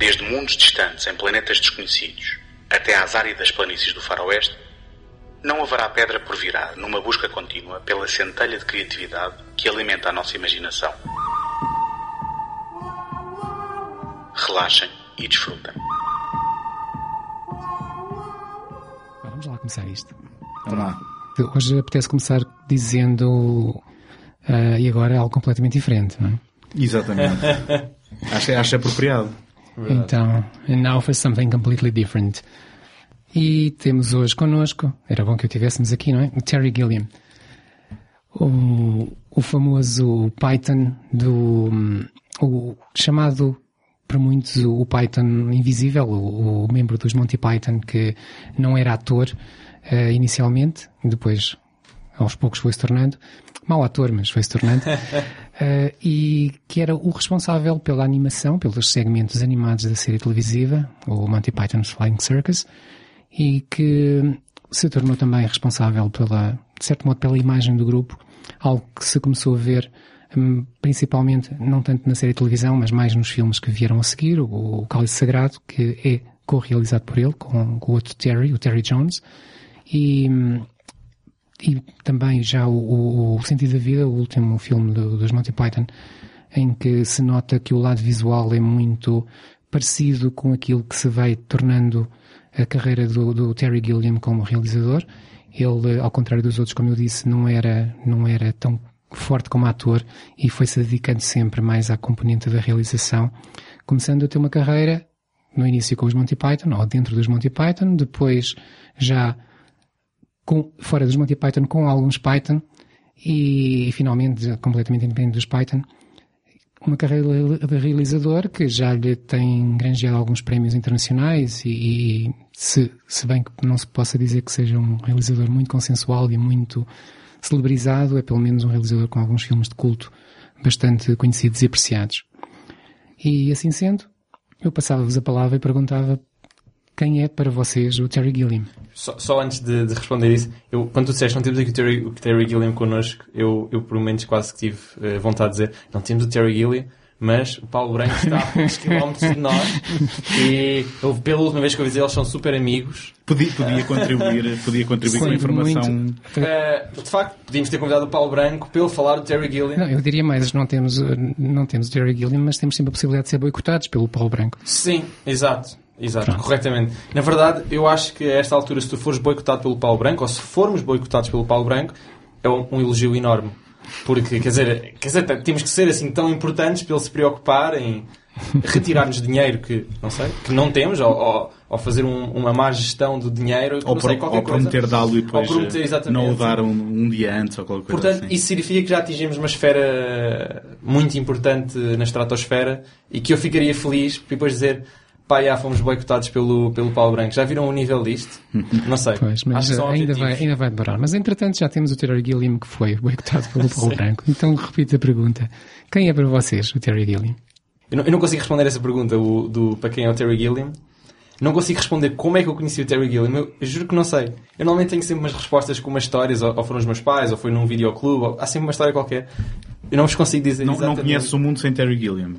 Desde mundos distantes em planetas desconhecidos até às áridas planícies do faroeste, não haverá pedra por virar numa busca contínua pela centelha de criatividade que alimenta a nossa imaginação. Relaxem e desfrutem. Vamos lá começar isto. Vamos lá. Hoje apetece começar dizendo. ah, e agora é algo completamente diferente, não é? Exatamente. acho, acho apropriado. Então, and now for something completely different. E temos hoje connosco, era bom que o tivéssemos aqui, não é? O Terry Gilliam. O, o famoso Python do. O chamado para muitos o Python invisível, o, o membro dos Monty Python que não era ator eh, inicialmente, depois aos poucos foi se tornando, mau ator, mas foi se tornando, eh, e que era o responsável pela animação, pelos segmentos animados da série televisiva, o Monty Python's Flying Circus, e que se tornou também responsável pela, de certo modo, pela imagem do grupo, algo que se começou a ver hum, principalmente, não tanto na série de televisão, mas mais nos filmes que vieram a seguir, o, o Cálice Sagrado, que é co-realizado por ele, com, com o outro Terry, o Terry Jones, e, hum, e também já o, o, Sentido da Vida, o último filme do, dos Monty Python, em que se nota que o lado visual é muito parecido com aquilo que se vai tornando a carreira do, do Terry Gilliam como realizador. Ele, ao contrário dos outros, como eu disse, não era, não era tão forte como ator e foi-se dedicando sempre mais à componente da realização, começando a ter uma carreira no início com os Monty Python, ou dentro dos Monty Python, depois já com, fora dos Monty Python com alguns Python e, finalmente completamente independente dos Python uma carreira de realizador que já lhe tem granjeado alguns prémios internacionais e, e se, se bem que não se possa dizer que seja um realizador muito consensual e muito celebrizado, é pelo menos um realizador com alguns filmes de culto bastante conhecidos e apreciados. E assim sendo, eu passava-vos a palavra e perguntava quem é para vocês o Terry Gilliam. Só, só antes de, de responder isso, eu, quando tu disseste não temos aqui o Terry, o Terry Gilliam connosco, eu, eu por momentos quase que tive eh, vontade de dizer não temos o Terry Gilliam, mas o Paulo Branco está a poucos quilómetros de nós e eu, pela última vez que eu vi eles são super amigos. Podia, podia contribuir, podia contribuir com a informação. Eh, de facto, podíamos ter convidado o Paulo Branco para ele falar do Terry Gilliam. Não, eu diria mais, não temos, uh, não temos o Terry Gilliam, mas temos sempre a possibilidade de ser boicotados pelo Paulo Branco. Sim, exato. Exato, corretamente. Na verdade, eu acho que a esta altura, se tu fores boicotado pelo Paulo Branco, ou se formos boicotados pelo Paulo Branco, é um, um elogio enorme. Porque, quer dizer, quer dizer, temos que ser assim tão importantes para ele se preocupar em retirar-nos dinheiro que, não sei, que não temos, ou, ou, ou fazer um- uma má gestão do dinheiro, Ou, não sei, qualquer ou prometer dá-lo e depois prometer, eh, não o dar um, um dia antes ou qualquer coisa Portanto, assim. isso significa que já atingimos uma esfera muito importante na estratosfera e que eu ficaria feliz por depois dizer pá, já fomos boicotados pelo, pelo Paulo Branco. Já viram o nível disto? Não sei. Pois, mas Acho que são ainda, vai, ainda vai demorar. Mas entretanto já temos o Terry Gilliam que foi boicotado pelo Paulo Branco. Então repito a pergunta. Quem é para vocês o Terry Gilliam? Eu não, eu não consigo responder essa pergunta o, do, para quem é o Terry Gilliam. Não consigo responder como é que eu conheci o Terry Gilliam. Eu, eu juro que não sei. Eu normalmente tenho sempre umas respostas com umas histórias, ou, ou foram os meus pais, ou foi num videoclube, ou, há sempre uma história qualquer. Eu não vos consigo dizer Não, não exatamente. conheço o mundo sem Terry Gilliam.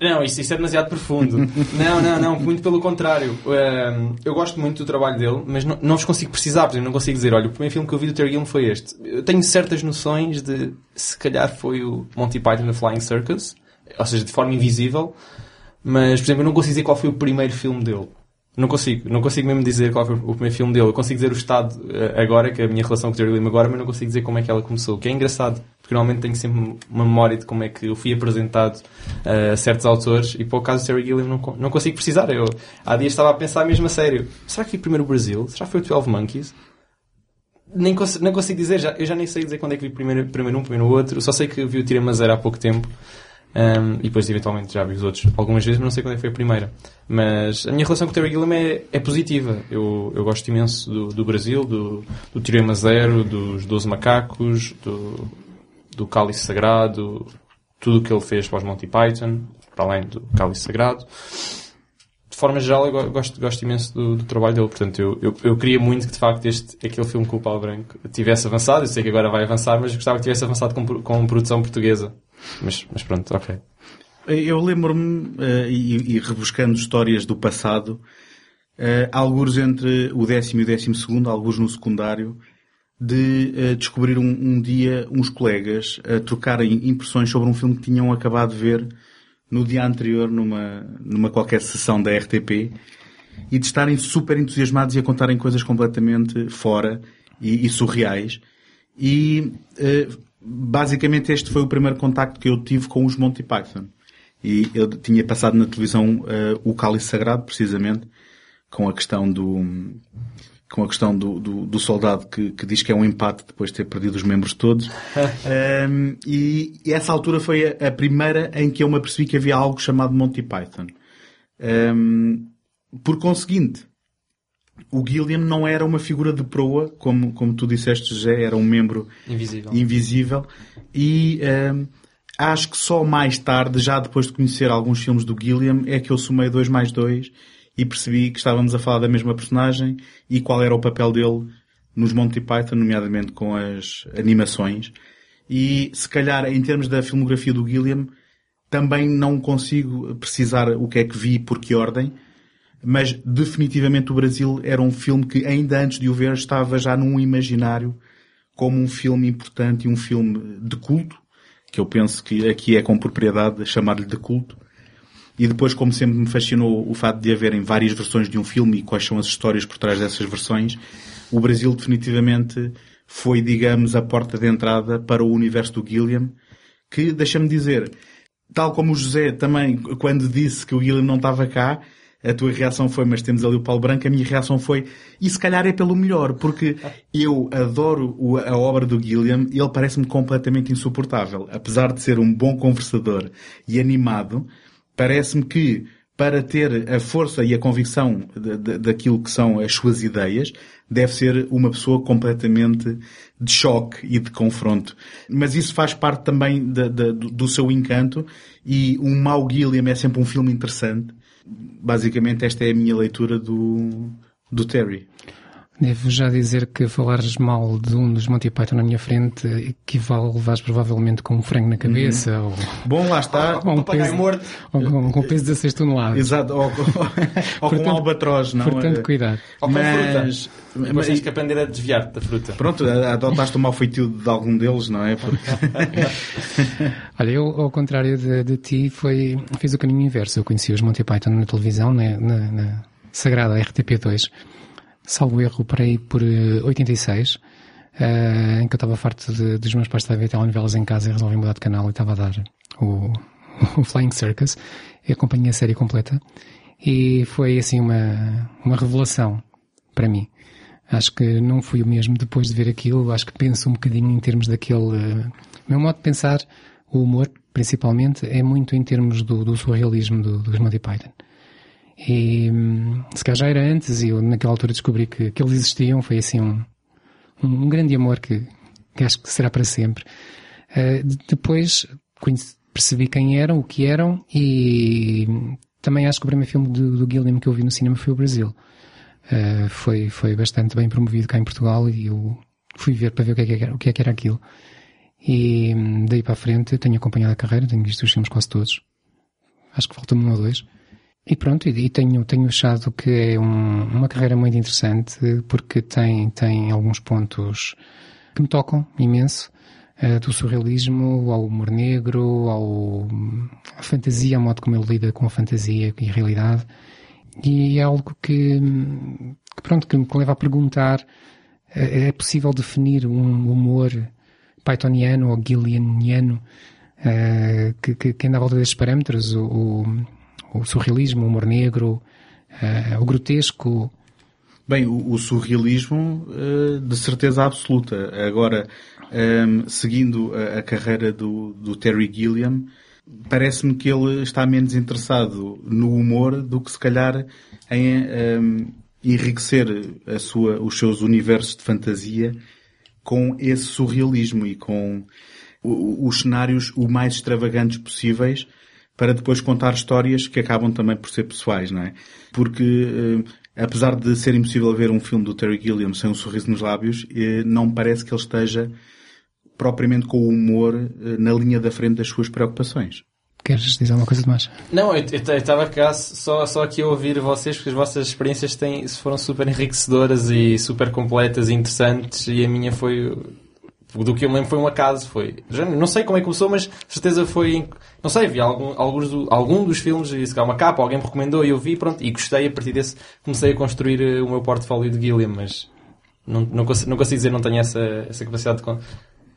Não, isso, isso é demasiado profundo. não, não, não, muito pelo contrário. Um, eu gosto muito do trabalho dele, mas não, não vos consigo precisar, por exemplo, não consigo dizer, olha, o primeiro filme que eu vi do Terry Gilliam foi este. Eu tenho certas noções de se calhar foi o Monty Python The Flying Circus, ou seja, de forma invisível, mas, por exemplo, eu não consigo dizer qual foi o primeiro filme dele. Não consigo, não consigo mesmo dizer qual foi o primeiro filme dele. Eu consigo dizer o estado eh, agora, que é a minha relação com o Terry Gilliam agora, mas não consigo dizer como é que ela começou. O que é engraçado, porque normalmente tenho sempre uma memória de como é que eu fui apresentado eh, a certos autores e para o caso do Terry Gilliam não, não consigo precisar. Eu há dias estava a pensar mesmo a sério: será que foi primeiro o Brasil? Será que foi o 12 Monkeys? Nem consigo, não consigo dizer, já, eu já nem sei dizer quando é que vi primeiro, primeiro um, primeiro outro. Só sei que vi o Tira Mazeira há pouco tempo. Um, e depois, eventualmente, já vi os outros algumas vezes, mas não sei quando é que foi a primeira. Mas a minha relação com o Terry Gilliam é, é positiva. Eu, eu gosto imenso do, do Brasil, do, do Teorema Zero, dos Doze Macacos, do, do Cálice Sagrado, tudo o que ele fez para os Monty Python, para além do Cálice Sagrado. De forma geral, eu gosto, gosto imenso do, do trabalho dele. Portanto, eu, eu, eu, queria muito que, de facto, este, aquele filme com o Paulo Branco tivesse avançado. Eu sei que agora vai avançar, mas gostava que tivesse avançado com, com produção portuguesa. Mas, mas pronto, ok. Eu lembro-me, uh, e, e, rebuscando histórias do passado, uh, alguns entre o décimo e o décimo segundo, alguns no secundário, de uh, descobrir um, um, dia uns colegas a trocarem impressões sobre um filme que tinham acabado de ver no dia anterior numa, numa qualquer sessão da RTP e de estarem super entusiasmados e a contarem coisas completamente fora e, e surreais. E uh, basicamente este foi o primeiro contacto que eu tive com os Monty Python. E eu tinha passado na televisão uh, o Cálice Sagrado, precisamente, com a questão do com a questão do, do, do soldado que, que, diz que é um empate depois de ter perdido os membros todos. um, e, e, essa altura foi a, a, primeira em que eu me apercebi que havia algo chamado Monty Python. Um, por conseguinte, o Gilliam não era uma figura de proa, como, como tu disseste, José, era um membro invisível. invisível e um, acho que só mais tarde, já depois de conhecer alguns filmes do Gilliam, é que eu somei dois mais dois e percebi que estávamos a falar da mesma personagem e qual era o papel dele nos Monty Python, nomeadamente com as animações. E se calhar em termos da filmografia do Gilliam, também não consigo precisar o que é que vi e por que ordem, mas definitivamente o Brasil era um filme que ainda antes de o ver estava já num imaginário como um filme importante e um filme de culto, que eu penso que aqui é com propriedade chamar-lhe de culto. E depois, como sempre me fascinou o fato de haverem várias versões de um filme e quais são as histórias por trás dessas versões, o Brasil definitivamente foi, digamos, a porta de entrada para o universo do Gilliam, que, deixa-me dizer, tal como o José também, quando disse que o Gilliam não estava cá, a tua reação foi, mas temos ali o Paulo Branco, a minha reação foi, e se calhar é pelo melhor, porque eu adoro a obra do Gilliam e ele parece-me completamente insuportável. Apesar de ser um bom conversador e animado, parece-me que para ter a força e a convicção de, de, daquilo que são as suas ideias, deve ser uma pessoa completamente de choque e de confronto. Mas isso faz parte também de, do seu encanto e um mau Gilliam é sempre um filme interessante basicamente esta é a minha leitura do, do Terry. Devo já dizer que falares mal de um dos Monty Python na minha frente equivale a levares provavelmente com um frango na cabeça uhum. ou... Bom, lá está. Ou um peso, morto. Ou com, com peso de 16 toneladas. Exato. Ou, ou, ou portanto, com um albatroz, não? Portanto, cuidado. Ou com mas, fruta. Mas tens que aprender a desviar-te da fruta. Pronto, adotaste o mau feitio de algum deles, não é? Porque... Olha, eu, ao contrário de, de, ti, foi, fiz o caminho inverso. Eu conheci os Monty Python na televisão, na, na, na sagrada RTP2 salvo erro, para aí por 86, uh, eh, em que eu estava farto de, dos meus pais estarem a ver telenovelas em casa e resolvi mudar de canal e estava a dar o, o Flying Circus e acompanhei a série completa. E foi assim uma, uma revelação para mim. Acho que não fui o mesmo depois de ver aquilo. Acho que penso um bocadinho em termos daquele. Uh, meu modo de pensar, o humor, principalmente, é muito em termos do, do surrealismo do, dos Monty Python. E se calhar já era antes e eu naquela altura descobri que, que eles existiam. Foi assim um, um grande amor que, que acho que será para sempre. Uh, depois percebi quem eram, o que eram e também acho que o primeiro filme do, do que eu vi no cinema foi o Brasil. Uh, foi, foi bastante bem promovido cá em Portugal e eu fui ver para ver o que é que era, o que é que era aquilo. E daí para a frente tenho acompanhado a carreira, tenho visto os filmes quase todos. Acho que faltam um ou dois. E pronto, e tenho, tenho achado que é um, uma carreira muito interessante porque tem, tem alguns pontos que me tocam imenso, uh, do surrealismo ao humor negro, ao, à fantasia, ao modo como ele lida com a fantasia e a realidade. E é algo que, que pronto, que me leva a perguntar, uh, é possível definir um humor pythoniano ou gillianiano uh, que, que, que anda à volta destes parâmetros? O, o surrealismo, o humor negro, uh, o grotesco. Bem, o, o surrealismo uh, de certeza absoluta. Agora, um, ehm, seguindo a, a, carreira do, do Terry Gilliam, parece-me que ele está menos interessado no humor do que se calhar em um, enriquecer a sua, os seus universos de fantasia com esse surrealismo e com os cenários o mais extravagantes possíveis para depois contar histórias que acabam também por ser pessoais, não é? Porque, eh, apesar de ser impossível ver um filme do Terry Gilliam sem um sorriso nos lábios, eh, não me parece que ele esteja propriamente com o humor eh, na linha da frente das suas preocupações. Queres dizer alguma coisa de mais? Não, eu estava cá só, só aqui a ouvir vocês, porque as vossas experiências têm, foram super enriquecedoras e super completas e interessantes, e a minha foi do que eu me lembro foi um acaso. Foi, não sei como é que começou, mas certeza foi. Não sei, vi algum, alguns do, algum dos filmes e se uma capa, alguém me recomendou e eu vi pronto, e gostei. A partir desse comecei a construir eh, o meu portfólio de Gilliam, mas não, não, consigo, não consigo dizer, não tenho essa, essa capacidade de.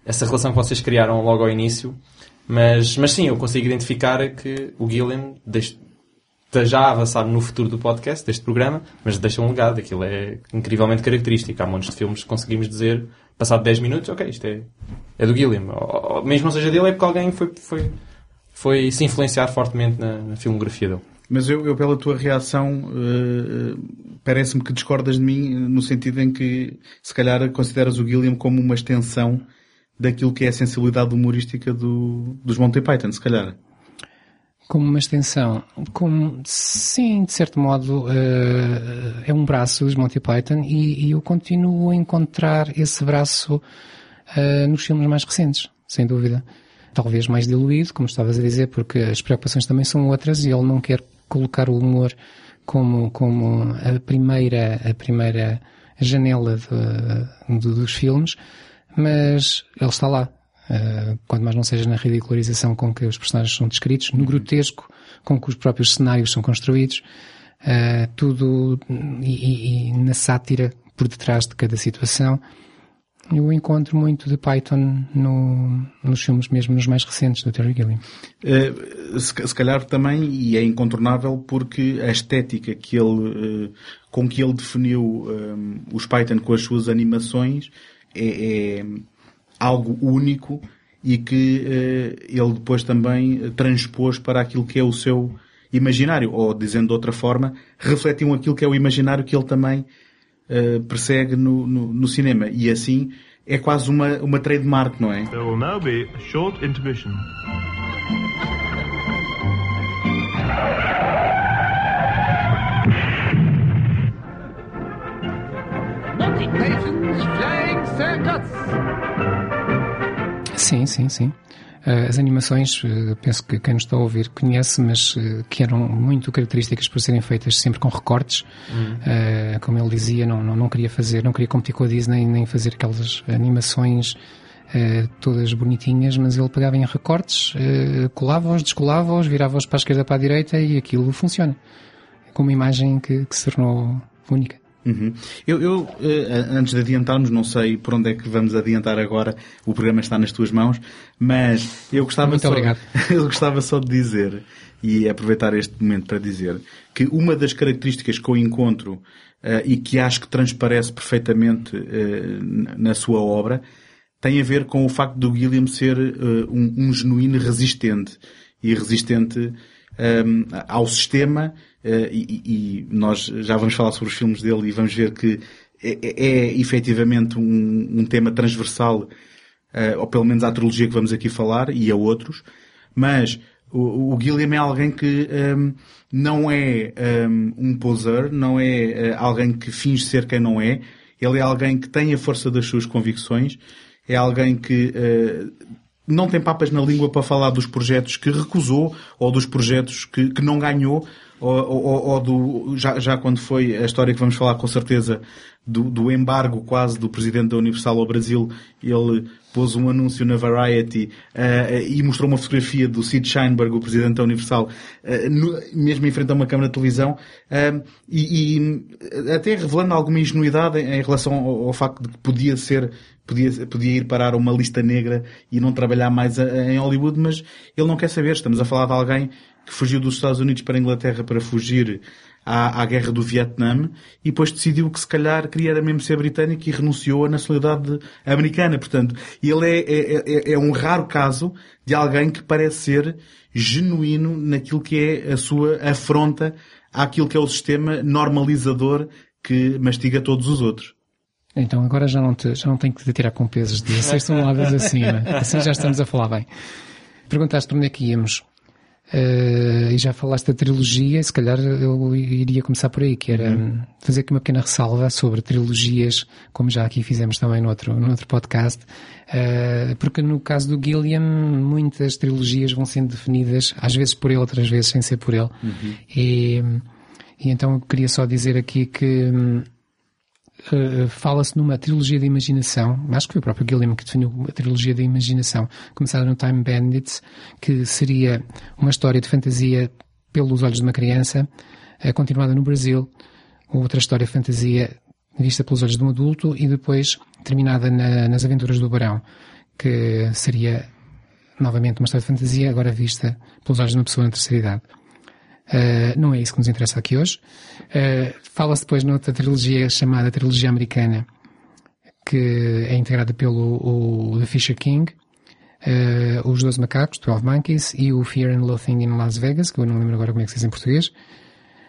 essa relação que vocês criaram logo ao início. Mas, mas sim, eu consigo identificar que o Gilliam está já a avançar no futuro do podcast, deste programa, mas deixa um legado. Aquilo é incrivelmente característico. Há montes de filmes que conseguimos dizer passado 10 minutos, ok, isto é, é do Gilliam. Ou, ou, mesmo não seja dele, é porque alguém foi, foi, foi se influenciar fortemente na, na filmografia dele. Mas eu, eu pela tua reação, uh, parece-me que discordas de mim no sentido em que, se calhar, consideras o Gilliam como uma extensão daquilo que é a sensibilidade humorística do, dos Monty Python, se calhar. Como uma extensão, como, sim, de certo modo, uh, é um braço dos Monty Python e, e eu continuo a encontrar esse braço uh, nos filmes mais recentes, sem dúvida. Talvez mais diluído, como estavas a dizer, porque as preocupações também são outras e ele não quer colocar o humor como, como a primeira, a primeira janela de, de, dos filmes, mas ele está lá. Uh, quanto mais não seja na ridicularização com que os personagens são descritos, no grotesco com que os próprios cenários são construídos, uh, tudo e, e, na sátira por detrás de cada situação. Eu encontro muito de Python no, nos filmes, mesmo nos mais recentes do Terry Gilliam. Uh, se, se, calhar também, e é incontornável, porque a estética que ele, com que ele definiu um, os Python com as suas animações é, é algo único e que uh, ele depois também transpôs para aquilo que é o seu imaginário, ou dizendo de outra forma, refletiu aquilo que é o imaginário que ele também uh, persegue no, no, no, cinema. E assim é quase uma, uma trademark, não é? There will now be a short intermission. Flying Circus! Sim, sim, sim. Eh, as animações, eh, penso que quem nos está a ouvir conhece, mas eh, que eram muito características por serem feitas sempre com recortes. Uhum. Como ele dizia, não, não, não queria fazer, não queria competir com a Disney, nem fazer aquelas animações todas bonitinhas, mas ele pegava em recortes, colava-os, descolava-os, virava-os para a esquerda para a direita e aquilo funciona. Com uma imagem que, que se tornou única. Uhum. Eu, eu, eh, antes de adiantarmos, não sei por onde é que vamos adiantar agora, o programa está nas tuas mãos, mas eu gostava, Muito só, obrigado. eu gostava só de dizer, e aproveitar este momento para dizer, que uma das características que eu encontro uh, e que acho que transparece perfeitamente uh, na sua obra tem a ver com o facto do William ser uh, um, um genuíno resistente e resistente um, ao sistema e, e, nós já vamos falar sobre os filmes dele e vamos ver que é, é, é efetivamente um, um, tema transversal, uh, ou pelo menos à trilogia que vamos aqui falar e a outros, mas o, o Gilliam é alguém que um, não é um, um poser, não é uh, alguém que finge ser quem não é, ele é alguém que tem a força das suas convicções, é alguém que não tem papas na língua para falar dos projetos que recusou ou dos projetos que, que não ganhou ou, ou, ou, do, já, já quando foi a história que vamos falar com certeza do, do embargo quase do presidente da Universal ao Brasil, ele pôs um anúncio na Variety uh, e mostrou uma fotografia do Sid Sheinberg, o presidente da Universal, uh, no, mesmo em frente a uma câmara de televisão, uh, e, e, até revelando alguma ingenuidade em, em relação ao, ao, facto de que podia ser, podia, podia ir parar uma lista negra e não trabalhar mais a, em Hollywood, mas ele não quer saber. Estamos a falar de alguém que fugiu dos Estados Unidos para a Inglaterra para fugir à, à guerra do Vietnã e depois decidiu que se calhar queria mesmo ser britânico e renunciou à nacionalidade americana. Portanto, ele é, é, é, é um raro caso de alguém que parece ser genuíno naquilo que é a sua afronta àquilo que é o sistema normalizador que mastiga todos os outros. Então agora já não, te, já não tenho que te tirar com pesos de 16 toneladas acima. Assim já estamos a falar bem. Perguntaste para onde é que íamos. Uh, e já falaste da trilogia, se calhar eu iria começar por aí, que era uhum. fazer aqui uma pequena ressalva sobre trilogias, como já aqui fizemos também no outro, no outro podcast, uh, porque no caso do Gilliam, muitas trilogias vão sendo definidas, às vezes por ele, outras vezes sem ser por ele. Uhum. E, e então eu queria só dizer aqui que hum, uh, fala-se numa trilogia de imaginação, acho que foi o próprio Gilliam que definiu a trilogia de imaginação, começada no Time Bandits, que seria uma história de fantasia pelos olhos de uma criança, uh, continuada no Brasil, outra história de fantasia vista pelos olhos de um adulto e depois terminada na, nas aventuras do Barão, que seria novamente uma história de fantasia, agora vista pelos olhos de uma pessoa na terceira idade. Uh, não é isso que nos interessa aqui hoje. Uh, Fala-se depois noutra trilogia chamada Trilogia Americana, que é integrada pelo o, The Fisher King, uh, Os Dois Macacos, 12 Monkeys, e o Fear and Loathing in Las Vegas, que eu não lembro agora como é que se diz em português.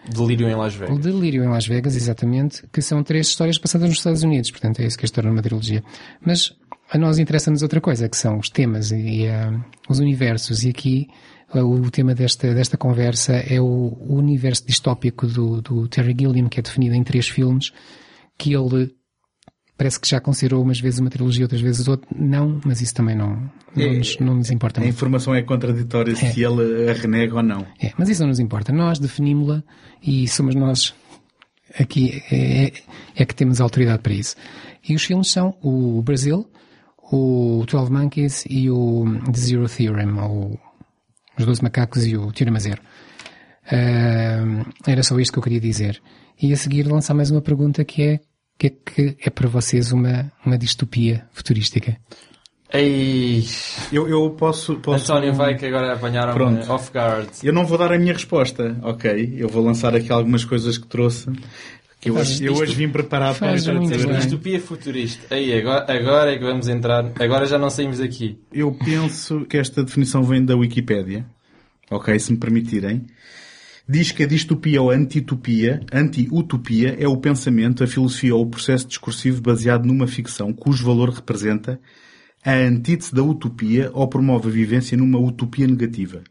Delírio em Las Vegas. O Delírio em Las Vegas, exatamente, que são três histórias passadas nos Estados Unidos, portanto é isso que é a história numa trilogia. Mas a nós interessa-nos outra coisa, que são os temas e, e uh, os universos, e aqui o tema desta, desta conversa é o, universo distópico do, do, Terry Gilliam, que é definido em três filmes, que ele parece que já considerou umas vezes uma trilogia, outras vezes outra. Não, mas isso também não, não, é, nos, não nos importa a muito. A informação é contraditória se é. ele a renega ou não. É, mas isso não nos importa. Nós definimos-la e somos nós aqui é, é que temos autoridade para isso. E os filmes são o Brasil, o 12 Monkeys e o The Zero Theorem, ou os Doze Macacos e o Teorema Zero. Uh, era só isto que eu queria dizer. E a seguir lançar mais uma pergunta que é, que é que é para vocês uma, uma distopia futurística? Ei. Eu, eu posso, posso... António vai que agora apanharam Pronto. off guard. Eu não vou dar a minha resposta, ok? Eu vou lançar aqui algumas coisas que trouxe. Que eu, hoje, eu hoje vim preparado para esta Distopia futurista. Aí, agora, agora é que vamos entrar. Agora já não saímos daqui. Eu penso que esta definição vem da Wikipédia. Ok, se me permitirem. Diz que a distopia ou antitopia, anti-utopia, é o pensamento, a filosofia ou o processo discursivo baseado numa ficção cujo valor representa a antítese da utopia ou promove a vivência numa utopia negativa.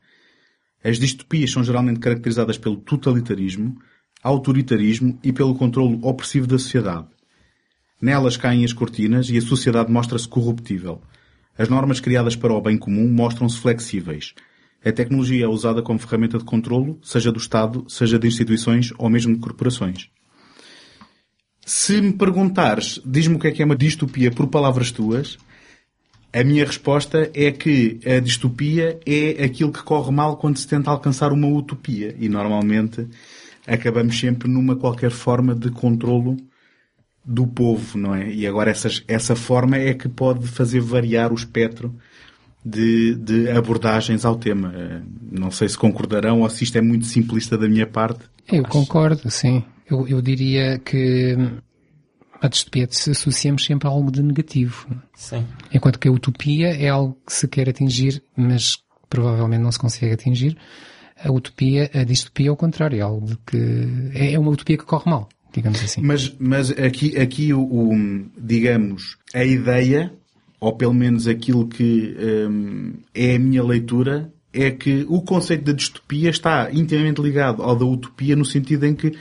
As distopias são geralmente caracterizadas pelo totalitarismo, autoritarismo e pelo controlo opressivo da sociedade. Nelas caem as cortinas e a sociedade mostra-se corruptível. As normas criadas para o bem comum mostram-se flexíveis. A tecnologia é usada como ferramenta de controlo, seja do Estado, seja de instituições ou mesmo de corporações. Se me perguntares, diz-me o que é que é uma distopia por palavras tuas, a minha resposta é que a distopia é aquilo que corre mal quando se tenta alcançar uma utopia. E normalmente acabamos sempre numa qualquer forma de controlo do povo, não é? E agora essas, essa forma é que pode fazer variar o espectro de, de abordagens ao tema. Eh, não sei se concordarão ou se isto é muito simplista da minha parte. Eu Acho... concordo, sim. Eu, eu diria que a distopia se associamos sempre a algo de negativo. Sim. Enquanto que a utopia é algo que se quer atingir, mas provavelmente não se consegue atingir a utopia, a distopia é o contrário, é algo de que é, é uma utopia que corre mal, digamos assim. Mas, mas aqui, aqui o, o digamos, a ideia, ou pelo menos aquilo que um, é a minha leitura, é que o conceito da distopia está intimamente ligado ao da utopia no sentido em que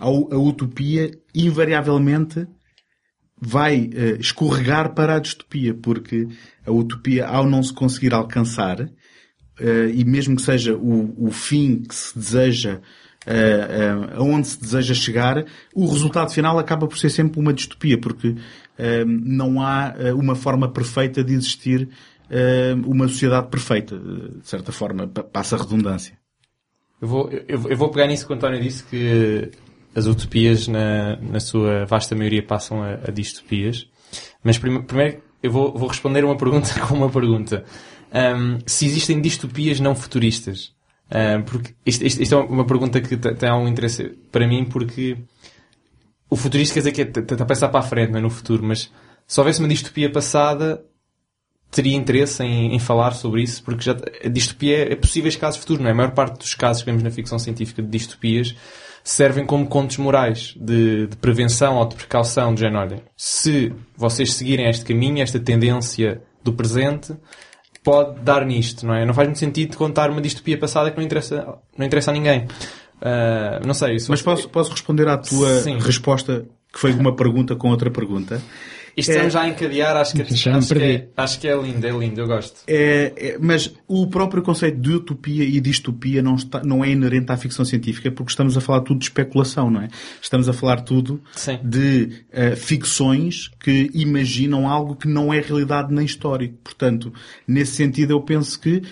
a, a utopia invariavelmente vai uh, escorregar para a distopia, porque a utopia, ao não se conseguir alcançar, uh, e mesmo que seja o, o fim que se deseja, uh, uh, aonde se deseja chegar, o resultado final acaba por ser sempre uma distopia, porque não há uma forma perfeita de existir uma sociedade perfeita. De certa forma, passa a redundância. Eu vou, eu, eu vou pegar nisso que o António disse, que as utopias, na, na sua vasta maioria, passam a, a distopias. Mas primeiro, primeiro eu vou, vou responder uma pergunta com uma pergunta um, se existem distopias não futuristas. Uh, porque isto, isto, isto, é uma pergunta que tem algum interesse para mim, porque o futurista quer dizer que está é, a pensar para a frente, não é no futuro, mas se houvesse uma distopia passada, teria interesse em, em, falar sobre isso, porque já, a distopia é possíveis casos futuros, não é? A maior parte dos casos que vemos na ficção científica de distopias servem como contos morais de, de prevenção ou de precaução, de género, olha, se vocês seguirem este caminho, esta tendência do presente, pode dar nisto, não é? Não faz muito sentido contar uma distopia passada que não interessa, não interessa a ninguém. Uh, não sei isso. Mas posso, posso responder à tua Sim. resposta, que foi uma pergunta com outra pergunta? Isto é, já a encadear, acho que, já acho, que é, acho que é lindo, é lindo, eu gosto. É, é, mas o próprio conceito de utopia e distopia não, está, não é inerente à ficção científica porque estamos a falar tudo de especulação, não é? Estamos a falar tudo Sim. de uh, ficções que imaginam algo que não é realidade nem histórico. Portanto, nesse sentido eu penso que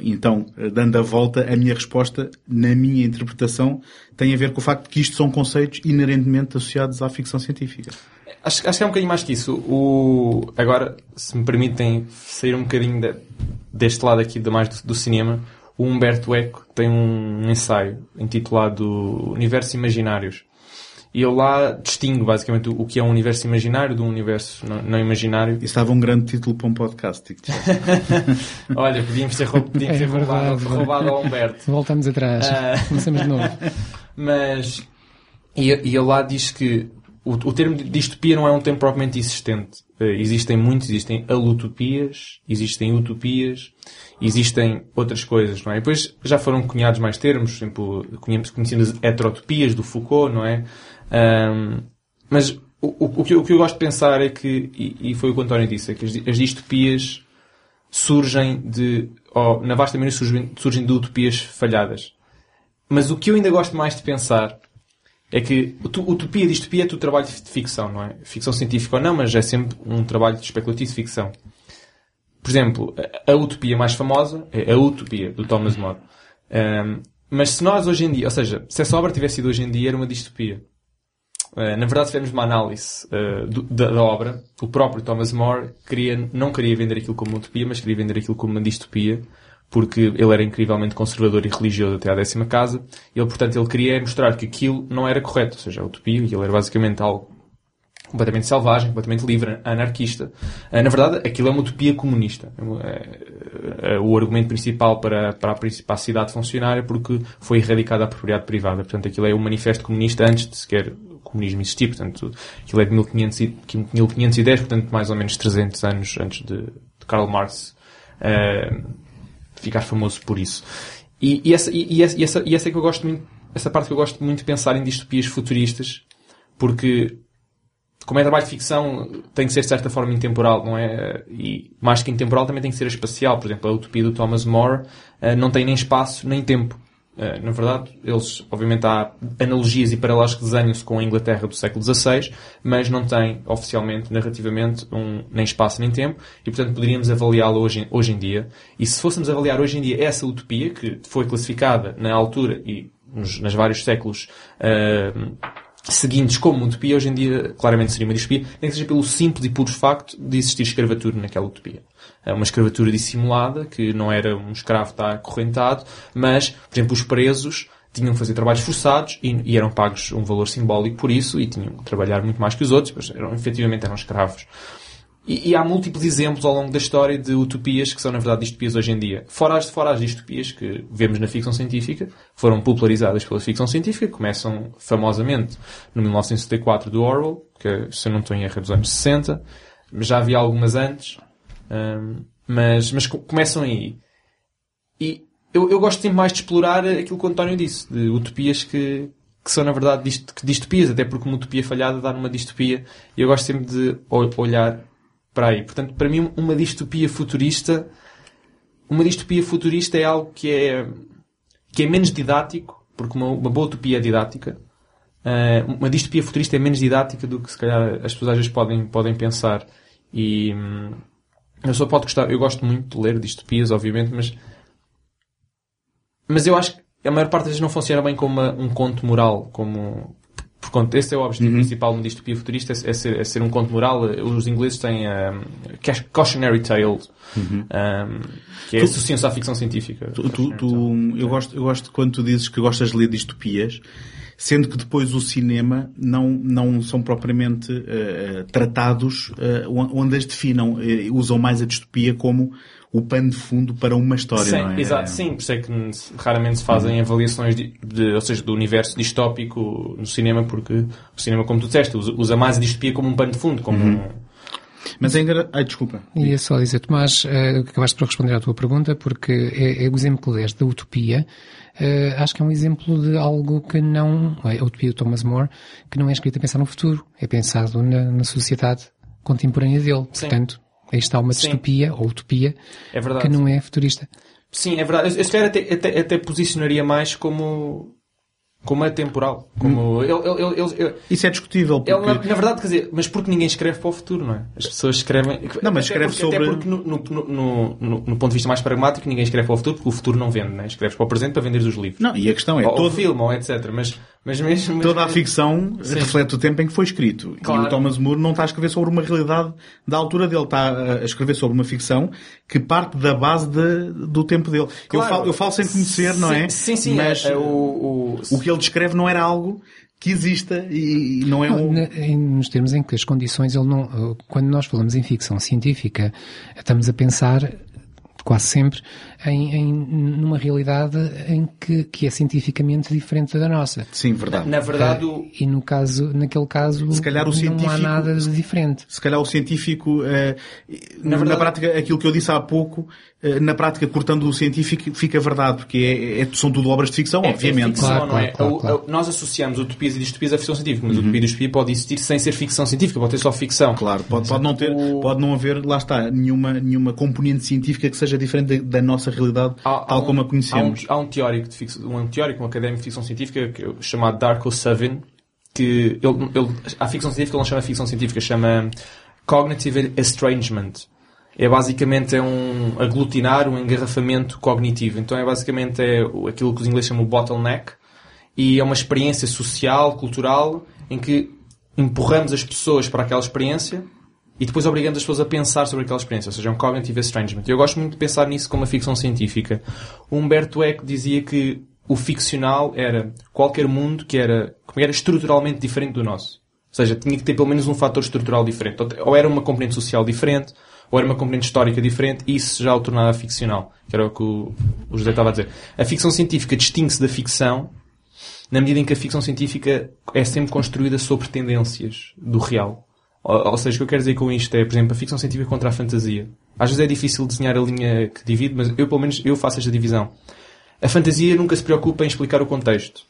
então, dando a volta, a minha resposta, na minha interpretação, tem a ver com o facto de que isto são conceitos inerentemente associados à ficção científica. Acho, acho que é um bocadinho mais que isso. O, agora, se me permitem sair um bocadinho de, deste lado aqui de mais do, do, cinema, o Humberto Eco tem um ensaio intitulado Universos Imaginários. E ele lá distingue basicamente o, que é um universo imaginário de um universo não, não imaginário. Isso estava um grande título para um podcast. Olha, podíamos ter, podíamos ter é roubado, roubado ao Humberto. Voltamos atrás. Uh... Começamos de novo. Mas, e, e ele lá diz que o, o termo de distopia não é um termo propriamente existente. Uh, existem muitos, existem alutopias, existem utopias, existem outras coisas, não é? E depois já foram cunhados mais termos, por exemplo, conhecemos heterotopias do Foucault, não é? Um, mas o, o, o, que, o, que, eu gosto de pensar é que, e, e, foi o que o António disse, é que as, as distopias surgem de, ou na vasta maioria surgem, surgem de utopias falhadas. Mas o que eu ainda gosto mais de pensar é que utopia distopia é tudo trabalho de ficção, não é? Ficção científica ou não, mas é sempre um trabalho de especulativo de ficção. Por exemplo, a utopia mais famosa é a utopia do Thomas More. Um, mas se nós hoje em dia, ou seja, se essa obra tivesse sido hoje em dia, era uma distopia. Uh, na verdade, se fizermos uma análise uh, do, da, da, obra, o próprio Thomas More queria, não queria vender aquilo como uma utopia, mas queria vender aquilo como uma distopia, porque ele era incrivelmente conservador e religioso até à décima casa. Ele, portanto, ele queria mostrar que aquilo não era correto, ou seja, a utopia, ele era basicamente algo completamente selvagem, completamente livre, anarquista. Ah, na verdade, aquilo é uma utopia comunista. É, o argumento principal para, para, a, para a cidade funcionar é porque foi erradicada a propriedade privada. Portanto, aquilo é um manifesto comunista antes de sequer comunismo existir. Portanto, aquilo é de 1500, 1510, portanto, mais ou menos 300 anos antes de, de Karl Marx uh, ficar famoso por isso. E, e, essa, e, essa, e, essa, e essa é que eu gosto muito, essa parte que eu gosto muito de pensar em distopias futuristas, porque como é trabalho de ficção, tem que ser de certa forma intemporal, não é? E mais que intemporal também tem que ser espacial. Por exemplo, a utopia do Thomas More uh, não tem nem espaço nem tempo. Uh, na verdade, eles, obviamente, há analogias e paralelos que desenham-se com a Inglaterra do século XVI, mas não tem, oficialmente, narrativamente, um, nem espaço nem tempo, e, portanto, poderíamos avaliá-la hoje, hoje em dia. E se fôssemos avaliar hoje em dia essa utopia, que foi classificada na altura e nos, nos vários séculos uh, seguintes como utopia, hoje em dia claramente seria uma distopia, nem que seja pelo simples e puro facto de existir escravatura naquela utopia. Uma escravatura dissimulada, que não era um escravo estar acorrentado, mas, por exemplo, os presos tinham que fazer trabalhos forçados e, e, eram pagos um valor simbólico por isso e tinham que trabalhar muito mais que os outros, mas eram, efetivamente eram escravos. E, e, há múltiplos exemplos ao longo da história de utopias que são, na verdade, distopias hoje em dia. Fora as, fora as distopias que vemos na ficção científica, foram popularizadas pela ficção científica, começam famosamente no 1974 do Orwell, que, se eu não estou em erro, é dos anos 60, mas já havia algumas antes, mas, mas começam aí. E eu, eu gosto sempre mais de explorar aquilo que o António disse, de utopias que, que são, na verdade, dist, distopias, até porque uma utopia falhada dá numa distopia, e eu gosto sempre de olhar para aí. Portanto, para mim, uma distopia futurista, uma distopia futurista é algo que é, que é menos didático, porque uma, uma boa utopia é didática. Uh, uma distopia futurista é menos didática do que se calhar as pessoas às vezes podem, podem pensar. E hum, eu só pode gostar, eu gosto muito de ler distopias, obviamente, mas mas eu acho que a maior parte das vezes não funciona bem como uma, um conto moral, como conto, esse é o objetivo principal de uma distopia futurista, é, é ser, é ser um conto moral. Os ingleses têm um, cautionary tale, um, que é associam-se à ficção científica. Tu, tu, tu- eu, gosto, eu gosto quando tu dizes que gostas de ler distopias, sendo que depois o cinema não, não são propriamente eh, tratados eh, onde as definam. Eh, usam mais a distopia como o pano de fundo para uma história, Sim, não é? exato, sim, por isso é que raramente se fazem avaliações de, de- ou seja, do universo distópico no cinema, porque o cinema, como tu disseste, usa, usa mais a distopia como um pano de fundo, como um, Mas é engra... Ai, desculpa. E é só dizer, Tomás, eh, acabaste por responder à tua pergunta, porque é, é o exemplo que deste da utopia. Eh, acho que é um exemplo de algo que não, é a utopia do Thomas More, que não é escrito a pensar no futuro, é pensado na, na sociedade contemporânea dele. Sim. Portanto, aí está uma Sim. distopia ou utopia é que não é futurista. Sim, é verdade. Eu, eu até, até, até posicionaria mais como, como atemporal. Como, ele, ele, ele, ele- Isso é discutível, porque... na, na verdade, quer dizer, mas porque ninguém escreve para o futuro, não é? As pessoas escrevem. Não, mas escreve porque, sobre- Até porque, no, no, no, no, ponto de vista mais pragmático, ninguém escreve para o futuro porque o futuro não vende, não é? Escreves para o presente para vender os livros. Não, e a questão é, ou, todo, filme, ou etc. Mas, mas mesmo. mas toda a ficção reflete o tempo em que foi escrito. Claro. E o Thomas More não está a escrever sobre uma realidade da altura dele, está a escrever sobre uma ficção que parte da base de- do tempo dele. Eu, Claro. falo, eu falo sem conhecer, não é? Sim, sim, Mas é, é o, o, o que ele descreve não era algo que exista e, não é um... Nos termos em que as condições, ele não, eh, quando nós falamos em ficção científica, estamos a pensar quase sempre em, em numa realidade em que, que é cientificamente diferente da nossa. Sim, verdade. Na verdade, o, E no caso, naquele caso, Se calhar o não há científico- nada de diferente. Se calhar o científico, eh, na, verdade- prática, aquilo que eu disse há pouco, eh, na prática, cortando o científico, fica verdade, porque é, é- são tudo obras de ficção, É- obviamente. É ficção, Claro, não é? claro, A- claro, a- nós associamos utopias e distopias à ficção científica, mas a utopia e distopia pode existir sem ser ficção científica, pode ter só ficção. Claro, pode, pode não ter, O- pode não haver, lá está, nenhuma, nenhuma componente científica que seja diferente da, da nossa realidade, Há- tal há um- como a conhecemos. Há um, há um teórico, de ficção, um teórico, um académico de ficção científica que, chamado Darko Savin, que ele, ele, a ficção científica ele não chama ficção científica, chama Cognitive Estrangement. É basicamente é um aglutinar, um engarrafamento cognitivo. Então é basicamente é aquilo que os ingleses chamam bottleneck e é uma experiência social, cultural, em que empurramos as pessoas para aquela experiência e depois obrigamos as pessoas a pensar sobre aquela experiência, ou seja, é um cognitive estrangement. Eu gosto muito de pensar nisso como uma ficção científica. O Humberto Eco dizia que o ficcional era qualquer mundo que era, que era estruturalmente diferente do nosso. Ou seja, tinha que ter pelo menos um fator estrutural diferente. Ou era uma componente social diferente, ou era uma componente histórica diferente, e isso já o tornava ficcional. Que era o que o José estava a dizer. A ficção científica distingue-se da ficção na medida em que a ficção científica é sempre construída sobre tendências do real. Ou, ou seja, o que eu quero dizer com isto é, por exemplo, a ficção científica contra a fantasia. Às vezes é difícil desenhar a linha que divide, mas eu, pelo menos, eu faço esta divisão. A fantasia nunca se preocupa em explicar o contexto.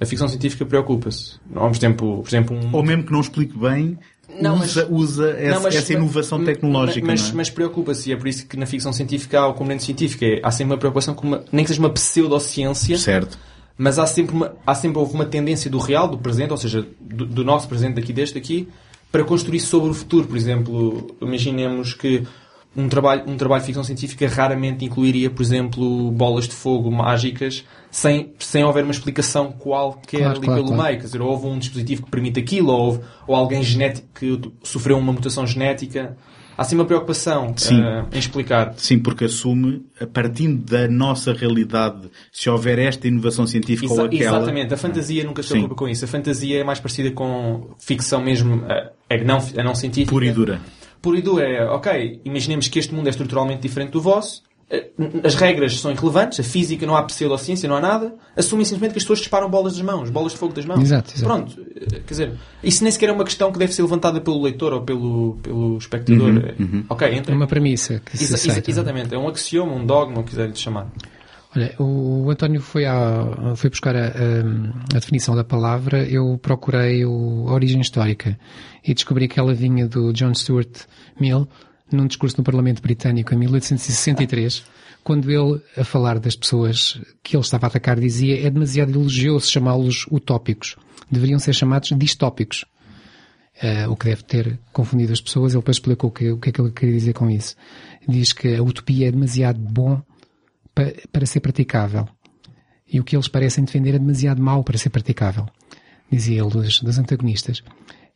A ficção científica preocupa-se. Não, Por exemplo, por exemplo um... Ou mesmo que não explique bem, Não, mas- usa, usa essa, Não, mas- essa inovação tecnológica. Mas, é? mas preocupa-se, e é por isso que na ficção científica há o componente científico. É, há sempre uma preocupação com uma, nem que seja uma pseudociência, Certo. mas há sempre, uma, há sempre houve uma tendência do real, do presente, ou seja, do, do nosso presente daqui deste aqui, para construir sobre o futuro. Por exemplo, imaginemos que um trabalho, um trabalho de ficção científica raramente incluiria, por exemplo, bolas de fogo mágicas sem, sem haver uma explicação qualquer Claro, ali claro, pelo claro. meio. Quer dizer, houve um dispositivo que permite aquilo, ou, houve, ou alguém genético que sofreu uma mutação genética. Há sim uma preocupação Sim. eh, em explicar. Sim, porque assume, a partir da nossa realidade, se houver esta inovação científica ou Exa- aquela... Exatamente, a fantasia nunca se preocupa com isso. A fantasia é mais parecida com ficção mesmo, eh, é não, é não científica. Pura e dura. Pura e dura é, ok, imaginemos que este mundo é estruturalmente diferente do vosso, as regras são irrelevantes, a física não há pseudociência, não há nada, assumem simplesmente que as pessoas disparam bolas das mãos, bolas de fogo das mãos. Exato, exato. Pronto, eh, quer dizer, isso nem sequer é uma questão que deve ser levantada pelo leitor ou pelo, pelo espectador. Uhum, Ok, É entra. uma premissa que se Exa- aceita. exatamente, é um axioma, um dogma, o que quiserem chamar. Olha, o António foi, à, foi buscar a, a- a definição da palavra, eu procurei o, a origem histórica e descobri que ela vinha do John Stuart Mill, num discurso no Parlamento Britânico em 1863, quando ele, a falar das pessoas que ele estava a atacar, dizia é demasiado elogioso chamá-los utópicos. Deveriam ser chamados distópicos. Eh, o que deve ter confundido as pessoas. Ele depois explicou o que, o que é que ele queria dizer com isso. Diz que a utopia é demasiado bom pa- para ser praticável. E o que eles parecem defender é demasiado mau para ser praticável. dizia ele, dos, dos antagonistas.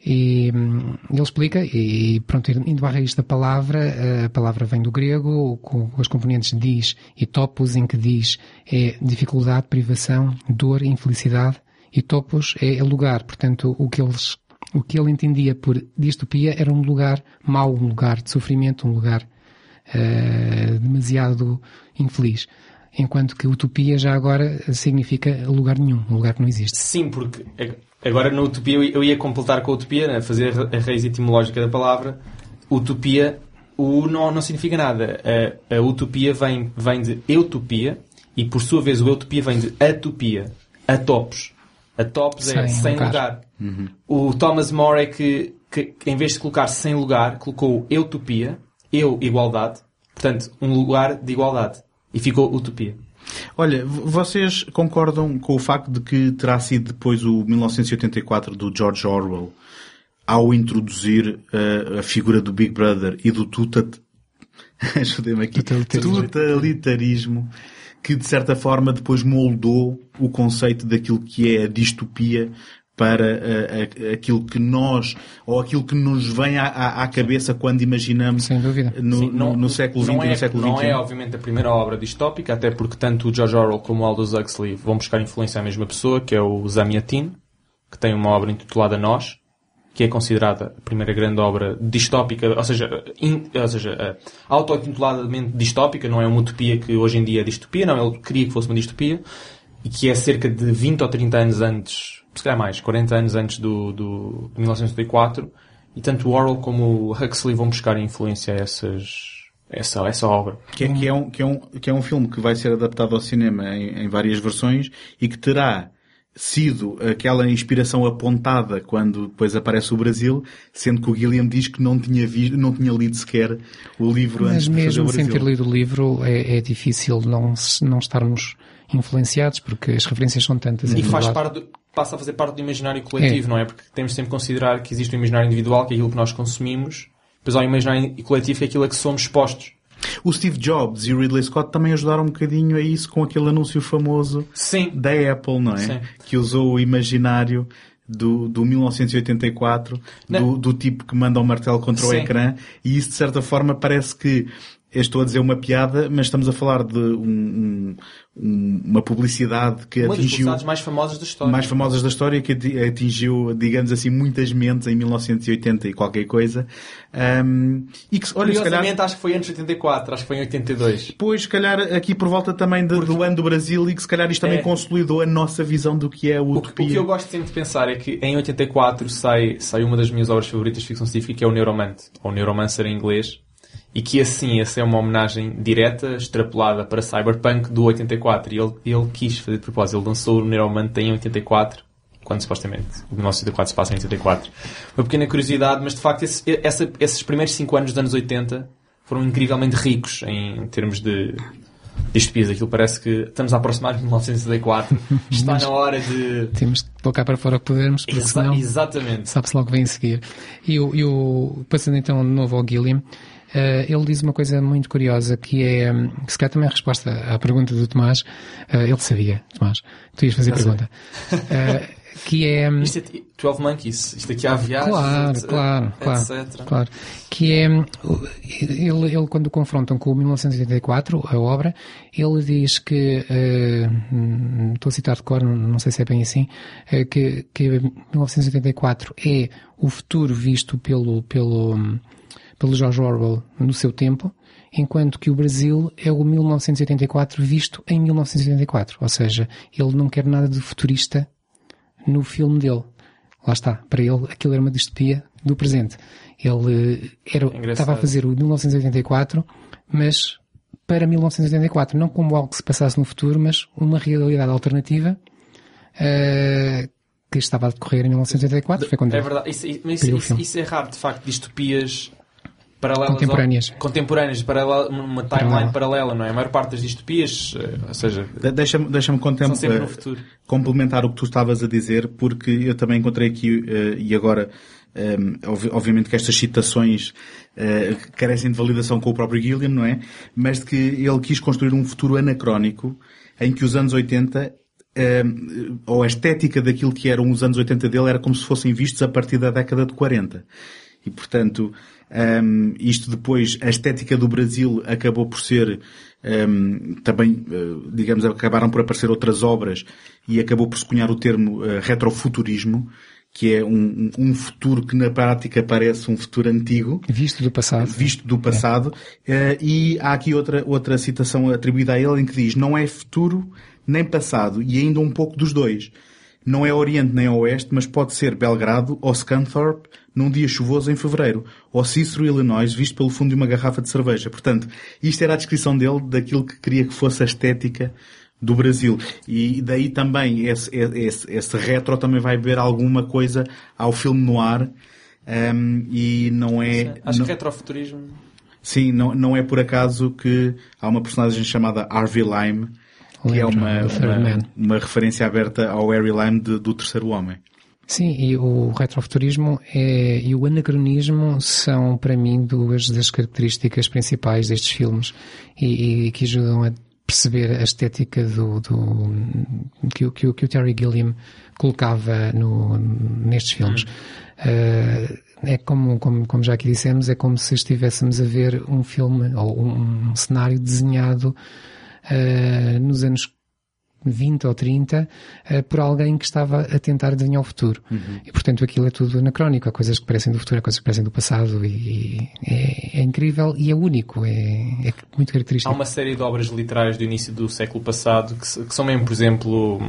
E hum, ele explica, e pronto, indo à raiz da palavra, a palavra vem do grego, com as componentes diz e topos, em que diz é dificuldade, privação, dor, infelicidade, e topos é lugar. Portanto, o que eles, o que ele entendia por distopia era um lugar mau, um lugar de sofrimento, um lugar uh, demasiado infeliz. Enquanto que utopia já agora significa lugar nenhum, um lugar que não existe. Sim, porque agora na utopia eu ia completar com a utopia, né? fazer a raiz etimológica da palavra. Utopia, o não, não significa nada. A, a utopia vem, vem de utopia e por sua vez o utopia vem de atopia, atopos. Atopos é sem lugar. lugar. Uhum. O Thomas More é que, que, em vez de colocar sem lugar, colocou utopia, eu igualdade, portanto um lugar de igualdade. E ficou Utopia. Olha, vocês concordam com o facto de que terá sido depois o 1984 do George Orwell ao introduzir uh, a figura do Big Brother e do tuta... Ajudem-me aqui. Totalitarismo. Totalitarismo que de certa forma depois moldou o conceito daquilo que é a distopia para uh, aquilo que nós, ou aquilo que nos vem à, à, cabeça quando imaginamos Sem dúvida. No, Sim, não, no, século XX é, e no século XXI. Não é, obviamente, a primeira obra distópica, até porque tanto o George Orwell como o Aldous Huxley vão buscar influência à mesma pessoa, que é o Zamiatin, que tem uma obra intitulada Nós, que é considerada a primeira grande obra distópica, ou seja, in, ou seja auto-intituladamente distópica, não é uma utopia que hoje em dia é distopia, não, ele queria que fosse uma distopia, e que é cerca de 20 ou 30 anos antes se calhar mais, 40 anos antes do, do, de 1974, e tanto o Orwell como o Huxley vão buscar influência a essas, essa, essa obra. Que é, que, é um, que, é um, que é um filme que vai ser adaptado ao cinema em, em várias versões e que terá sido aquela inspiração apontada quando depois aparece o Brasil, sendo que o Guilherme diz que não tinha visto, não tinha lido sequer o livro Mas antes de mesmo fazer sem ter lido o livro é, é difícil não, não estarmos influenciados porque as referências são tantas. E faz parte do, passa a fazer parte do imaginário coletivo, é. não é? Porque temos sempre que considerar que existe o imaginário individual, que é aquilo que nós consumimos, depois há o imaginário coletivo, que é aquilo a que somos expostos. O Steve Jobs e o Ridley Scott também ajudaram um bocadinho a isso com aquele anúncio famoso Sim. da Apple, não é? Sim. Que usou o imaginário do, do 1984, do, do, tipo que manda o um martelo contra Sim. o ecrã, e isso de certa forma parece que eu estou a dizer uma piada, mas estamos a falar de um, um, uma publicidade que uma atingiu... Uma das mais famosas da história. Mais famosas da história, que atingiu, digamos assim, muitas mentes em 1980 e qualquer coisa. Um, e que, olha, Curiosamente, calhar, acho que foi antes de 84, acho que foi em 82. Pois, se calhar, aqui por volta também de, Porque... do ano do Brasil e que se calhar isto também é. consolidou a nossa visão do que é a utopia. O, o que eu gosto sempre de pensar é que em 84 sai, sai uma das minhas obras favoritas de ficção científica, que é o Neuromante, ou Neuromancer em inglês, e que assim essa é uma homenagem direta, extrapolada para Cyberpunk do 84. E ele, ele quis fazer de propósito. Ele lançou o Neuromante em 84, quando supostamente o 1984 se passa em 84. Uma pequena curiosidade, mas de facto esse, essa, esses primeiros 5 anos dos anos 80 foram incrivelmente ricos em termos de distopias. Aquilo parece que estamos a aproximar de 1974. Está na hora de... Temos que colocar para fora o que pudermos, porque Exa senão... Exatamente. Sabe-se logo que vem a seguir. E o, e o passando então de novo ao Gilliam, ele diz uma coisa muito curiosa que é, hum, que se calhar também é a resposta à pergunta do Tomás. Uh, ele sabia, Tomás, tu ias fazer a pergunta. Uh, que é... Hum, isto é 12 Monkeys, isto aqui há viagens, claro, etc, claro, claro, claro. Que é, hum, ele, ele quando confrontam com o 1984, a obra, ele diz que, uh, estou a citar de cor, não sei se é bem assim, uh, que, que 1984 é o futuro visto pelo, pelo, pelo George Orwell no seu tempo, enquanto que o Brasil é o 1984 visto em 1984. Ou seja, ele não quer nada de futurista no filme dele. Lá está. Para ele, aquilo era uma distopia do presente. Ele eh, era, estava a fazer o 1984, mas para 1984, não como algo que se passasse no futuro, mas uma realidade alternativa uh, que estava a decorrer em 1984. Foi quando é verdade. Isso, isso, isso, isso, é raro, de facto, distopias paralelas contemporâneas, ao, contemporâneas paralela, uma timeline paralela, não é? A maior parte das distopias, eh, ou seja, deixa-me deixa uh, complementar o que tu estavas a dizer, porque eu também encontrei aqui uh, e agora um, obviamente que estas citações uh, carecem de validação com o próprio Gilliam, não é? Mas de que ele quis construir um futuro anacrónico em que os anos 80 um, ou a estética daquilo que eram os anos 80 dele era como se fossem vistos a partir da década de 40. E, portanto, um, isto depois, a estética do Brasil acabou por ser um, também, uh, digamos, acabaram por aparecer outras obras e acabou por se cunhar o termo uh, retrofuturismo, que é um, um, futuro que na prática parece um futuro antigo. Visto do passado. Visto do passado. É. Uh, e há aqui outra, outra citação atribuída a ele em que diz, não é futuro nem passado, e ainda um pouco dos dois. Não é Oriente nem Oeste, mas pode ser Belgrado ou Scunthorpe num dia chuvoso em fevereiro, ou Cicero, Illinois, visto pelo fundo de uma garrafa de cerveja. Portanto, isto era a descrição dele daquilo que queria que fosse a estética do Brasil. E daí também esse, esse, esse retro também vai ver alguma coisa ao filme no ar. Um, e não é. Acho não, que retrofuturismo. Sim, não, não é por acaso que há uma personagem chamada Harvey Lime, que é uma, uma, uma, referência aberta ao Harry Lime de, do Terceiro Homem. Sim, e o retrofuturismo é, e o anacronismo são, para mim, duas das características principais destes filmes e, e que ajudam a perceber a estética do, do que, que, que, o Terry Gilliam colocava no, nestes filmes. Uh, é como, como, como já aqui dissemos, é como se estivéssemos a ver um filme ou um, um cenário desenhado uh, nos anos 20 ou 30 uh, por alguém que estava a tentar adivinhar o futuro. Uhum. E portanto aquilo é tudo anacrónico, há coisas que parecem do futuro, há coisas que parecem do passado e, e é, é, incrível e é único, é, é, muito característico. Há uma série de obras literárias do início do século passado que, que são mesmo, por exemplo,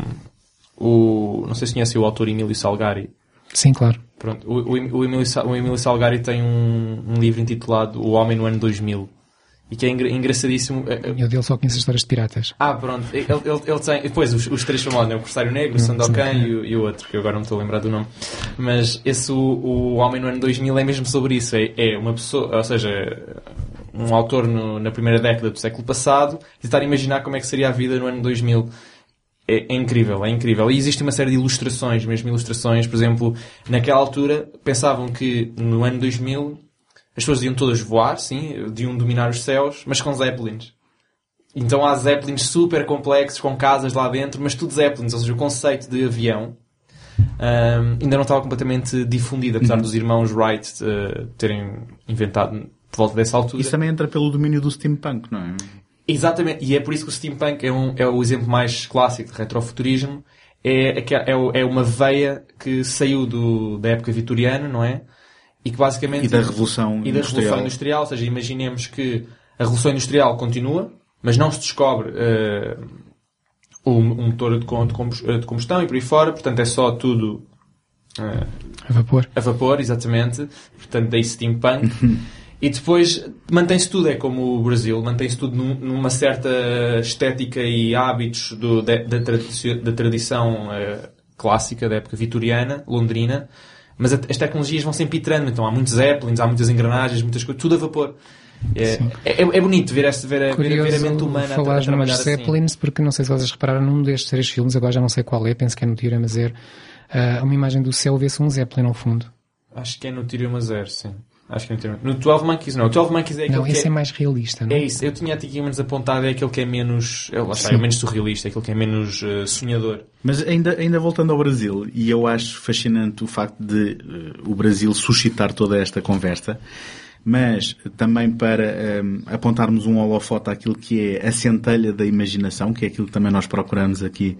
o, não sei se conhece o autor Emílio Salgari. Sim, claro. Pronto, o, o, o, Emílio, o Emílio Salgari tem um, um livro intitulado O Homem no Ano 2000 e que é engraçadíssimo. Eh, eh, Eu dele só conheço histórias de piratas. Ah, pronto. Ele, ele, ele tem. Depois, os, os três famosos, né? o Corsário Negro, o hum, Sandokan e, o, e o outro, que eu agora não estou a lembrar do nome. Mas esse, o, o Homem no Ano 2000, é mesmo sobre isso. É, é uma pessoa, ou seja, um autor no, na primeira década do século passado, tentar imaginar como é que seria a vida no ano 2000. É, é, incrível, é incrível. E existe uma série de ilustrações, mesmo ilustrações, por exemplo, naquela altura pensavam que no ano 2000 as pessoas iam todas voar, sim, iam dominar os céus, mas com Zeppelins. Então há Zeppelins super complexos, com casas lá dentro, mas tudo Zeppelins, ou seja, o conceito de avião um, ainda não estava completamente difundido, apesar uhum. dos irmãos Wright uh, terem inventado por volta dessa altura. Isso também entra pelo domínio do steampunk, não é? Exatamente, e é por isso que o steampunk é, um, é o exemplo mais clássico de retrofuturismo. É, é, é, é uma veia que saiu do, da época vitoriana, não é? E que basicamente... E da Revolução E da Industrial. Revolução Industrial, ou seja, imaginemos que a Revolução Industrial continua, mas não se descobre uh, um, um motor de combustão e por aí fora, portanto é só tudo... Uh, a vapor. A vapor, exatamente. Portanto, daí steampunk. E depois mantém-se tudo, é como o Brasil, mantém-se tudo num, numa certa estética e hábitos do, da, da, tradição, da tradição uh, clássica da época vitoriana, londrina, mas as tecnologias vão sempre entrando, então há muitos Zeppelins, há muitas engrenagens, muitas coisas, tudo a vapor. É, é, é, bonito ver, este, ver, Curioso ver a mente humana falar a, a trabalhar assim. Zeppelins, porque não sei se vocês repararam num destes três filmes, agora já não sei qual é, penso que é no Teorema Zero, uh, uma imagem do céu vê-se um Zeppelin ao fundo. Acho que é no Teorema Zero, sim. Acho que não tem. No 12 Monkeys não. O 12 Monkeys é aquele Não, esse é... é mais realista, não é? É isso. Eu tinha aqui menos apontado, é aquele que é menos. É, lá está, é menos surrealista, é aquele que é menos uh, sonhador. Mas ainda, ainda voltando ao Brasil, e eu acho fascinante o facto de uh, o Brasil suscitar toda esta conversa, mas também para um, eh, apontarmos um holofote àquilo que é a centelha da imaginação, que é aquilo que também nós procuramos aqui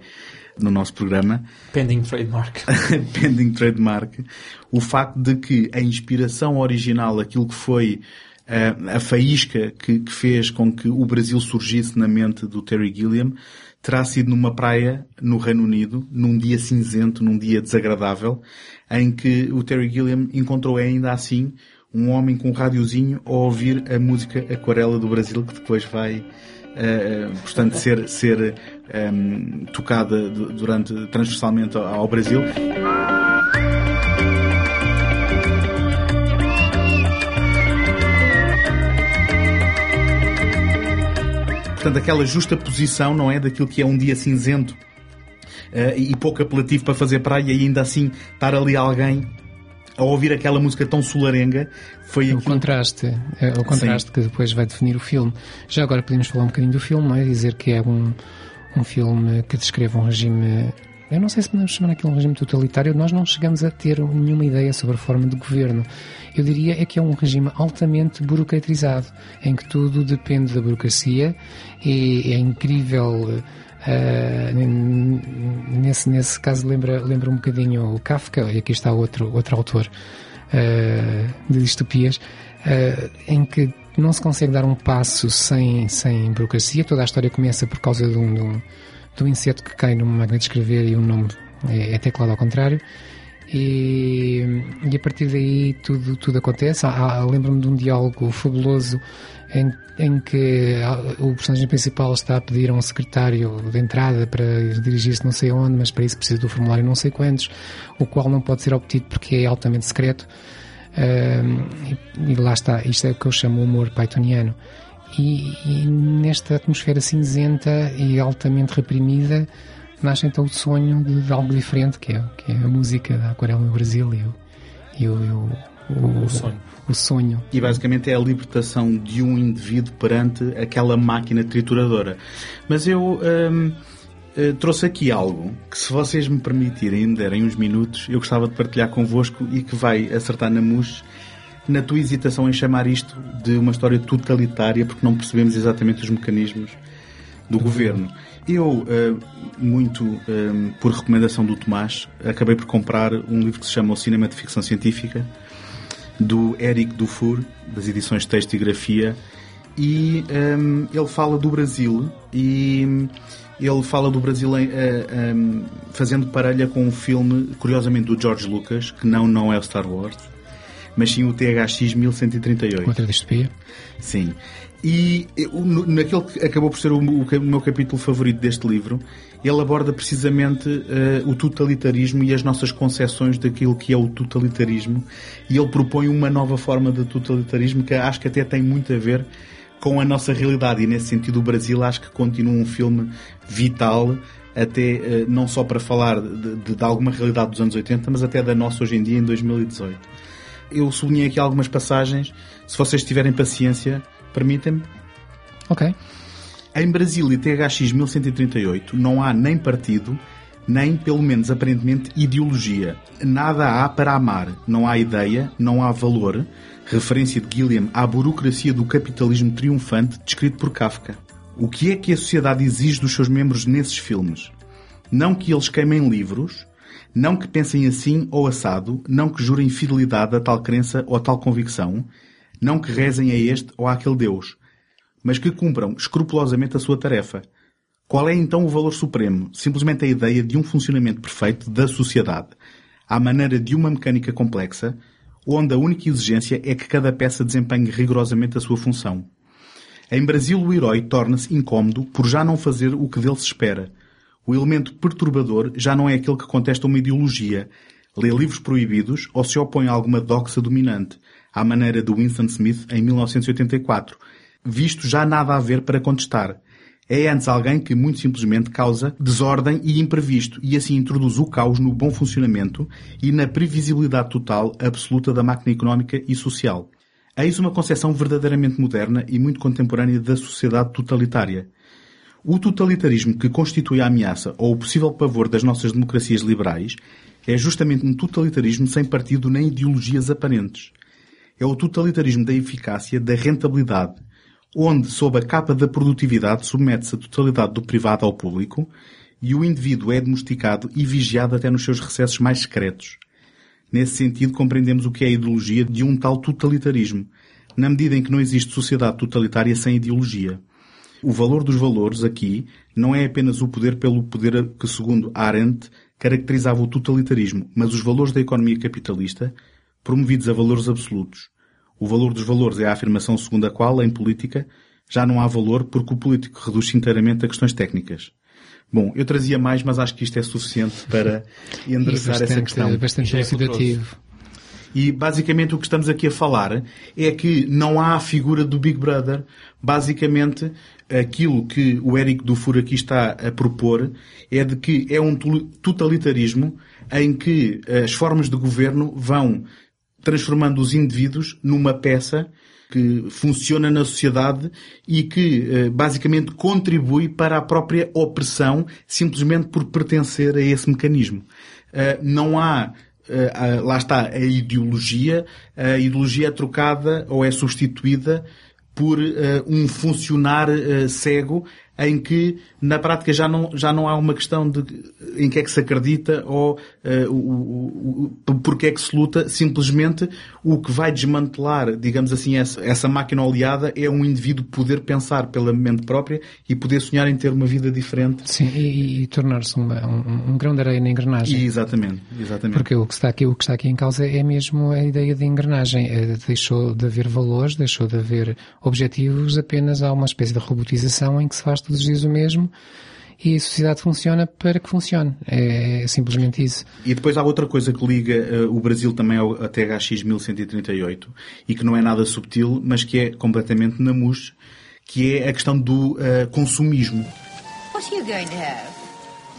no nosso programa. Pending trademark. Pending trademark. O facto de que a inspiração original, aquilo que foi uh, a faísca que, que, fez com que o Brasil surgisse na mente do Terry Gilliam, terá sido numa praia no Reino Unido, num dia cinzento, num dia desagradável, em que o Terry Gilliam encontrou ainda assim um homem com um rádiozinho a ouvir a música Aquarela do Brasil, que depois vai uh, portanto, ser, ser um, ehm, tocada durante, transversalmente ao Brasil. Portanto, aquela justa posição, não é? Daquilo que é um dia cinzento uh, e pouco apelativo para fazer praia e ainda assim estar ali alguém ao ouvir aquela música tão solarenga, foi o contraste, é, o contraste Sim. que depois vai definir o filme. Já agora podemos falar um bocadinho do filme, não é? Dizer que é um, um filme que descreva um regime eu não sei se podemos chamar aquilo um regime totalitário, nós não chegamos a ter nenhuma ideia sobre a forma de governo. Eu diria é que é um regime altamente burocratizado, em que tudo depende da burocracia e é incrível. Uh, nesse, nesse caso lembra, lembra um bocadinho o Kafka, e aqui está outro, outro autor uh, de distopias, uh, em que não se consegue dar um passo sem, sem burocracia. Toda a história começa por causa de um, de um do inseto que cai numa máquina de escrever e o nome é, é teclado ao contrário. E, e, a partir daí tudo, tudo acontece. Lembro-me de um diálogo fabuloso em, em que o personagem principal está a pedir a um secretário de entrada para dirigir-se não sei onde, mas para isso precisa do formulário não sei quantos, o qual não pode ser obtido porque é altamente secreto. e, e, lá está, isto é o que eu chamo humor pythoniano. E, e, nesta atmosfera cinzenta e altamente reprimida nasce então o sonho de, de algo diferente, que é, que é, a música da Aquarela no Brasil e o, e o, o, sonho. o sonho. E basicamente é a libertação de um indivíduo perante aquela máquina trituradora. Mas eu hum, eh, trouxe aqui algo que, se vocês me permitirem, me derem uns minutos, eu gostava de partilhar convosco e que vai acertar na mousse na tua hesitação em chamar isto de uma história totalitária porque não percebemos exatamente os mecanismos do governo. Eu, eh, muito eh, por recomendação do Tomás, acabei por comprar um livro que se chama O Cinema de Ficção Científica, do Eric Dufour, das edições Texto e Grafia, e um, eh, ele fala do Brasil e ele fala do Brasil uh, um, fazendo parelha com um filme, curiosamente, do George Lucas, que não, não é o Star Wars, mas sim o THX 1138. Outra distopia? Sim. E naquele que acabou por ser o, meu capítulo favorito deste livro, ele aborda precisamente uh, o totalitarismo e as nossas concepções daquilo que é o totalitarismo. E ele propõe uma nova forma de totalitarismo que acho que até tem muito a ver com a nossa realidade. E nesse sentido, o Brasil acho que continua um filme vital, até uh, não só para falar de, de alguma realidade dos anos 80, mas até da nossa hoje em dia, em 2018. Eu sublinhei aqui algumas passagens. Se vocês tiverem paciência, permitem-me. Ok. Em Brasília THX 1138 não há nem partido, nem, pelo menos aparentemente, ideologia. Nada há para amar. Não há ideia, não há valor. Referência de Gilliam à burocracia do capitalismo triunfante descrito por Kafka. O que é que a sociedade exige dos seus membros nesses filmes? Não que eles queimem livros, não que pensem assim ou assado, não que jurem fidelidade a tal crença ou a tal convicção, não que rezem a este ou àquele Deus, mas que cumpram escrupulosamente a sua tarefa. Qual é então o valor supremo? Simplesmente a ideia de um funcionamento perfeito da sociedade, à maneira de uma mecânica complexa, onde a única exigência é que cada peça desempenhe rigorosamente a sua função. Em Brasil, o herói torna-se incómodo por já não fazer o que dele se espera – o elemento perturbador já não é aquele que contesta uma ideologia, lê livros proibidos ou se opõe a alguma doxa dominante, à maneira de Winston Smith em 1984, visto já nada a ver para contestar. É antes alguém que muito simplesmente causa desordem e imprevisto e assim introduz o caos no bom funcionamento e na previsibilidade total absoluta da máquina económica e social. Eis uma concepção verdadeiramente moderna e muito contemporânea da sociedade totalitária. O totalitarismo que constitui a ameaça ou o possível pavor das nossas democracias liberais é justamente um totalitarismo sem partido nem ideologias aparentes. É o totalitarismo da eficácia, da rentabilidade, onde, sob a capa da produtividade, submete-se a totalidade do privado ao público e o indivíduo é domesticado e vigiado até nos seus recessos mais secretos. Nesse sentido, compreendemos o que é a ideologia de um tal totalitarismo, na medida em que não existe sociedade totalitária sem ideologia. O valor dos valores aqui não é apenas o poder pelo poder que, segundo Arendt, caracterizava o totalitarismo, mas os valores da economia capitalista, promovidos a valores absolutos. O valor dos valores é a afirmação segundo a qual, em política, já não há valor porque o político reduz-se inteiramente a questões técnicas. Bom, eu trazia mais, mas acho que isto é suficiente para endereçar essa questão. Bastante elucidativo. E basicamente o que estamos aqui a falar é que não há a figura do Big Brother. Basicamente, aquilo que o Eric Dufour aqui está a propor é de que é um totalitarismo em que as formas de governo vão transformando os indivíduos numa peça que funciona na sociedade e que eh, basicamente contribui para a própria opressão simplesmente por pertencer a esse mecanismo. Eh, não há uh, lá está a ideologia, a ideologia é trocada ou é substituída por um funcionar cego em que na prática já não, já não há uma questão de em que é que se acredita ou uh, o, o, o, porque é que se luta, simplesmente o que vai desmantelar, digamos assim, essa, essa máquina oleada é um indivíduo poder pensar pela mente própria e poder sonhar em ter uma vida diferente. Sim, e, e tornar-se um, um, grão de areia na engrenagem. E exatamente, exatamente. Porque o que, está aqui, o que está aqui em causa é mesmo a ideia de engrenagem. É, deixou de haver valores, deixou de haver objetivos, apenas há uma espécie de robotização em que se faz todos os dias o mesmo e a sociedade funciona para que funcione. É, simplesmente isso. E depois há outra coisa que liga uh, o Brasil também ao a THX 1138 e que não é nada subtil, mas que é completamente namus, que é a questão do uh, consumismo. What are you going to have?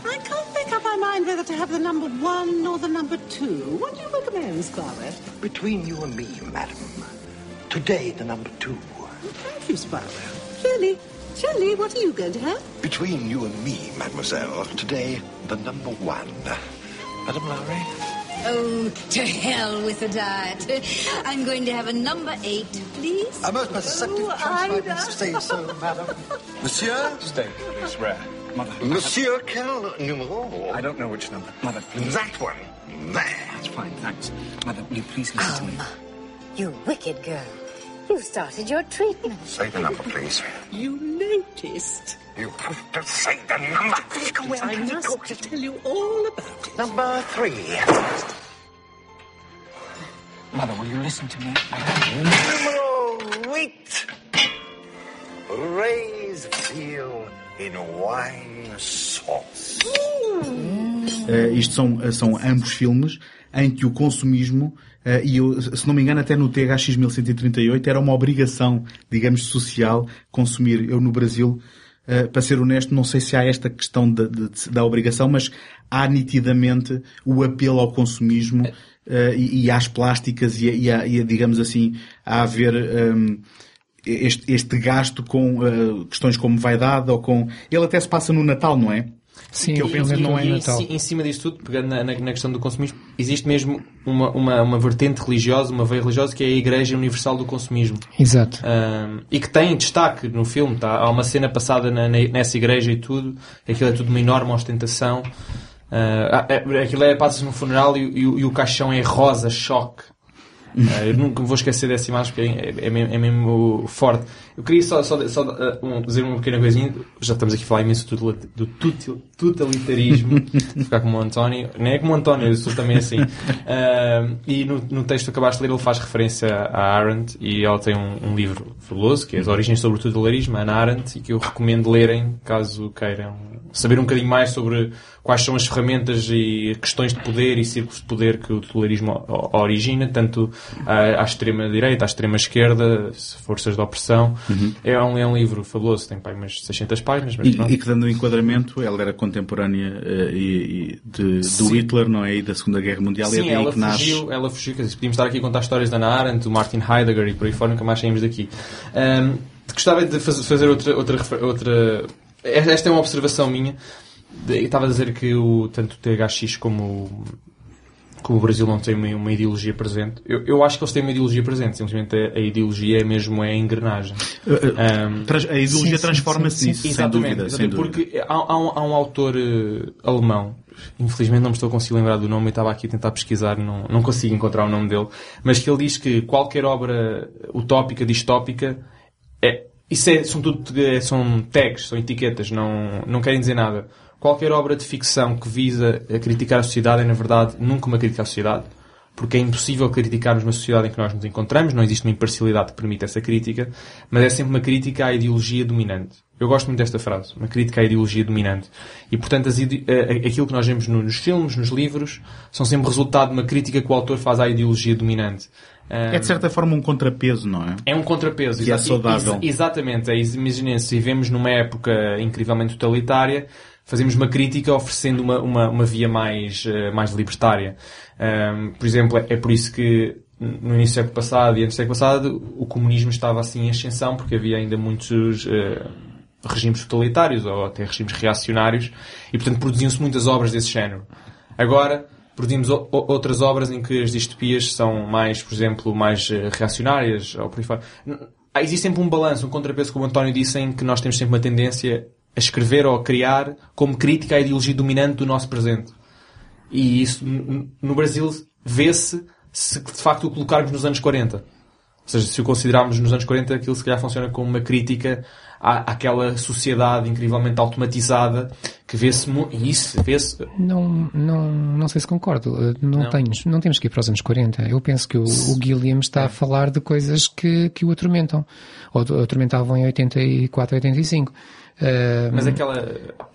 I can't make up my mind whether to have the number one or the number two. What do you recommend, Scarlett? Between you and me, madam. Today, the number two. Thank you, Scarlett. Really? Shirley, what are you going to have? Between you and me, mademoiselle, today, the number one. Madame Lowry? Oh, to hell with the diet. I'm going to have a number eight, please. A most perceptive oh, choice, I say so, madam. Monsieur? Steak, please, rare. Mother. Monsieur, quel numéro? I don't know which number. Mother, please. That one. There. That's fine, thanks. Mother, will you please listen um, to me? You wicked girl. You started your treatment. Say the number, please. You noticed. You have to say the number. Well, I must talk to tell you all about it. Number three. Mother, will you listen to me? Numero eight. Raise veal in wine sauce. Uh, isto são, são ambos filmes em que o consumismo e eu, se não me engano, até no THX 1138 era uma obrigação, digamos, social consumir. Eu no Brasil, uh, para ser honesto, não sei se há esta questão de, de, da obrigação, mas há nitidamente o apelo ao consumismo uh, e, e, às plásticas e, a, e, a, e a, digamos assim, a haver um, este, este gasto com questões como vaidade ou com... Ele até se passa no Natal, não é? Sim, que eu penso que não é Natal. Em cima disso tudo, pegando na, na, na, questão do consumismo, existe mesmo uma, uma, uma vertente religiosa, uma veia religiosa, que é a Igreja Universal do Consumismo. Exato. Um, e que tem destaque no filme. Tá? Há uma cena passada na, nessa igreja e tudo. Aquilo é tudo uma enorme ostentação. Uh, aquilo é, passa-se no funeral e, e, e o caixão é rosa, choque. Uh, eu nunca me vou esquecer dessa imagem porque é, é, é mesmo forte. Eu queria só, só, só uh, um, dizer uma pequena coisinha. Já estamos aqui a falar imenso do, totalitarismo. ficar como o António. Nem é como o António, eu sou também assim. Uh, e no, no texto que acabaste de ler ele faz referência a Arendt e ela tem um, um livro fabuloso que é As Origens sobre o Totalitarismo, Ana Arendt, e que eu recomendo lerem caso queiram saber um bocadinho mais sobre quais são as ferramentas e questões de poder e círculos de poder que o totalitarismo origina, tanto à, à extrema-direita, à extrema-esquerda, forças de opressão. Uhum. É, um, é um livro fabuloso, tem umas 600 páginas. Mas e, e, que dando um enquadramento, ela era contemporânea uh, e, e de, do Hitler, não é? E da Segunda Guerra Mundial. Sim, e é ela que fugiu, nasce... ela fugiu, quer dizer, podíamos estar aqui a contar histórias da Ana Arendt, do Martin Heidegger e por aí fora, nunca mais saímos daqui. Um, gostava de fazer outra, outra, outra... Esta é uma observação minha Estava a dizer que o, tanto o THX como, como o Brasil não têm uma, uma ideologia presente. Eu, eu, acho que eles têm uma ideologia presente. Simplesmente a, a ideologia é mesmo a engrenagem. Um, uh, uh, a ideologia transforma-se nisso, sem dúvida. Sem dúvida. Porque há, há, um, há um autor uh, alemão infelizmente não me estou a conseguir lembrar do nome, eu estava aqui a tentar pesquisar, não, não consigo encontrar o nome dele, mas que ele diz que qualquer obra utópica, distópica, é, isso é, são tudo, é, são tags, são etiquetas, não, não querem dizer nada. Qualquer obra de ficção que visa a criticar a sociedade é, na verdade, nunca uma crítica à sociedade, porque é impossível criticarmos uma sociedade em que nós nos encontramos, não existe uma imparcialidade que permita essa crítica, mas é sempre uma crítica à ideologia dominante. Eu gosto muito desta frase, uma crítica à ideologia dominante. E, portanto, aquilo que nós vemos nos filmes, nos livros, são sempre resultado de uma crítica que o autor faz à ideologia dominante. É de certa forma um contrapeso, não é? É um contrapeso. Que é saudável. exatamente. Imaginem se vivemos numa época incrivelmente totalitária, fazemos uma crítica oferecendo uma, uma, uma via mais, uh, mais libertária. Um, por exemplo, é, é por isso que no início do século passado e antes do século passado, o comunismo estava assim em ascensão porque havia ainda muitos eh, regimes totalitários ou até regimes reacionários e, portanto, produziam-se muitas obras desse género. Agora, produzimos outras obras em que as distopias são mais, por exemplo, mais eh, reacionárias ou por aí fora. Existe sempre um balanço, um contrapeso, como o António disse, em que nós temos sempre uma tendência a escrever ou a criar como crítica à ideologia dominante do nosso presente. E isso no Brasil vê-se se de facto o colocarmos nos anos 40. Ou seja, se o considerarmos nos anos 40, aquilo se calhar funciona como uma crítica à, àquela sociedade incrivelmente automatizada que vê-se, e isso vê-se, Não, não, não sei se concordo. Uh, Não, Não? Não temos que ir para os anos 40. Eu penso que o, o Gilliam está a falar de coisas que, que o atormentam. Ou atormentavam em 84, 85. Uh, mas aquela,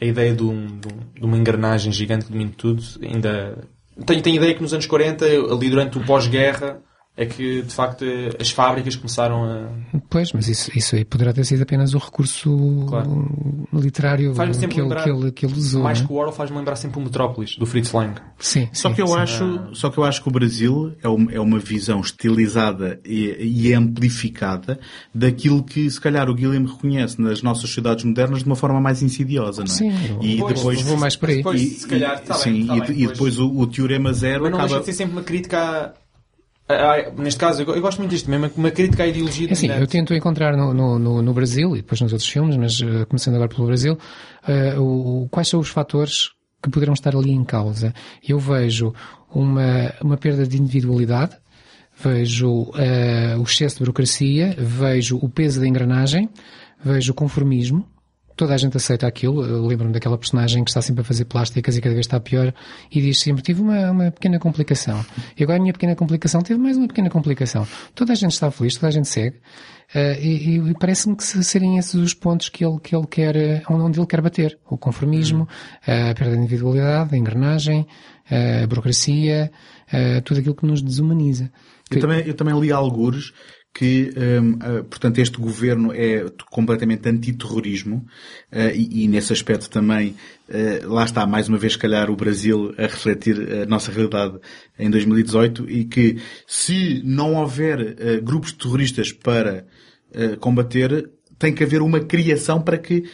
a ideia de, um- de um- uma engrenagem gigante que domina tudo, ainda, tenho, tenho ideia que nos anos 40, ali durante o pós-guerra, é que de facto as fábricas começaram a, Pois, mas isso, isso aí poderá ter sido apenas o recurso Claro. literário Faz-me que sempre ele, lembrar- que, ele, que ele usou. mais né? que o Orwell faz-me lembrar sempre o Metrópolis, do Fritz Lang. Sim, Só sim, que eu sim. acho, só que eu acho que o Brasil é uma, é uma visão estilizada e, e amplificada daquilo que se calhar o Guilherme reconhece nas nossas sociedades modernas de uma forma mais insidiosa, não é? Sim, e Pois, depois vou mais por aí. Pois, e, se calhar, tá bem, sim, tá e, bem, e pois. depois o, o teorema zero Mas não deixa acaba de ser sempre uma crítica a... a- a- neste caso, eu, go- eu gosto muito disto mesmo, uma crítica à ideologia É assim, eu tento encontrar no, no, no, Brasil e depois nos outros filmes, mas eh, começando agora pelo Brasil, eh, o, quais são os fatores que poderão estar ali em causa. Eu vejo uma, uma perda de individualidade, vejo eh, o excesso de burocracia, vejo o peso da engrenagem, vejo o conformismo, toda a gente aceita aquilo. Eu lembro-me daquela personagem que está sempre a fazer plásticas e cada vez está pior e diz sempre, tive uma, uma pequena complicação. E agora a minha pequena complicação teve mais uma pequena complicação. Toda a gente está feliz, toda a gente segue. eh, e e parece-me que se- serem esses os pontos que ele, que ele quer, eh, onde ele quer bater. O conformismo, a perda de individualidade, a engrenagem, a burocracia, tudo aquilo que nos desumaniza. Eu também, eu também li algures que, hum, ah, portanto, este governo é completamente antiterrorismo ah, e, e nesse aspecto também, ah, lá está, mais uma vez, se calhar, o Brasil a refletir a nossa realidade em 2018 e que se não houver grupos terroristas para combater, tem que haver uma criação para que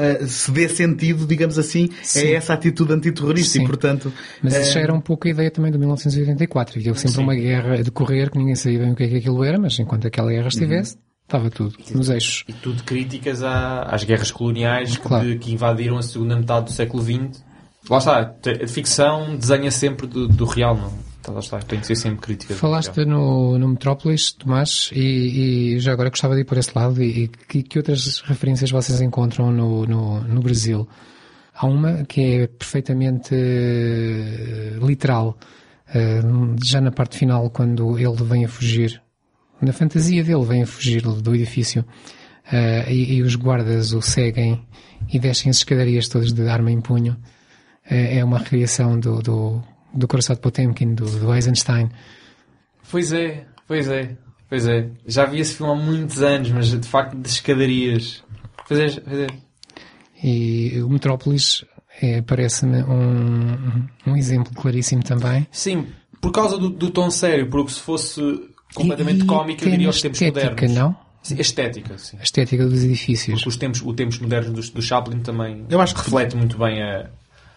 ah, se dê sentido, digamos assim, Sim. a essa atitude antiterrorista Sim. e, portanto... Mas isso já era um pouco a ideia também de 1984. Havia sempre uma guerra a decorrer que ninguém sabia bem o que é que aquilo era, mas enquanto aquela guerra estivesse, estava tudo nos eixos. E tudo críticas à- às guerras coloniais que, Claro. de- que invadiram a segunda metade do século XX. Lá está, a ficção desenha sempre do, do real, não? Tá, Lá está, tem que ser sempre crítica. Falaste no, no Metrópolis, Tomás, e, e já agora gostava de ir por esse lado e, e que, que outras referências vocês encontram no, no, no Brasil? Há uma que é perfeitamente eh, literal, eh, já na parte final, quando ele vem a fugir, na fantasia dele, vem a fugir do edifício eh, e, e os guardas o seguem e descem as escadarias todas de arma em punho. É uma recriação do, do, do Coração de Potemkin, do, do Eisenstein. Pois é, pois é, pois é. Já vi esse filme há muitos anos, mas de facto de escadarias. Pois é, pois é. E o Metrópolis é, parece-me um, um exemplo claríssimo também. Sim, por causa do, do tom sério, porque se fosse completamente E- e cómico, eu diria os tempos estética, modernos. não? Sim, a estética, sim. A estética dos edifícios. Porque os tempos, os tempos modernos do, do Chaplin também Eu acho que- reflete muito bem a,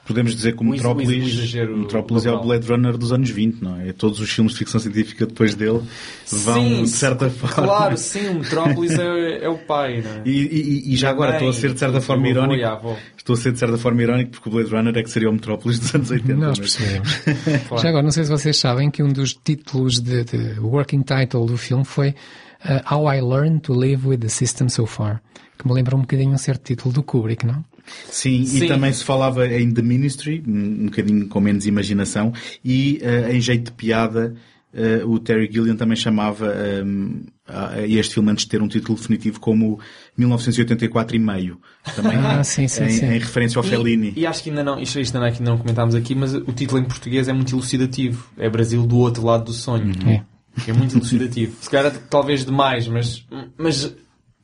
Podemos dizer que o Metrópolis, exagero o Metrópolis é o. Blade Runner dos anos 20, não é? Todos os filmes de ficção científica depois dele vão, Sim, de certa forma... Claro, sim, o Metrópolis é, é o pai, não é? E, e- e já agora estou a ser de certa forma irónico. Estou a ser de certa forma irónico porque o Blade Runner é que seria o Metrópolis dos anos 80. Nós percebemos. Claro. Já agora, não sei se vocês sabem que um dos títulos de, de o working title do filme foi uh, How I Learned to Live with the System So Far. Que me lembra um bocadinho um certo título do Kubrick, não? Sim, Sim. e também se falava em The Ministry, um um bocadinho com menos imaginação, e eh, em jeito de piada, eh, o Terry Gilliam também chamava ehm, a este filme antes de ter um título definitivo como 1984 e meio. Também Ah, sim, sim, em, sim. em referência ao Fellini. E, e acho que ainda não, isto, isto ainda aqui não comentámos aqui, mas o título em português é muito elucidativo. É Brasil do outro lado do sonho. É. É muito elucidativo. Se calhar talvez demais, mas, mas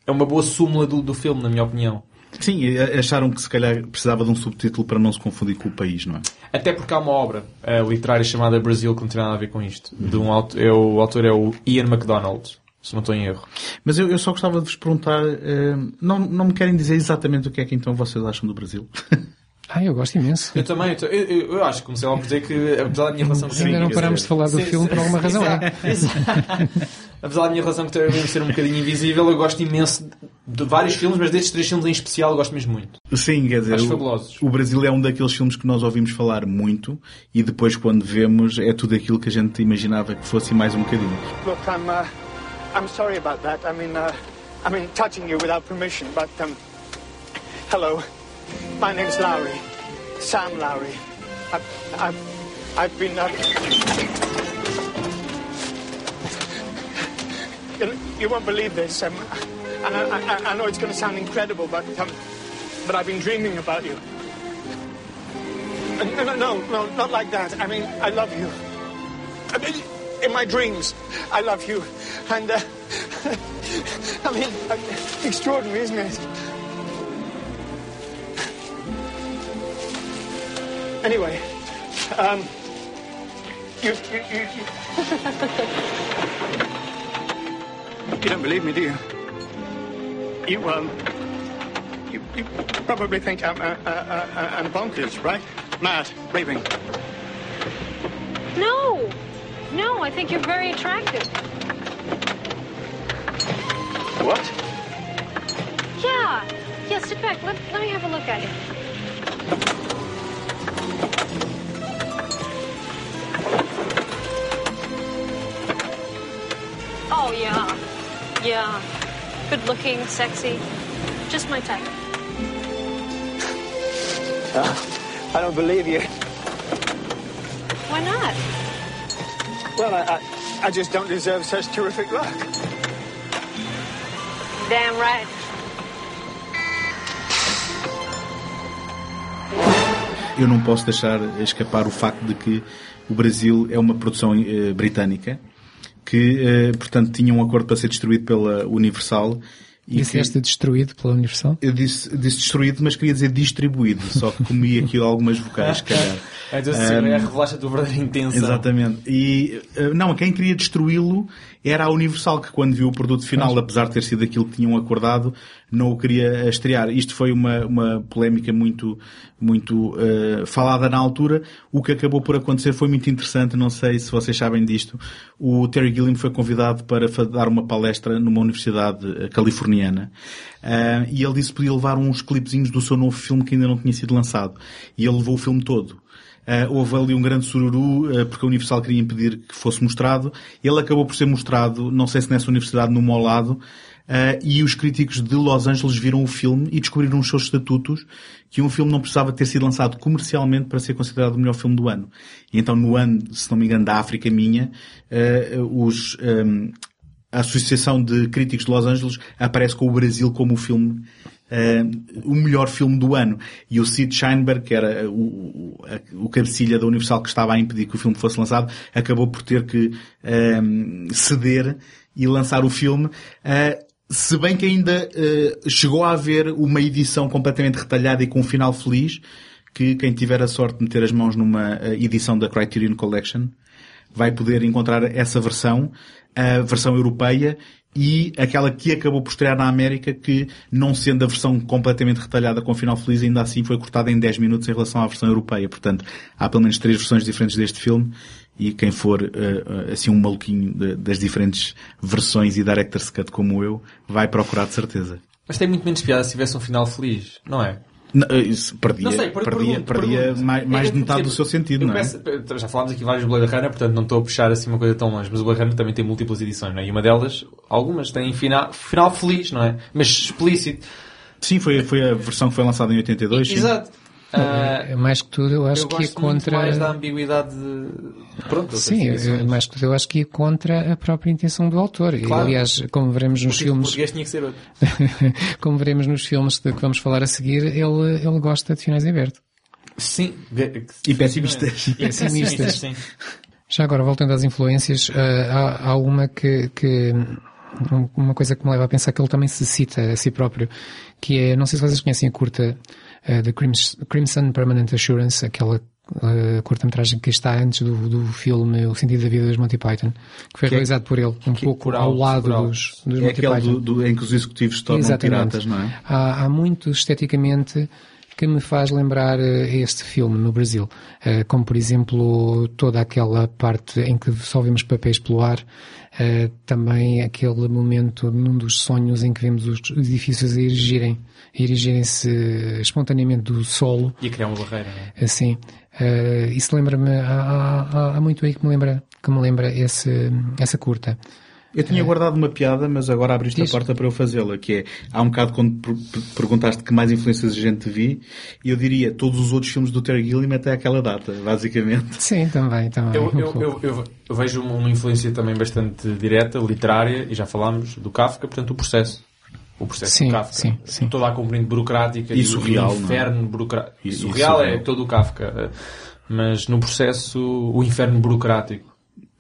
é uma boa súmula do, do filme, na minha opinião. Sim, acharam que se calhar precisava de um subtítulo para não se confundir com o país, não é? Até porque há uma obra eh, literária chamada Brasil que não tem nada a ver com isto. De um autor, é, o autor é o Ian MacDonald, se não estou em erro. Mas eu, eu só gostava de vos perguntar, eh, não, não me querem dizer exatamente o que é que então vocês acham do Brasil? Ah, eu gosto imenso. Eu também, eu, eu, eu acho que comecei logo por dizer que, apesar da minha relação com Ainda não parámos dizer, de falar do sim, filme sim, por alguma razão. é? Exato, exato. Apesar da minha relação com o Terry ser um bocadinho invisível, eu gosto imenso de vários filmes, mas destes três filmes em especial eu gosto mesmo muito. Sim, quer dizer, Acho o, fabulosos. o Brasil é um daqueles filmes que nós ouvimos falar muito e depois quando vemos é tudo aquilo que a gente imaginava que fosse mais um bocadinho. Look, I'm, uh, I'm sorry about that. I mean, uh, I mean, touching you without permission, but, um, hello. My name's Lowry. Sam Lowry. I've, I've, I've been, uh, you, you won't believe this, um, and I, I, I know it's going to sound incredible, but, um, but I've been dreaming about you. Uh, No, no, no, no, not like that. I mean, I love you. I mean, in my dreams, I love you. And, uh, I mean, uh, extraordinary, isn't it? Anyway, um, you, you, you, you... you don't believe me, do you? You, um, you, you probably think I'm, uh, uh, uh, I'm bonkers, right? Mad, raving. No, no, I think you're very attractive. What? Yeah, yeah, sit back. Let, let me have a look at you. Oh, yeah, yeah. Good looking, sexy. Just my type. I don't believe you. Why not? Well, I, I, I just don't deserve such terrific luck. Damn right. Eu não posso deixar escapar o facto de que o Brasil é uma produção eh, britânica que, eh, portanto, tinha um acordo para ser distribuído pela Universal e que- Disseste destruído pela Universal? eu disse, disse destruído, mas queria dizer distribuído, só que comi aqui algumas vocais, calhar. Então, se é a revelaste a tua verdadeira intenção. Exatamente. E, eh, não, quem queria destruí-lo era a Universal, que quando viu o produto final, apesar de ter sido aquilo que tinham acordado, não o queria estrear. Isto foi uma, uma polémica muito, muito eh, falada na altura. O que acabou por acontecer foi muito interessante, não sei se vocês sabem disto. O Terry Gilliam foi convidado para dar uma palestra numa universidade eh, californiana. Ah, e ele disse que podia levar uns clipezinhos do seu novo filme que ainda não tinha sido lançado. E ele levou o filme todo. Uh, houve ali um grande sururu, uh, porque a Universal queria impedir que fosse mostrado. Ele acabou por ser mostrado, não sei se nessa universidade, num ao lado, uh, e os críticos de Los Angeles viram o filme e descobriram nos seus estatutos que um filme não precisava ter sido lançado comercialmente para ser considerado o melhor filme do ano. E então no ano, se não me engano, da África Minha, uh, os, um, a Associação de Críticos de Los Angeles aparece com o Brasil como o filme eh, o melhor filme do ano. E o Sid Sheinberg, que era o, o, a- o cabecilha da Universal que estava a impedir que o filme fosse lançado, acabou por ter que eh, ceder e lançar o filme. Eh, se bem que ainda eh, chegou a haver uma edição completamente retalhada e com um final feliz, que quem tiver a sorte de meter as mãos numa eh, edição da Criterion Collection vai poder encontrar essa versão, a versão europeia e aquela que acabou por estrear na América, que não sendo a versão completamente retalhada com final feliz, ainda assim foi cortada em 10 minutos em relação à versão europeia. Portanto, há pelo menos três versões diferentes deste filme e quem for eh, eh, assim um maluquinho das diferentes versões e director's cut como eu, vai procurar de certeza. Mas tem muito menos piada se tivesse um final feliz, não é? Não, eh, isso perdia, Não sei, per- perdia, pergunto, perdia pergunto. mais, mais de metade do tipo, seu sentido, não é? peço- já falámos aqui vários Blade Runner, portanto não estou a puxar assim uma coisa tão longe, mas o Blade Runner também tem múltiplas edições, não é? E uma delas, algumas têm final, final feliz, não é? Mas explícito. Sim, foi, foi a versão que foi lançada em 82. sim. Exato. Ah, É, mais que tudo, eu acho eu que gosto é muito contra. mais da ambiguidade de... Pronto, Sim, é, mais que tudo, eu acho que é contra a própria intenção do autor. E, Claro. aliás, como veremos nos título filmes, tinha que ser outro. como veremos nos filmes de que vamos falar a seguir, ele, ele gosta de finais em aberto. Sim. E pessimistas. E pessimistas. sim. Já agora, voltando às influências, eh, há, há uma que, que um- uma coisa que me leva a pensar que ele também se cita a si próprio, que é, não sei se vocês conhecem a curta uh, The Crims- Crimson Permanent Assurance, aquela uh, curta-metragem que está antes do, do filme O Sentido da Vida dos Monty Python, que foi Que é- realizado por ele, um pouco por ao lado por alto. dos, dos É Monty aquele Python. do, do- em que os executivos se tornam Exatamente. piratas, não é? Há, há muito esteticamente que me faz lembrar eh, este filme no Brasil, Eh, como por exemplo toda aquela parte em que só vemos papéis pelo ar, eh, também aquele momento num dos sonhos em que vemos os edifícios a erigirem, a erigirem-se espontaneamente do solo, Ia criar uma barreira, não é? assim. Eh, isso lembra-me, há, há- há muito aí que me lembra, que me lembra esse, essa curta. Eu tinha guardado uma piada, mas agora abriste Diz. a porta para eu fazê-la, que é, há um bocado quando per- per- perguntaste que mais influências a gente vi, eu diria todos os outros filmes do Terry Gilliam até aquela data, basicamente. Sim, também, também. Eu, um eu, eu, eu- vejo uma influência também bastante direta, literária, e já falámos do Kafka, portanto, o processo. O processo Sim, do Kafka. sim, sim. Toda a componente burocrática E o- surreal, o inferno burocrático. E- surreal é surreal. todo o Kafka. Mas no processo, o inferno burocrático.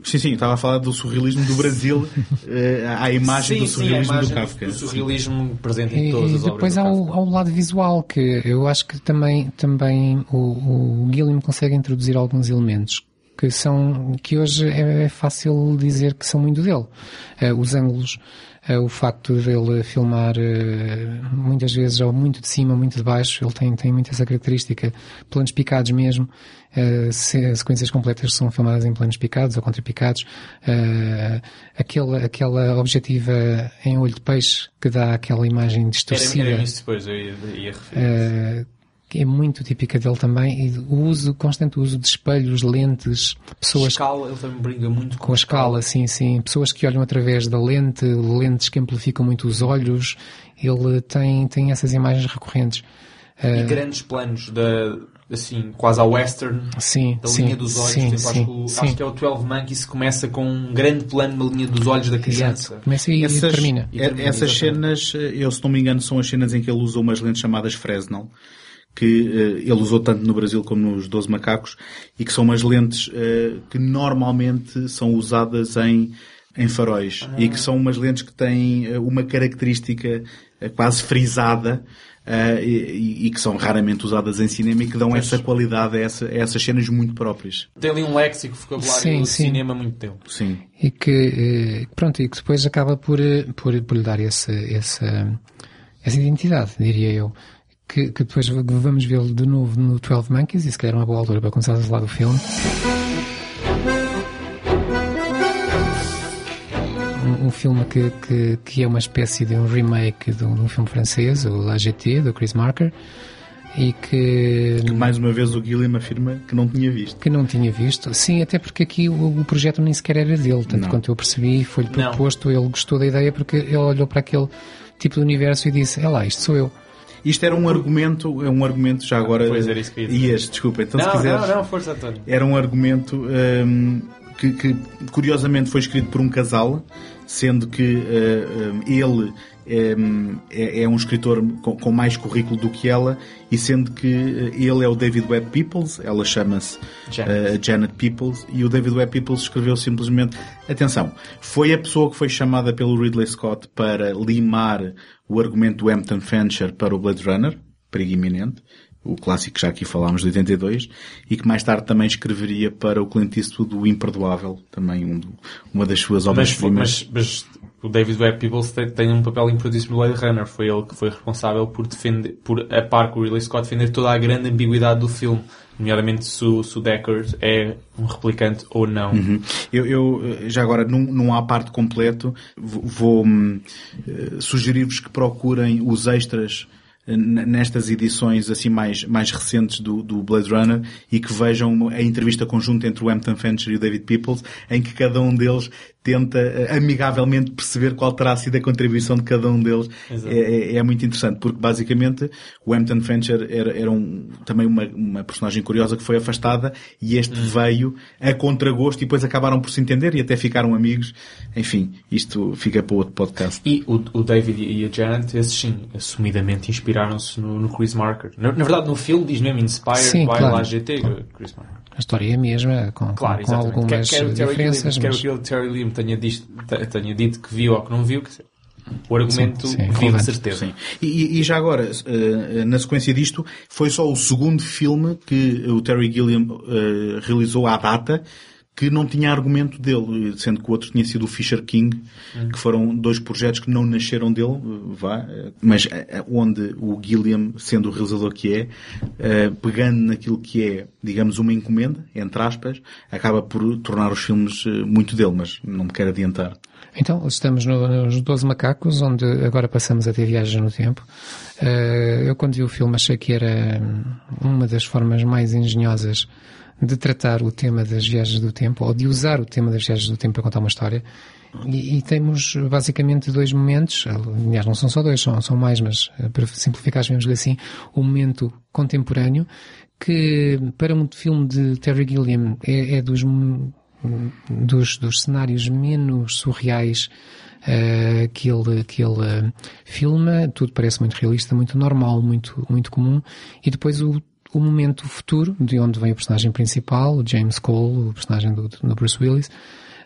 Sim, sim, estava a falar do surrealismo do Brasil, eh, à imagem do a surrealismo imagem do Kafka. Do surrealismo presente E, em todas e as depois obras do Kafka. há o lado visual, que eu acho que também, também o, o Gilliam consegue introduzir alguns elementos que são, que hoje é, é fácil dizer que são muito dele. Eh, os ângulos, eh, o facto dele filmar eh, muitas vezes ou muito de cima, muito de baixo, ele tem, tem muito essa característica. Planos picados mesmo, eh, se- sequências completas são filmadas em planos picados ou contrapicados. Eh, aquela, aquela objetiva em olho de peixe que dá aquela imagem Era, distorcida. era isso depois, eu ia, ia referir. eh, que é muito típica dele também e o uso, o constante uso de espelhos, lentes, pessoas escala, ele também brinca muito com a escala, sim, sim, pessoas que olham através da lente, lentes que amplificam muito os olhos, ele tem, tem essas imagens recorrentes. E grandes planos, da, assim, quase ao western, Sim, da sim, linha dos olhos. sim, tipo, acho, sim, sim. acho que é o 12 Monkeys que começa com um grande plano na linha dos olhos da criança. Exato. Começa e, Essas, termina. E termina, essas cenas, eh, eu se não me engano, são as cenas em que ele usa umas lentes chamadas Fresnel, que eh, ele usou tanto no Brasil como nos 12 Macacos, e que são umas lentes eh, que normalmente são usadas em, em faróis, e que são umas lentes que têm uma característica quase frisada, eh, e, e- que são raramente usadas em cinema e que dão essa qualidade a, essa- a essas cenas muito próprias. Tem ali um léxico, vocabulário Sim, do sim. cinema muito dele. Sim. e que eh, pronto e que depois acaba por eh, por, por lhe dar esse, essa essa identidade diria eu que, que depois vamos vê-lo de novo no 12 Monkeys e se calhar é uma boa altura para começar a falar do filme um, um filme que, que, que é uma espécie de um remake de um, de um filme francês o La GT do Chris Marker e que Que mais uma vez o Guilherme afirma que não tinha visto. que não tinha visto. Sim, até porque aqui o, o projeto nem sequer era dele, tanto Não. quanto eu percebi, foi-lhe Não. proposto, ele gostou da ideia porque ele olhou para aquele tipo de universo e disse, é lá, isto sou eu. Isto era um argumento, é um argumento já agora. Pois era isso que eu ia dizer. Ias, desculpa. Então se não, quiseres. não, não, força António. Era um argumento hum, que, que, curiosamente foi escrito por um casal, sendo que hum, ele hum, é, é um escritor com, com mais currículo do que ela, e sendo que eh, ele é o David Webb Peoples, ela chama-se Janet. eh, Janet Peoples, e o David Webb Peoples escreveu simplesmente, atenção, foi a pessoa que foi chamada pelo Ridley Scott para limar o argumento do Hampton Fancher para o Blade Runner, perigo iminente, o clássico que já aqui falámos de 82, e que mais tarde também escreveria para o Clint Eastwood o Imperdoável, também um do- uma das suas Mas, obras-primas. mas, mas o David Webb Peoples tem, tem um papel importantíssimo no Blade Runner. Foi ele que foi responsável por defender, por a par com o Ridley Scott, defender toda a grande ambiguidade do filme. Nomeadamente se o, se o Deckard é um replicante ou não. Uhum. Eu, eu, já agora, num, num à parte completo, vou, vou, hum, eh, sugerir-vos que procurem os extras nestas edições assim mais, mais recentes do, do Blade Runner e que vejam a entrevista conjunta entre o Hampton Fancher e o David Peoples, em que cada um deles tenta eh, amigavelmente perceber qual terá sido a contribuição de cada um deles. É, é- é muito interessante, porque basicamente o Hampton Fancher era, era um, também uma, uma personagem curiosa que foi afastada e este veio a contragosto e depois acabaram por se entender e até ficaram amigos. Enfim, isto fica para outro podcast. E o, o David e a Janet, esses sim, assumidamente inspiraram-se no, no Chris Marker. Na, na verdade, no filme diz mesmo Inspired Sim, by claro. La GT, Chris Marker. A história é a mesma, com, Claro, com, com exatamente. algumas diferenças, Gilliam, mas quer o que o Terry Gilliam tenha, dito, te- tenha dito que viu ou que não viu, dizer, o argumento Sim, sim, viu de certeza. Sim. E, e já agora, eh, na sequência disto, foi só o segundo filme que o Terry Gilliam eh, realizou à data que não tinha argumento dele, sendo que o outro tinha sido o Fisher King, que foram dois projetos que não nasceram dele, eh, vá, eh, mas eh, onde o Gilliam, sendo o realizador que é, pegando naquilo que é, digamos, uma encomenda, entre aspas, acaba por tornar os filmes muito dele, mas não me quero adiantar. Então, estamos no- nos 12 macacos, onde agora passamos a ter viagens no tempo. Eu quando vi o filme achei que era hum, uma das formas mais engenhosas de tratar o tema das viagens do tempo, ou de usar o tema das viagens do tempo para contar uma história. E, e temos basicamente dois momentos, aliás não são só dois, são, são mais, mas eh, para simplificar, vamos assim, o momento contemporâneo, que para um filme de Terry Gilliam é, é dos, dos, dos cenários menos surreais eh, que ele, que ele eh, filma, tudo parece muito realista, muito normal, muito, muito comum, e depois o, o momento futuro, de onde vem o personagem principal, o James Cole, o personagem do, do Bruce Willis,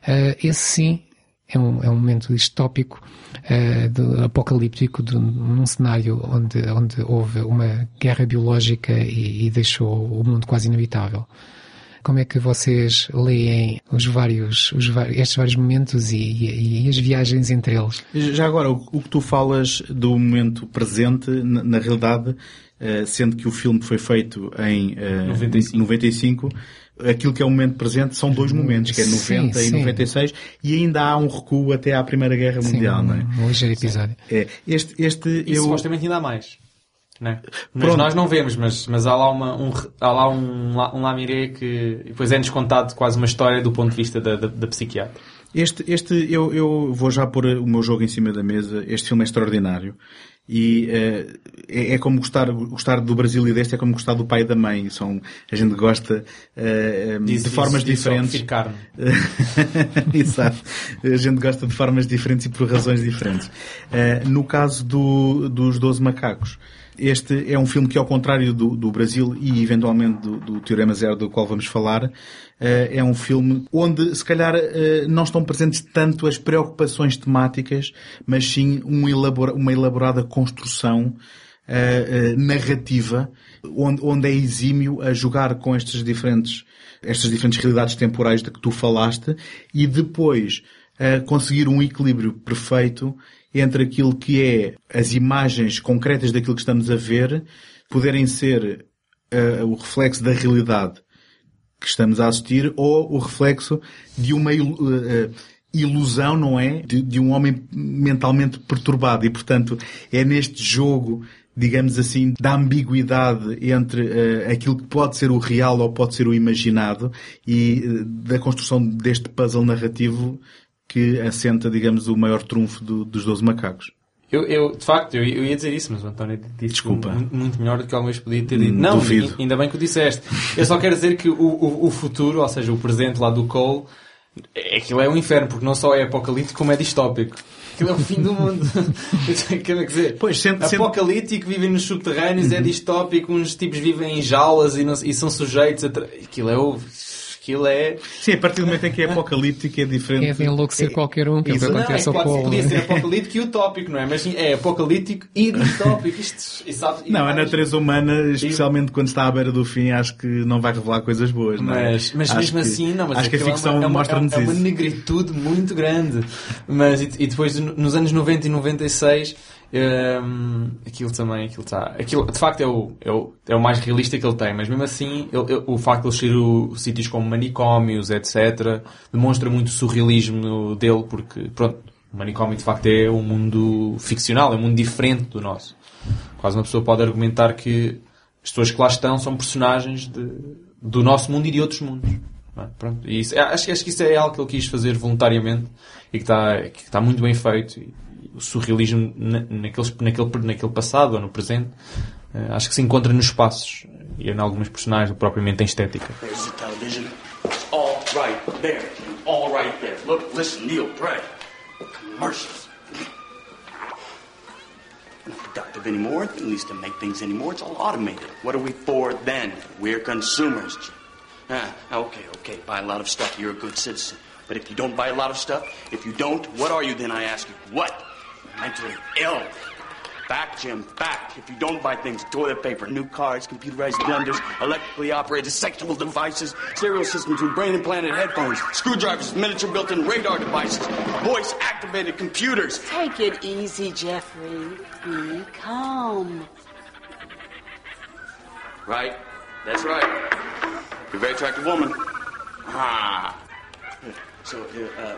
eh, esse sim é um, é um momento distópico, de- apocalíptico, de, num cenário onde, onde houve uma guerra biológica e, e deixou o mundo quase inabitável. Como é que vocês leem os vários, os, estes vários momentos e, e- e as viagens entre eles? Já agora, o, o que tu falas do momento presente, na, na realidade, sendo que o filme foi feito em eh, 95. 95, aquilo que é o momento presente são dois momentos, que é Sim, 90 e sim. 96, e ainda há um recuo até à Primeira Guerra Mundial, Sim, não é? um, ligeiro episódio. É, este, este E eu, supostamente ainda há mais. Né? Mas Pronto. nós não vemos, mas, mas há lá, uma, um, há lá um, um lamiré que depois é-nos contado quase uma história do ponto de vista da, da, da psiquiatra. Este, este eu, eu vou já pôr o meu jogo em cima da mesa. Este filme é extraordinário. E eh, é, é como gostar, gostar do Brasil e deste é como gostar do pai e da mãe. São, a gente gosta eh, Diz- de diz- formas diz só diferentes. carne. Exato. A gente gosta de formas diferentes e por razões diferentes. Eh, no caso do, dos Doze Macacos, este é um filme que, ao contrário do, do Brasil e eventualmente do, do Teorema Zero, do qual vamos falar, eh, é um filme onde, se calhar, eh, não estão presentes tanto as preocupações temáticas, mas sim elabora- uma elaborada construção eh, eh, narrativa, onde, onde é exímio a jogar com diferentes, estas diferentes realidades temporais de que tu falaste e depois eh, conseguir um equilíbrio perfeito entre aquilo que é as imagens concretas daquilo que estamos a ver poderem ser eh, o reflexo da realidade que estamos a assistir ou o reflexo de uma ilu- eh, eh, ilusão, não é? De, de um homem mentalmente perturbado. E, portanto, é neste jogo, digamos assim, da ambiguidade entre eh, aquilo que pode ser o real ou pode ser o imaginado e da construção deste puzzle narrativo que assenta, digamos, o maior trunfo do- dos Doze Macacos. Eu, eu, de facto, eu, eu ia dizer isso, mas o António disse Desculpa. Muito, muito melhor do que alguma vez podia ter dito. Não, duvido. ainda bem que o disseste. Eu só quero dizer que o, o, o futuro, ou seja, o presente lá do Cole, é- aquilo é um inferno, porque não só é apocalíptico, como é distópico. Aquilo é o fim do mundo. Quer dizer, Pois, sendo- apocalíptico, vivem nos subterrâneos, é distópico, uns tipos vivem em jaulas e, não- e são sujeitos a... Aquilo é o... Aquilo é... Sim, a partir do momento em que é apocalíptico é diferente. É de enlouquecer qualquer um, que é o que Exato. Não, é acontece ao Paulo. podia né? ser apocalíptico e utópico, não é? Mas sim, é apocalíptico e distópico. Isto, e sabe, Não, a natureza humana, especialmente quando está à beira do fim, acho que não vai revelar coisas boas, não é? Mas, mas Acho mesmo que- assim, não, mas acho que a aquilo ficção é uma, é uma, mostra-nos é uma isso. negritude muito grande. Mas, e, e depois, nos anos 90 e 96, hum, aquilo também, aquilo está... Aquilo, de facto, é o, é, o, é o mais realista que ele tem, mas mesmo assim, ele- ele- o facto de ele ser o, sítios como manicômios, etc., demonstra muito o surrealismo dele, porque, pronto, o manicômio, de facto, é um mundo ficcional, é um mundo diferente do nosso. Quase uma pessoa pode argumentar que as pessoas que lá estão são personagens de, do nosso mundo e de outros mundos. é? Pronto. E isso, acho, que- acho que isso é algo que ele quis fazer voluntariamente e que está, que está muito bem feito. E o surrealismo na, naquele, naquele passado ou no presente eh, acho que se encontra nos espaços e em algumas personagens, propriamente em estética. Commercials. Not productive anymore, at least to make things anymore. It's all automated. What are we for then? We're consumers. Ah, okay, okay. Buy a lot of stuff, you're a good citizen. But if you don't buy a lot of stuff, if you don't, what are you then, I ask you? What? Mentally ill. Back, Jim, back. If you don't buy things, toilet paper, new cars, computerized blenders, electrically operated sexual devices, stereo systems with brain implanted headphones, screwdrivers, miniature built in radar devices, voice activated computers. Take it easy, Jeffrey. Be calm. Right? That's right. You're a very attractive woman. Ah. So, uh,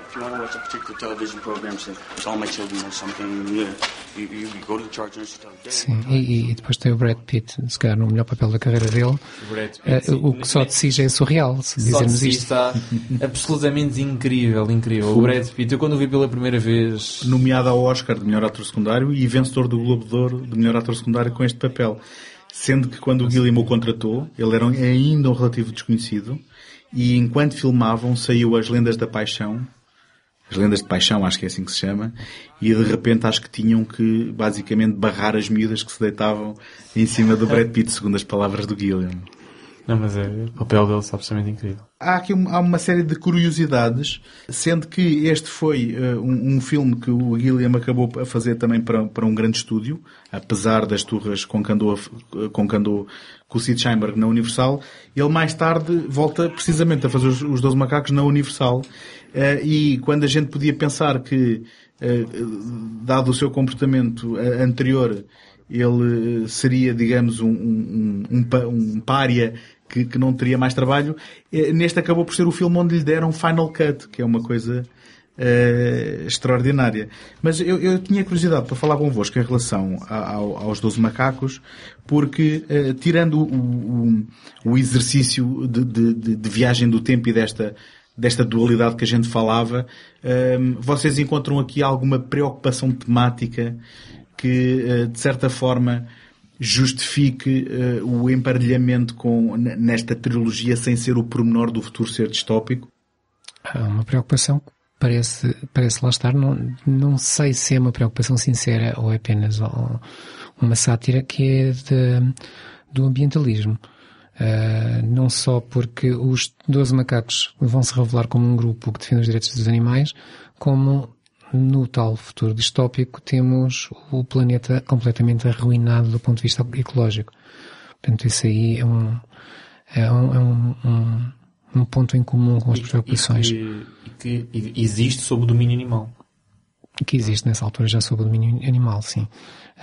if you want to watch a particular television program, say, it's all my children or something, you, you, you go to the charge nurse and tell them, "Dad, Sim, e, e depois tem o Brad Pitt, se calhar no melhor papel da carreira dele, Brad Pitt, sim. o que só de si já é surreal, se Só de dizermos si isto. está absolutamente incrível, incrível. O Brad Pitt, eu quando o vi pela primeira vez, nomeado ao Oscar de melhor ator secundário e vencedor do Globo de Ouro de melhor ator secundário com este papel. Sendo que quando o Guilherme o contratou, ele era ainda um relativo desconhecido e enquanto filmavam saiu As Lendas da Paixão, As Lendas de Paixão, acho que é assim que se chama, e de repente acho que tinham que basicamente barrar as miúdas que se deitavam em cima do Brad Pitt, segundo as palavras do Guilherme. Não, mas é, o papel dele está absolutamente incrível. Há aqui um- há uma série de curiosidades, sendo que este foi eh, um, um filme que o Guilherme acabou a fazer também para, para um grande estúdio, apesar das turras com que andou, f- com que andou com o Sid Sheinberg na Universal. Ele mais tarde volta precisamente a fazer os, os 12 macacos na Universal. Eh, e quando a gente podia pensar que, eh, dado o seu comportamento eh, anterior, ele eh, seria, digamos, um, um, um, um pária que, que não teria mais trabalho. Eh, Neste acabou por ser o filme onde lhe deram Final Cut, que é uma coisa eh, extraordinária. Mas eu, eu tinha curiosidade para falar convosco em relação ao- aos 12 macacos, porque eh, tirando o, o- o exercício de, de- de- viagem do tempo e desta, desta dualidade que a gente falava, vocês encontram aqui alguma preocupação temática que, de certa forma, justifique eh, o emparelhamento com, nesta trilogia sem ser o pormenor do futuro ser distópico? Há uma preocupação que parece, parece lá estar, não, não sei se é uma preocupação sincera ou é apenas uma sátira que é de, do ambientalismo. Ah, não só porque os 12 macacos vão se revelar como um grupo que defende os direitos dos animais, como no tal futuro distópico temos o planeta completamente arruinado do ponto de vista ecológico. Portanto, isso aí é um, é um, é um, um, um ponto em comum com as preocupações E que, e que existe sob o domínio animal. que existe nessa altura já sob o domínio animal, sim.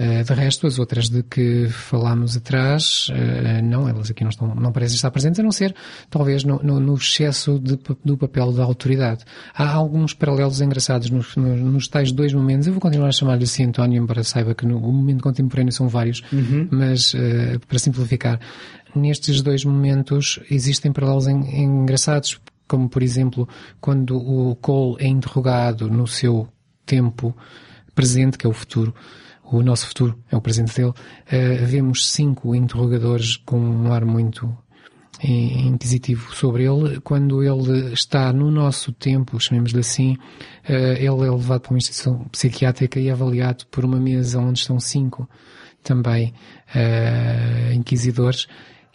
Uh, de resto, as outras de que falámos atrás, uh, não, elas aqui não estão, não parecem estar presentes, a não ser, talvez, no, no, excesso de, do papel da autoridade. Há alguns paralelos engraçados nos, nos, nos tais dois momentos. Eu vou continuar a chamar-lhe assim, António, embora saiba que no momento contemporâneo são vários, mas, uh, para simplificar, nestes dois momentos existem paralelos en, engraçados, como, por exemplo, quando o Cole é interrogado no seu tempo presente, que é o futuro, o nosso futuro é o presente dele, uh, vemos cinco interrogadores com um ar muito inquisitivo sobre ele. Quando ele está no nosso tempo, chamemos-lhe assim, uh, ele é levado para uma instituição psiquiátrica e avaliado por uma mesa onde estão cinco também uh, inquisidores.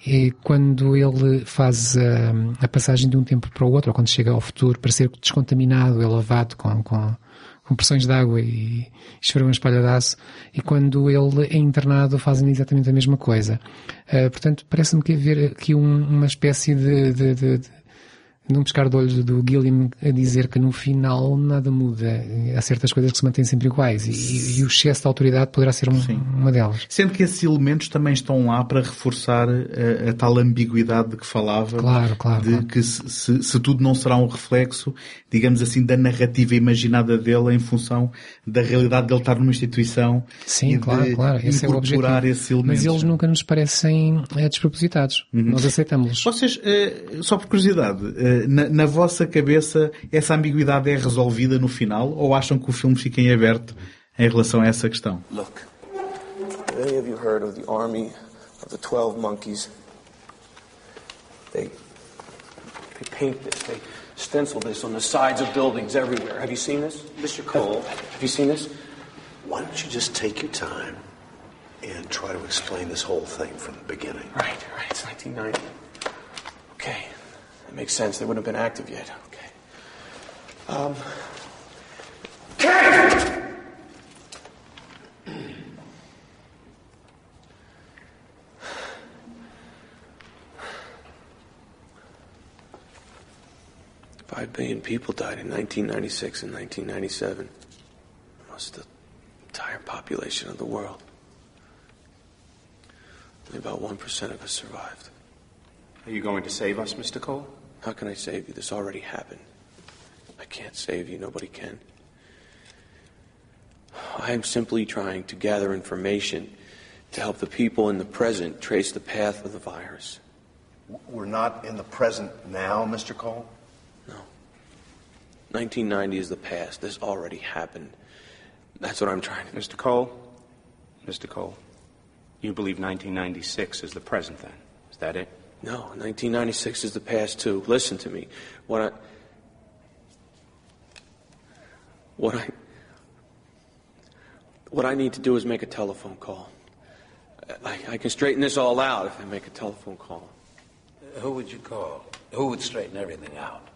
E quando ele faz a, a, passagem de um tempo para o outro, ou quando chega ao futuro, para ser descontaminado, lavado com, com com pressões de água e esfregam um espalhadaço, e quando ele é internado fazem exatamente a mesma coisa. Uh, portanto, parece-me que haver aqui um, uma espécie de, de, de, de num pescar de olhos do Gilliam a dizer que no final nada muda. Há certas coisas que se mantêm sempre iguais e, e o excesso de autoridade poderá ser um, uma delas. Sendo que esses elementos também estão lá para reforçar a, a tal ambiguidade de que falava. Claro, claro. De claro. que se, se, se, tudo não será um reflexo, digamos assim, da narrativa imaginada dele em função da realidade dele estar numa instituição. Sim, claro, claro. Esse é o objetivo. Esses elementos. Mas eles nunca nos parecem é, despropositados. Uhum. Nós aceitamos-los. Vocês, só por curiosidade, na, na, vossa cabeça essa ambiguidade é resolvida no final ou acham que o filme fica em aberto em relação a essa questão? Look, have any of you heard of the army of the 12 monkeys? They, they paint this, they stencil this on the sides of buildings everywhere. Have you seen this? Mr. Cole, have, have you seen this? Why don't you just take your time and try to explain this whole thing from the beginning? Right, right. It's 1990. Okay. That makes sense. They wouldn't have been active yet. Okay. Um. Five billion people died in 1996 and 1997. Most of the entire population of the world. Only about 1% of us survived. Are you going to save us, Mr. Cole? How can I save you? This already happened. I can't save you. Nobody can. I am simply trying to gather information to help the people in the present trace the path of the virus. We're not in the present now, Mr. Cole? No. 1990 is the past. This already happened. That's what I'm trying to. Mr. Cole? Mr. Cole, you believe 1996 is the present then? Is that it? No, 1996 is the past too. Listen to me. What I. What I. What I need to do is make a telephone call. I, I can straighten this all out if I make a telephone call. Who would you call? Who would straighten everything out?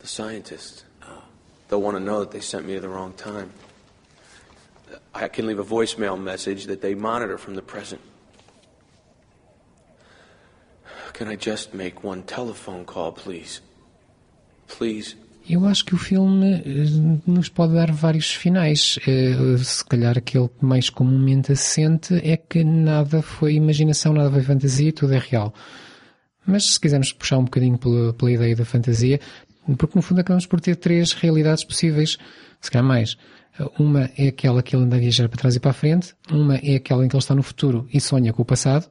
The scientists. Oh. They'll want to know that they sent me at the wrong time. I can leave a voicemail message that they monitor from the present. Can I just make one telephone call, please? Please. Eu acho que o filme eh, nos pode dar vários finais. Eh, Se calhar aquele que mais comumente assente é que nada foi imaginação, nada foi fantasia, tudo é real. Mas se quisermos puxar um bocadinho pela, pela ideia da fantasia, porque no fundo acabamos por ter três realidades possíveis, se calhar mais. Uma é aquela que ele anda a viajar para trás e para a frente, uma é aquela em que ele está no futuro e sonha com o passado,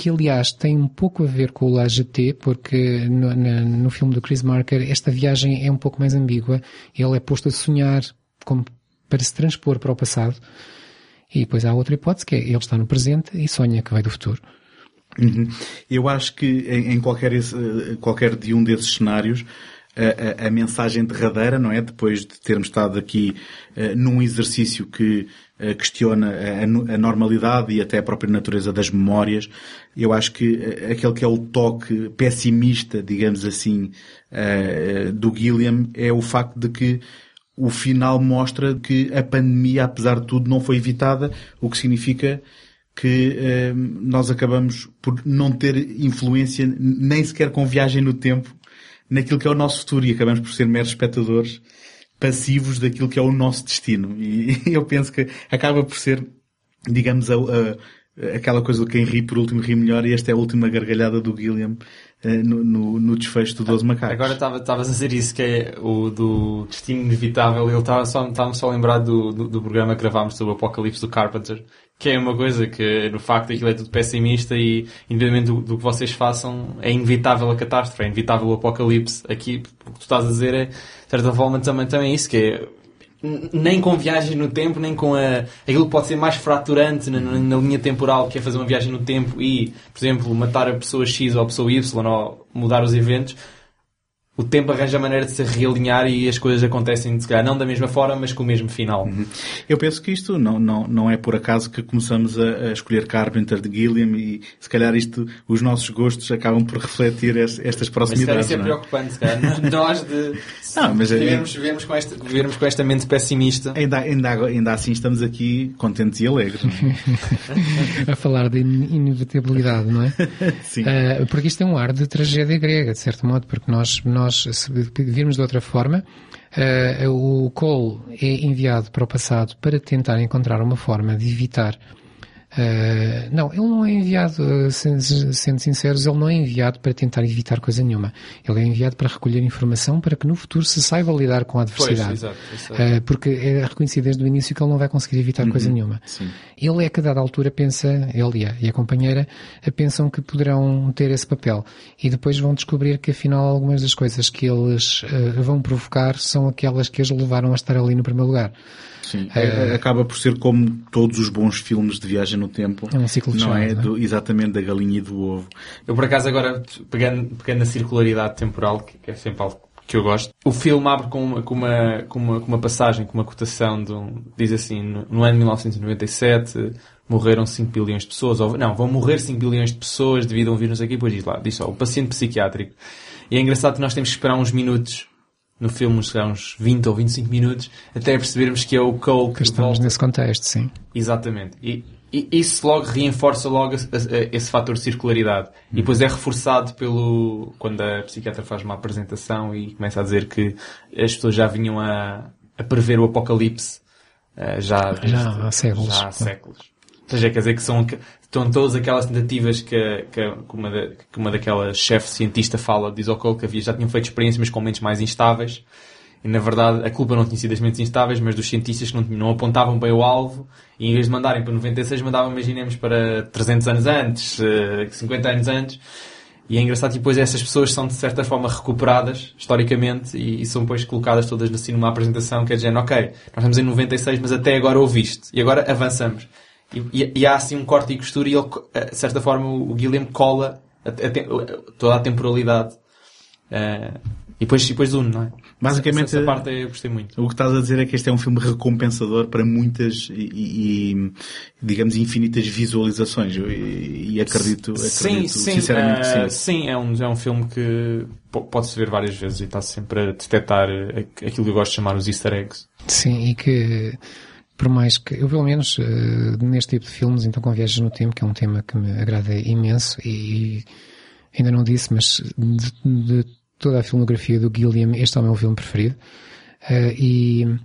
que aliás tem um pouco a ver com o La GT, porque no, na- no filme do Chris Marker esta viagem é um pouco mais ambígua. Ele é posto a sonhar como para se transpor para o passado. E depois há outra hipótese que é ele está no presente e sonha que vai do futuro. Uhum. Eu acho que em, em qualquer, eh, qualquer de um desses cenários, a, a- a mensagem derradeira, não é? Depois de termos estado aqui eh, num exercício que questiona a, a no- a normalidade e até a própria natureza das memórias, eu acho que eh, aquele que é o toque pessimista, digamos assim, eh, do Gilliam é o facto de que o final mostra que a pandemia, apesar de tudo, não foi evitada, o que significa que eh, nós acabamos por não ter influência nem sequer com viagem no tempo naquilo que é o nosso futuro e acabamos por ser meros espectadores passivos daquilo que é o nosso destino. E eu penso que acaba por ser, digamos, a, a- aquela coisa de quem ri por último ri melhor e esta é a última gargalhada do Gilliam eh, no, no, no desfecho do 12 Macacos. Agora estava- estavas a dizer isso, que é o do destino inevitável. Ele estava só, só a lembrar do, do, do programa que gravámos sobre o Apocalipse do Carpenter, que é uma coisa que, no facto, aquilo é tudo pessimista e, independentemente do, do que vocês façam, é inevitável a catástrofe, é inevitável o Apocalipse. Aqui, o que tu estás a dizer é, de certa forma, também, também é isso, que é nem com viagens no tempo, nem com a, aquilo que pode ser mais fraturante na- na linha temporal, que é fazer uma viagem no tempo e, por exemplo, matar a pessoa X ou a pessoa Y ou mudar os eventos, o tempo arranja a maneira de se realinhar e as coisas acontecem, se calhar, não da mesma forma, mas com o mesmo final. Eu penso que isto não, não, não é por acaso que começamos a, a escolher Carpenter de Gilliam e se calhar isto, os nossos gostos acabam por refletir es- estas Mas se calhar proximidades. isso é não é? preocupante, se calhar. Nós de Não, mas é- vivermos, vivermos, com esta, vivermos com esta mente pessimista. Ainda, ainda, ainda assim estamos aqui contentes e alegres. é? a falar de in- inevitabilidade, não é? Sim. Ah, porque isto é um ar de tragédia grega, de certo modo, porque nós, nós se virmos de outra forma, ah, o Cole é enviado para o passado para tentar encontrar uma forma de evitar Uh, não, ele não é enviado, sendo, sendo sinceros, ele não é enviado para tentar evitar coisa nenhuma. Ele é enviado para recolher informação para que no futuro se saiba lidar com a adversidade. Pois, exato, exato. Uh, porque é reconhecido desde o início que ele não vai conseguir evitar Uhum. coisa nenhuma. Sim. Ele é que a dada altura pensa, ele e a, a companheira, eh, pensam que poderão ter esse papel. E depois vão descobrir que afinal algumas das coisas que eles uh, vão provocar são aquelas que os levaram a estar ali no primeiro lugar. Sim. Eh, É- acaba por ser como todos os bons filmes de viagem no tempo. É um ciclo Não fechado, é? não é? Do- exatamente da galinha e do ovo. Eu, por acaso, agora, pegando, pegando na circularidade temporal, que, que é sempre algo que eu gosto, o filme abre com uma, com uma, com uma, com uma passagem, com uma cotação de um, diz assim, no, no ano de 1997 morreram 5 bilhões de pessoas, ou não, vão morrer 5 bilhões de pessoas devido a um vírus aqui, depois diz lá, diz só, o paciente psiquiátrico. E é engraçado que nós temos que esperar uns minutos no filme, uns, uns 20 ou 25 minutos, até percebermos que é o Cole que, que estamos volta. nesse contexto, sim. Exatamente. E, e isso logo reforça logo esse fator de circularidade. Uhum. E depois é reforçado pelo quando a psiquiatra faz uma apresentação e começa a dizer que as pessoas já vinham a, a prever o apocalipse uh, já, já há séculos. Já há séculos. Ou seja, quer dizer que são, estão todas aquelas tentativas que, que, que uma, da, que uma daquelas chefe cientista fala, diz ao Cole que havia, já tinham feito experiências mas com mentes mais instáveis. E na verdade a culpa não tinha sido das mentes instáveis, mas dos cientistas que não, não apontavam bem o alvo e em vez de mandarem para 96 mandavam, imaginemos, para 300 anos antes, 50 eh, anos antes. E é engraçado que depois essas pessoas são de certa forma recuperadas historicamente e, e são depois colocadas todas assim numa apresentação que é dizendo, ok, nós estamos em 96 mas até agora ouviste e agora avançamos. E, e, e há assim um corte e costura e ele, de certa forma o, o Guilherme cola a, a, a, toda a temporalidade uh, e depois, e depois une, não é? Basicamente, essa, essa parte eu gostei muito. O que estás a dizer é que este é um filme recompensador para muitas e, e digamos, infinitas visualizações. E, e acredito, acredito sim, sim, sinceramente uh, que sim. Sim, é um, é um filme que pode-se ver várias vezes e está sempre a detectar aquilo que eu gosto de chamar os easter eggs. Sim, e que por mais que eu pelo menos uh, neste tipo de filmes, então com viagens no tempo, que é um tema que me agrada imenso e, ainda não disse, mas de, de toda a filmografia do Gilliam, este é o meu filme preferido. Uh, e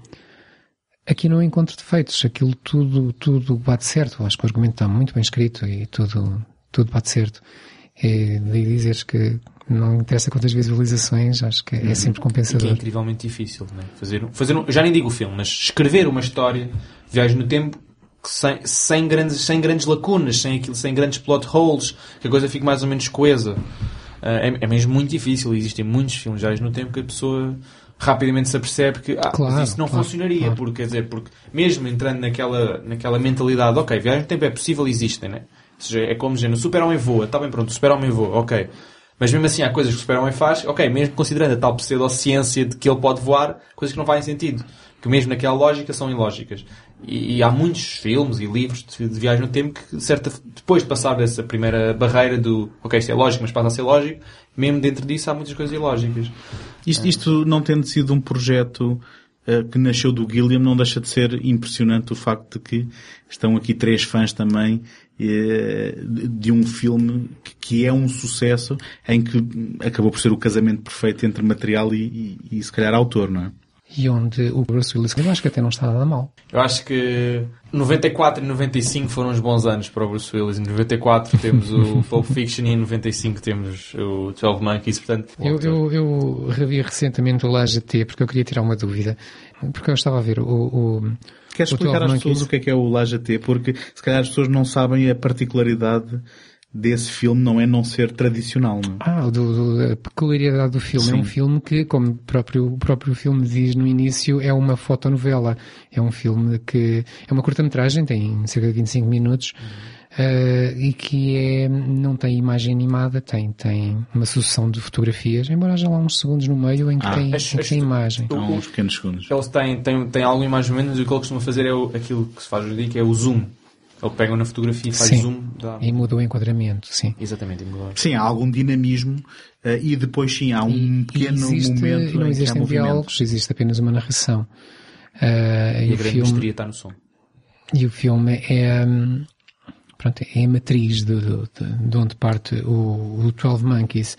aqui não encontro defeitos, aquilo tudo, tudo bate certo. Acho que o argumento está muito bem escrito e tudo, tudo bate certo. E de dizeres que não interessa quantas visualizações, acho que é sempre compensador. E é incrivelmente difícil, né? fazer, fazer um, já nem digo o filme, mas escrever uma história, viagem no tempo, sem, sem, grandes, sem grandes lacunas, sem, aquilo, sem grandes plot holes, que a coisa fique mais ou menos coesa. É, é mesmo muito difícil. Existem muitos filmes já no tempo que a pessoa rapidamente se apercebe que ah, claro, isso não claro, funcionaria, claro. porque, quer dizer, porque mesmo entrando naquela, naquela mentalidade, ok, viagem no tempo é possível, existem, né? Ou seja, é como dizer, o super-homem voa, está bem pronto, o super-homem voa, ok. Mas mesmo assim há coisas que o super-homem faz, ok, mesmo considerando a tal pseudociência de que ele pode voar, coisas que não fazem sentido. Que mesmo naquela lógica são ilógicas. E, e, há muitos filmes e livros de, de, viagem no tempo que, certa, depois de passar dessa primeira barreira do, ok, isto é lógico, mas passa a ser lógico, mesmo dentro disso há muitas coisas ilógicas. Isto, isto não tendo sido um projeto uh, que nasceu do Gilliam, não deixa de ser impressionante o facto de que estão aqui três fãs também de um filme que, é um sucesso em que acabou por ser o casamento perfeito entre material e, e, e se calhar autor, não é? e onde o Bruce Willis, eu acho que até não está nada mal. Eu acho que 94 e 95 foram uns bons anos para o Bruce Willis. Em 94 temos o Pulp Fiction e em 95 temos o 12 Monkeys, portanto... Eu, eu, eu revi recentemente o Laje T porque eu queria tirar uma dúvida. Porque eu estava a ver o... o Queres explicar às pessoas o que é que é o Laje T? Porque se calhar as pessoas não sabem a particularidade desse filme não é não ser tradicional, não é? Ah, do, do, a peculiaridade do filme. Sim. É um filme que, como o próprio, o próprio filme diz no início, é uma fotonovela. É um filme que é uma curta-metragem, tem cerca de 25 minutos, uh, e que é, não tem imagem animada, tem, tem uma sucessão de fotografias, embora haja lá uns segundos no meio em que, Ah. tem, As- em que as- tem imagem. Há uns pequenos segundos. Eles têm, têm, têm algo mais ou menos e o que ele costuma fazer é o, aquilo que se faz hoje em dia, que é o zoom. Ele pega na fotografia e faz Sim. zoom. Dá... E muda o enquadramento, sim. Exatamente, e muda. Sim, há algum dinamismo uh, e depois sim, há um pequeno existe, momento e não em que há existem movimento. diálogos, existe apenas uma narração. Uh, E e, a o grande filme, está no som. e o filme é, hum, pronto, é a matriz de, de, de- de onde parte o, o 12 Monkeys.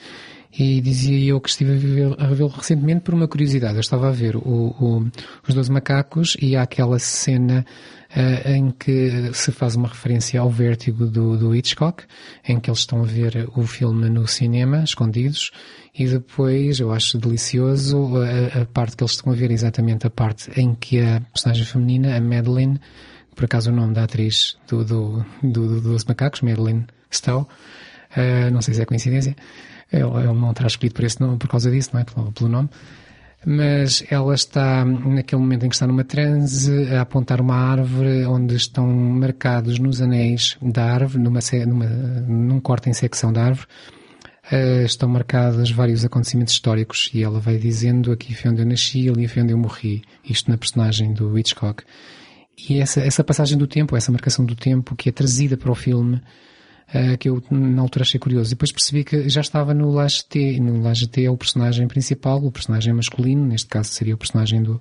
E dizia eu que estive a ver- a revê-lo recentemente por uma curiosidade. Eu estava a ver o, o- os 12 macacos e há aquela cena eh, em que se faz uma referência ao vértigo do, do Hitchcock, em que eles estão a ver o filme no cinema, escondidos, e depois eu acho delicioso a, a parte que eles estão a ver, exatamente a parte em que a personagem feminina, a Madeline, por acaso o nome da atriz do, do, do, do dos macacos, Madeline Stowe, eh, não sei se é coincidência, ele, ele não terá escolhido por, esse nome, por causa disso, não é? Pelo, pelo nome. Mas ela está, naquele momento em que está numa transe, a apontar uma árvore onde estão marcados nos anéis da árvore, numa, numa, num corte em secção da árvore, eh, estão marcados vários acontecimentos históricos e ela vai dizendo aqui foi onde eu nasci, ali foi onde eu morri. Isto na personagem do Hitchcock. E essa, essa passagem do tempo, essa marcação do tempo que é trazida para o filme, uh, que eu na altura achei curioso. E depois percebi que já estava no Laje T. No Laje T é o personagem principal, o personagem masculino, neste caso seria o personagem do,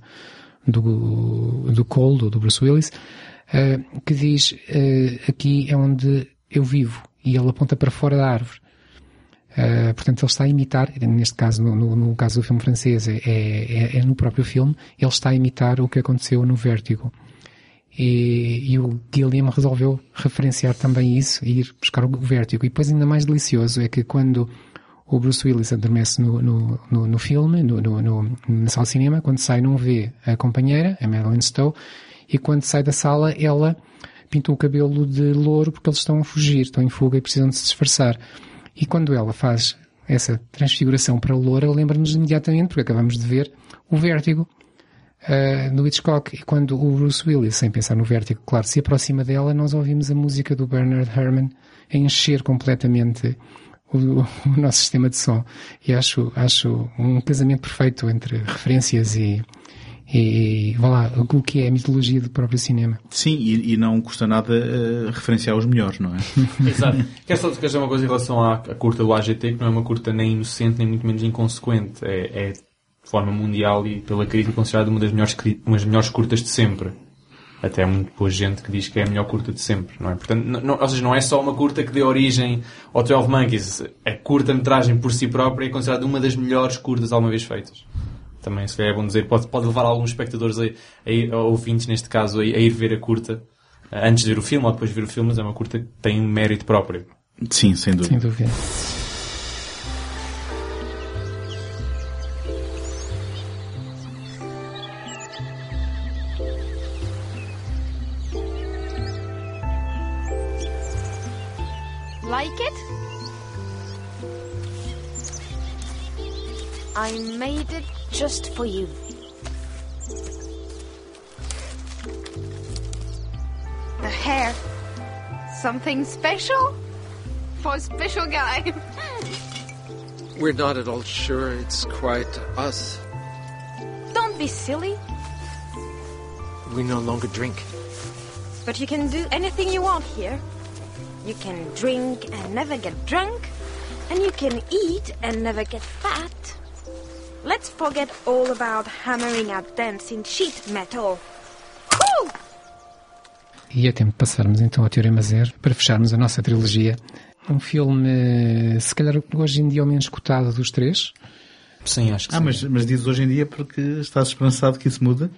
do, do Cole, do, do Bruce Willis, uh, que diz, uh, aqui é onde eu vivo. E ele aponta para fora da árvore. Uh, portanto, ele está a imitar, neste caso, no, no, no caso do filme francês, é, é, é, no próprio filme, ele está a imitar o que aconteceu no Vértigo. E, e, o Gilliam resolveu referenciar também isso e ir buscar o Vértigo. E depois ainda mais delicioso é que quando o Bruce Willis adormece no, no, no, no filme, no, no, no, na sala de cinema, quando sai não vê a companheira, a Madeline Stowe, e quando sai da sala ela pinta o cabelo de louro porque eles estão a fugir, estão em fuga e precisam de se disfarçar. E quando ela faz essa transfiguração para loura, lembra-nos imediatamente, porque acabamos de ver, o vértigo uh, do Hitchcock. E quando o Bruce Willis, sem pensar no vértigo, claro, se aproxima dela, nós ouvimos a música do Bernard Herrmann a encher completamente o, o, nosso sistema de som. E acho, acho um casamento perfeito entre referências e, e vá lá, o que é a mitologia do próprio cinema. Sim, e, e não custa nada uh, referenciar os melhores, não é? Exato. Quero só dizer uma coisa em relação à, à, curta do AGT, que não é uma curta nem inocente, nem muito menos inconsequente. É, é forma mundial e pela crítica considerada uma das melhores, uma das melhores curtas de sempre. Até há muito boa gente que diz que é a melhor curta de sempre, não é? Portanto, não, ou seja, não é só uma curta que dê origem ao 12 Monkeys. A curta-metragem por si própria é considerada uma das melhores curtas alguma vez feitas também se é bom dizer, pode, pode levar alguns espectadores, a, a, a ouvintes neste caso, a, a, ir ver a curta eh, antes de ver o filme ou depois de ver o filme, mas é uma curta que tem um mérito próprio. Sim, sem dúvida. Sem dúvida. I made it just for you. The hair. Something special? For a special guy. We're not at all sure it's quite us. Don't be silly. We no longer drink. But you can do anything you want here. You can drink and never get drunk. And you can eat and never get fat. Let's forget all about hammering out dents in sheet metal. Woo! E é tempo de passarmos então ao Teorema Zero para fecharmos a nossa trilogia. Um filme, se calhar hoje em dia o menos cotado dos três. Sim, acho que ah, sim. Mas, mas dizes hoje em dia porque estás esperançado que isso muda?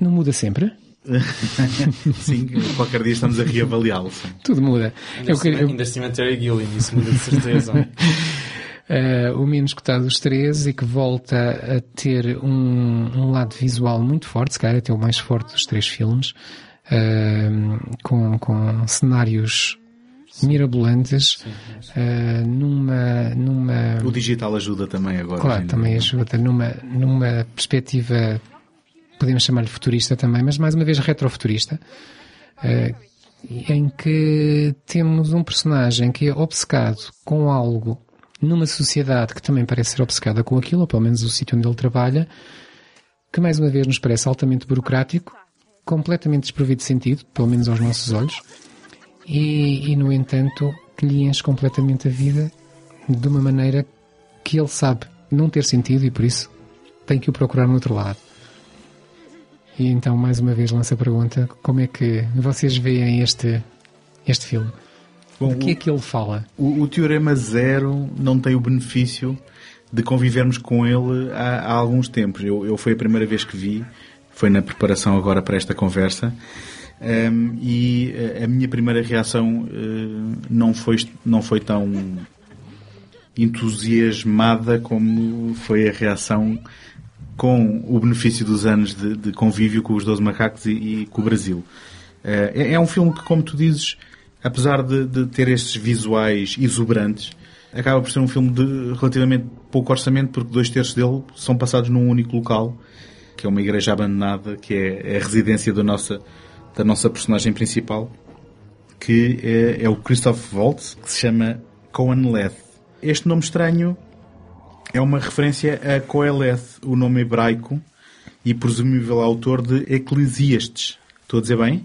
Não muda sempre? sim, qualquer dia estamos a reavaliá-lo. Tudo muda. Ainda, eu, eu... ainda Terry Gilliam, isso muda de certeza. uh, o menos cotado dos três e que volta a ter um, um, lado visual muito forte, se calhar até o mais forte dos três filmes, uh, com, com cenários mirabolantes uh, numa numa o digital ajuda também agora claro também ajuda numa numa perspectiva podemos chamar-lhe futurista também mas mais uma vez retrofuturista uh, em que temos um personagem que é obcecado com algo numa sociedade que também parece ser obcecada com aquilo, ou pelo menos o sítio onde ele trabalha, que mais uma vez nos parece altamente burocrático, completamente desprovido de sentido, pelo menos aos nossos olhos, e, e no entanto que lhe enche completamente a vida de uma maneira que ele sabe não ter sentido e por isso tem que o procurar no outro lado. E então, mais uma vez, lança a pergunta: como é que vocês veem este, este filme? Bom, de que é que ele fala? O, o, Teorema Zero não tem o benefício de convivermos com ele há, há alguns tempos. Eu, eu, foi a primeira vez que vi, foi na preparação agora para esta conversa, um, e a minha primeira reação uh, não, foi, não foi tão entusiasmada como foi a reação com o benefício dos anos de, de convívio com os Doze Macacos e, e com o Brasil. Uh, é, é um filme que, como tu dizes, apesar de, de, ter estes visuais exuberantes, acaba por ser um filme de relativamente pouco orçamento, porque dois terços dele são passados num único local, que é uma igreja abandonada, que é, a residência da nossa, da nossa personagem principal, que é, é o Christoph Waltz, que se chama Coanleth. Este nome estranho é uma referência a Coeleth, o nome hebraico e presumível autor de Eclesiastes. Estou a dizer bem?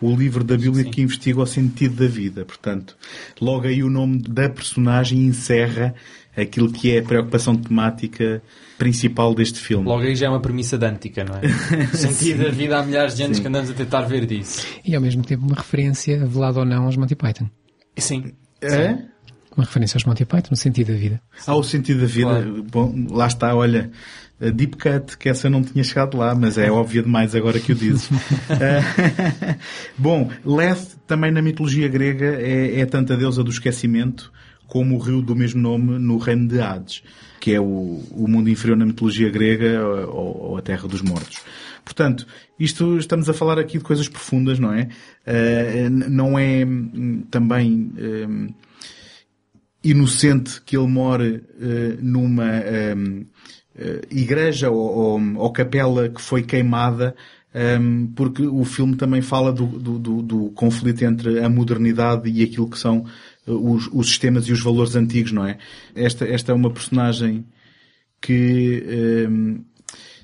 O livro da Bíblia que investiga o sentido da vida. Portanto, logo aí o nome da personagem encerra aquilo que é a preocupação temática principal deste filme. Logo aí já é uma premissa dântica, não é? O sentido da vida há milhares de anos Sim. que andamos a tentar ver disso. E ao mesmo tempo uma referência, velada ou não, aos Monty Python. Sim. É? Uma referência aos Monty Python, no sentido da vida. Há o sentido da vida. Claro. Bom, lá está, olha, Deep Cut, que essa eu não tinha chegado lá, mas é óbvio demais agora que o dizes. Eh, Bom, Leth, também na mitologia grega, é, é tanto a deusa do esquecimento como o rio do mesmo nome no reino de Hades, que é o, o mundo inferior na mitologia grega ou, ou a terra dos mortos. Portanto, isto estamos a falar aqui de coisas profundas, não é? Eh, n- não é hum, também hum, inocente que ele more eh, numa eh, igreja ou, ou- ou capela que foi queimada, hum, porque o filme também fala do, do- do- do conflito entre a modernidade e aquilo que são eh, os, os sistemas e os valores antigos, não é? Esta, esta é uma personagem que hum,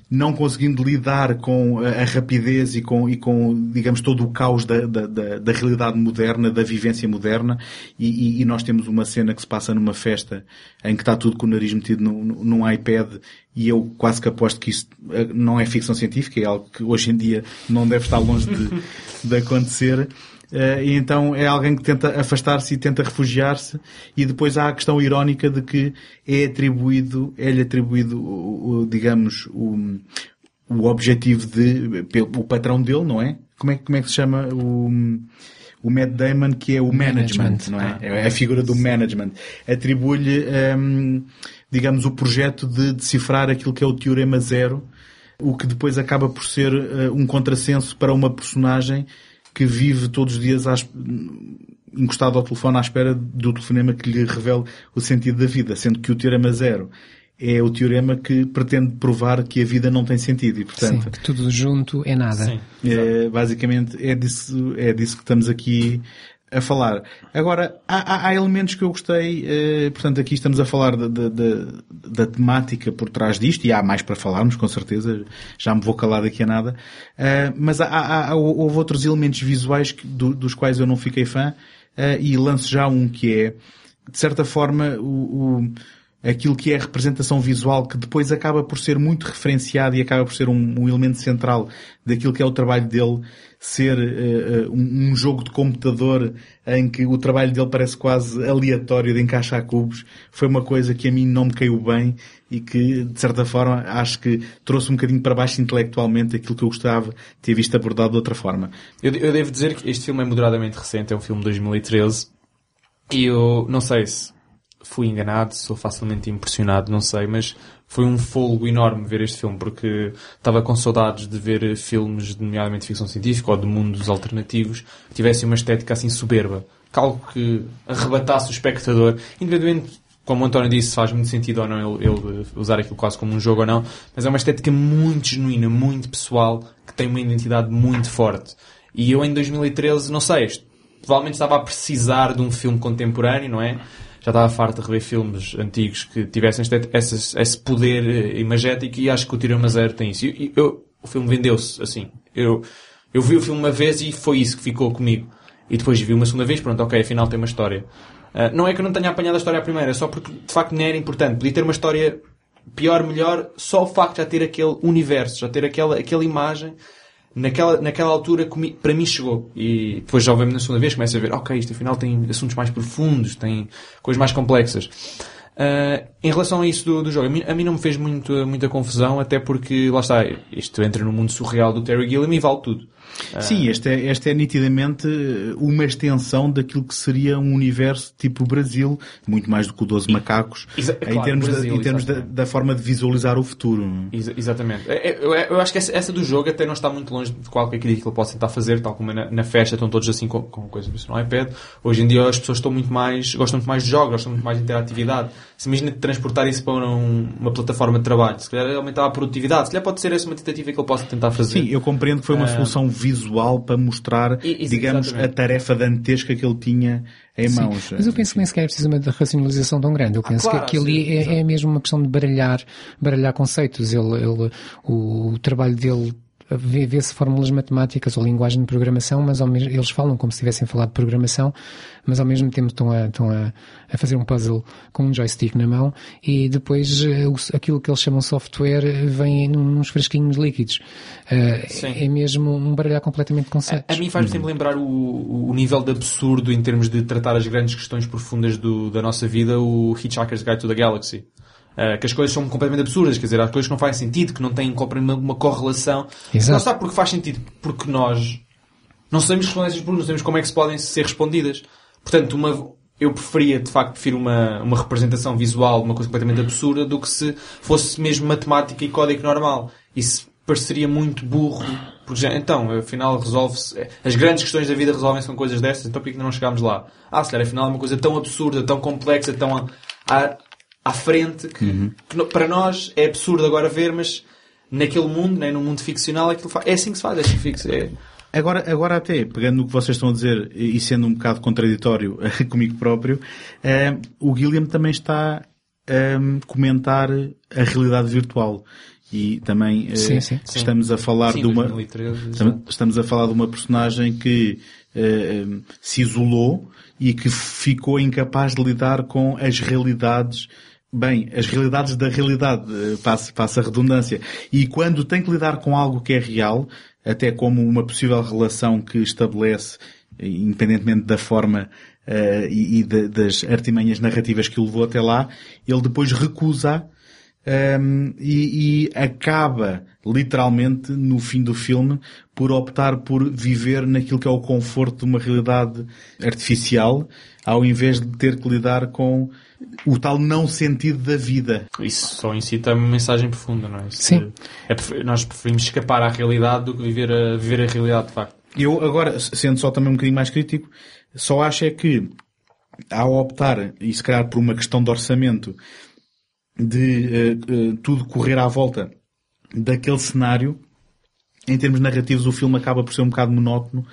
não conseguindo lidar com a, rapidez e com, e com, digamos, todo o caos da, da, da, da realidade moderna, da vivência moderna, e, e- e nós temos uma cena que se passa numa festa em que está tudo com o nariz metido num, num iPad, e eu quase que aposto que isso eh, não é ficção científica, é algo que hoje em dia não deve estar longe de, de acontecer. Eh, e então é alguém que tenta afastar-se e tenta refugiar-se e depois há a questão irónica de que é atribuído, é-lhe atribuído, o, o, digamos, o, o objetivo de, o patrão dele, não é? Como é, que- como é que se chama o, o Matt Damon, que é o management, Management. não é? Ah, é a figura do management. Atribui-lhe, hum, digamos, o projeto de decifrar aquilo que é o Teorema Zero, o que depois acaba por ser eh, um contrassenso para uma personagem que vive todos os dias às- encostado ao telefone à espera do telefonema que lhe revele o sentido da vida, sendo que o Teorema Zero é o teorema que pretende provar que a vida não tem sentido e, portanto, Sim, que tudo junto é nada. é, basicamente é disso, é disso que estamos aqui a falar. Agora, há, há- há elementos que eu gostei, eh, portanto aqui estamos a falar da, da- da- da temática por trás disto, e há mais para falarmos, com certeza, já me vou calar daqui a nada, Eh, mas há, há- houve outros elementos visuais que- do- dos quais eu não fiquei fã, eh, e lanço já um que é, de certa forma, o, o- aquilo que é a representação visual, que depois acaba por ser muito referenciado e acaba por ser um, um elemento central daquilo que é o trabalho dele, ser um, um jogo de computador em que o trabalho dele parece quase aleatório de encaixar cubos, foi uma coisa que a mim não me caiu bem e que, de certa forma, acho que trouxe um bocadinho para baixo intelectualmente aquilo que eu gostava de ter visto abordado de outra forma. Eu, eu devo dizer que este filme é moderadamente recente, é um filme de 2013. E eu não sei se fui enganado, sou facilmente impressionado, não sei, mas foi um folgo enorme ver este filme, porque estava com saudades de ver filmes, nomeadamente de ficção científica ou de mundos alternativos, que tivessem uma estética assim soberba. Algo que arrebatasse o espectador, independentemente, como o António disse, se faz muito sentido ou não ele, ele usar aquilo quase como um jogo ou não, mas é uma estética muito genuína, muito pessoal, que tem uma identidade muito forte. E eu em 2013, não sei, provavelmente estava a precisar de um filme contemporâneo, não é? Já estava farto de rever filmes antigos que tivessem este, esse, esse poder eh, imagético e acho que o Tirama Zero tem isso. E, eu, o filme vendeu-se assim. Eu, eu vi o filme uma vez e foi isso que ficou comigo. E depois vi uma segunda vez, pronto, ok, afinal tem uma história. Ah, não é que eu não tenha apanhado a história à primeira, é só porque de facto não era importante. Podia ter uma história pior, melhor, só o facto de já ter aquele universo, já ter aquela, aquela imagem, naquela, naquela altura comi- para mim chegou. E depois já obviamente na segunda vez começo a ver, ok, isto afinal tem assuntos mais profundos, tem coisas mais complexas. Ah, em relação a isso do, do jogo, a mim, a mim não me fez muito, muita confusão, até porque, lá está, isto entra no mundo surreal do Terry Gilliam e vale tudo. Ah, Sim, este é, este é nitidamente eh, uma extensão daquilo que seria um universo tipo Brasil, muito mais do que o 12 Macacos, Exa- em claro, termos, Brasil, da, em termos da, da forma de visualizar o futuro. Exa- exatamente. É- é- Eu, eu acho que essa, essa do jogo até não está muito longe de qualquer crítica que ele possa tentar fazer, tal como na, na festa estão todos assim com, com coisas no iPad. Hoje em dia as pessoas estão muito mais, gostam muito mais de jogos, gostam muito mais de interatividade. Se imagina transportar isso para um- uma plataforma de trabalho, se calhar aumentar a produtividade, se calhar pode ser essa uma tentativa que ele possa tentar fazer. Sim, eu compreendo que foi uma Ah. solução visual para mostrar, e- digamos, exatamente. a tarefa dantesca que ele tinha em Sim, mãos. Mas eu penso que nem sequer é preciso uma racionalização tão grande. Eu penso claro, que aquilo sim, é, é mesmo uma questão de baralhar, baralhar conceitos. Ele, ele, o, trabalho dele vê-se fórmulas matemáticas ou linguagem de programação, mas ao mesmo, eles falam como se tivessem falado de programação, mas ao mesmo tempo estão a, estão a, a fazer um puzzle com um joystick na mão e depois eh, aquilo que eles chamam software eh, vem nos frasquinhos líquidos. Eh, Sim. é mesmo um baralhar completamente de conceitos. A mim faz-me sempre lembrar o, o nível de absurdo em termos de tratar as grandes questões profundas do- da nossa vida, o Hitchhiker's Guide to the Galaxy. Uh, que as coisas são completamente absurdas, quer dizer, há coisas que não fazem sentido, que não têm uma, uma correlação. Exato. Não está porque faz sentido, porque nós não sabemos responder essas perguntas, não sabemos como é que se podem ser respondidas. Portanto, uma, eu preferia, de facto, prefiro uma, uma representação visual de uma coisa completamente absurda do que se fosse mesmo matemática e código normal. Isso pareceria muito burro. Porque já, então, afinal, resolve-se. As grandes questões da vida resolvem-se com coisas destas, então por que não chegámos lá? Ah, se calhar, afinal, é uma coisa tão absurda, tão complexa, tão à, à, frente, que, que no- para nós é absurdo agora ver, mas naquele mundo, né, no mundo ficcional, aquilo é assim que se faz. É, assim que fixa- é, Agora, agora até, pegando no que vocês estão a dizer e sendo um bocado contraditório comigo próprio, eh, o Guilherme também está a comentar a realidade virtual. E também eh, Sim, sim. estamos a falar Sim, de uma 2013, estamos, exato. estamos a falar de uma personagem que eh, se isolou e que ficou incapaz de lidar com as realidades Bem, as realidades da realidade, eh, passa, passa a redundância. E quando tem que lidar com algo que é real, até como uma possível relação que estabelece, eh, independentemente da forma eh, e, e da- das artimanhas narrativas que o levou até lá, ele depois recusa um, e, e acaba, literalmente, no fim do filme, por optar por viver naquilo que é o conforto de uma realidade artificial, ao invés de ter que lidar com o tal não sentido da vida. Isso só incita uma mensagem profunda, não é? Isso Sim. é prefer- nós preferimos escapar à realidade do que viver a, viver a realidade de facto. Eu agora, sendo só também um bocadinho mais crítico, só acho é que ao optar, e se calhar por uma questão de orçamento, de eh, eh, tudo correr à volta daquele cenário, em termos narrativos o filme acaba por ser um bocado monótono,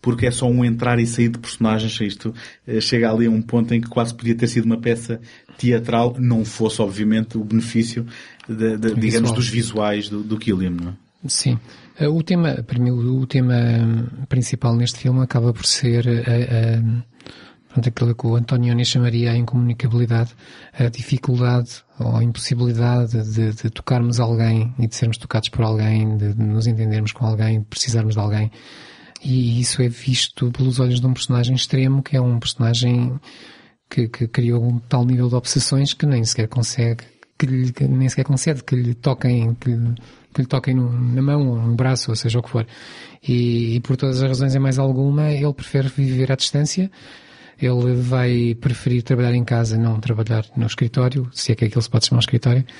porque é só um entrar e sair de personagens. Isto eh, chega ali a um ponto em que quase podia ter sido uma peça teatral, não fosse, obviamente, o benefício, de, de, digamos, Visual. dos visuais do, do Killiam, não é? Sim. Eh, O tema, para mim, o tema hum, principal neste filme acaba por ser a, a, pronto, aquilo que o Antonioni chamaria a incomunicabilidade, a dificuldade ou a impossibilidade de, de tocarmos alguém e de sermos tocados por alguém, de, de nos entendermos com alguém, de precisarmos de alguém. E isso é visto pelos olhos de um personagem extremo, que é um personagem que, que criou um tal nível de obsessões que nem sequer consegue, que, lhe, que nem sequer concede que lhe toquem, que, lhe- que lhe toquem na mão ou no braço, ou seja o que for. E, e por todas as razões, em mais alguma, ele prefere viver à distância. Ele vai preferir trabalhar em casa, não trabalhar no escritório, se é que aquilo se pode chamar um escritório.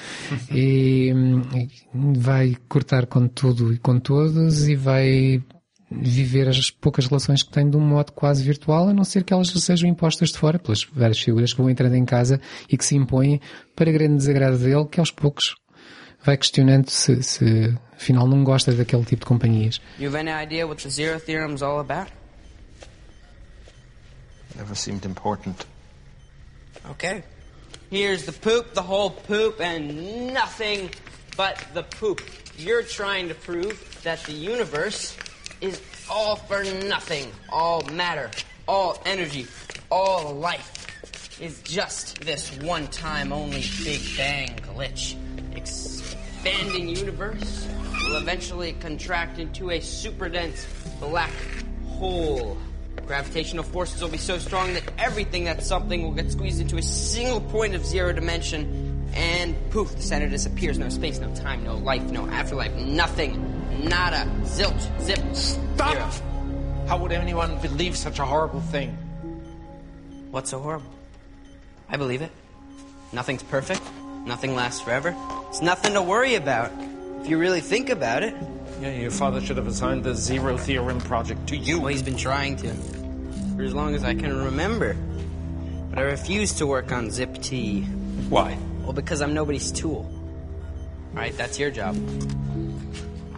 E, hum, e vai cortar com tudo e com todos e vai viver as poucas relações que tem de um modo quase virtual, a não ser que elas sejam impostas de fora pelas várias figuras que vão entrando em casa e que se impõem para grande desagrado dele, que aos poucos vai questionando se, se afinal não gosta daquele tipo de companhias. You have any idea what the zero theorem's all about? Never seemed important. Okay. Here's the poop, the whole poop, and nothing but the poop. You're trying to prove that the universe is all for nothing. All matter, all energy, all life is just this one time only Big Bang glitch. Expanding universe will eventually contract into a super dense black hole. Gravitational forces will be so strong that everything that's something will get squeezed into a single point of zero dimension, and poof, the center disappears. No space, no time, no life, no afterlife, nothing. Nada. Zilch. Zip. Stop! Zero. How would anyone believe such a horrible thing? What's so horrible? I believe it. Nothing's perfect. Nothing lasts forever. It's nothing to worry about. If you really think about it. Yeah, your father should have assigned the Zero Theorem project to you. Well, he's been trying to. For as long as I can remember. But I refuse to work on Zip T. Why? Well, because I'm nobody's tool. Alright, that's your job.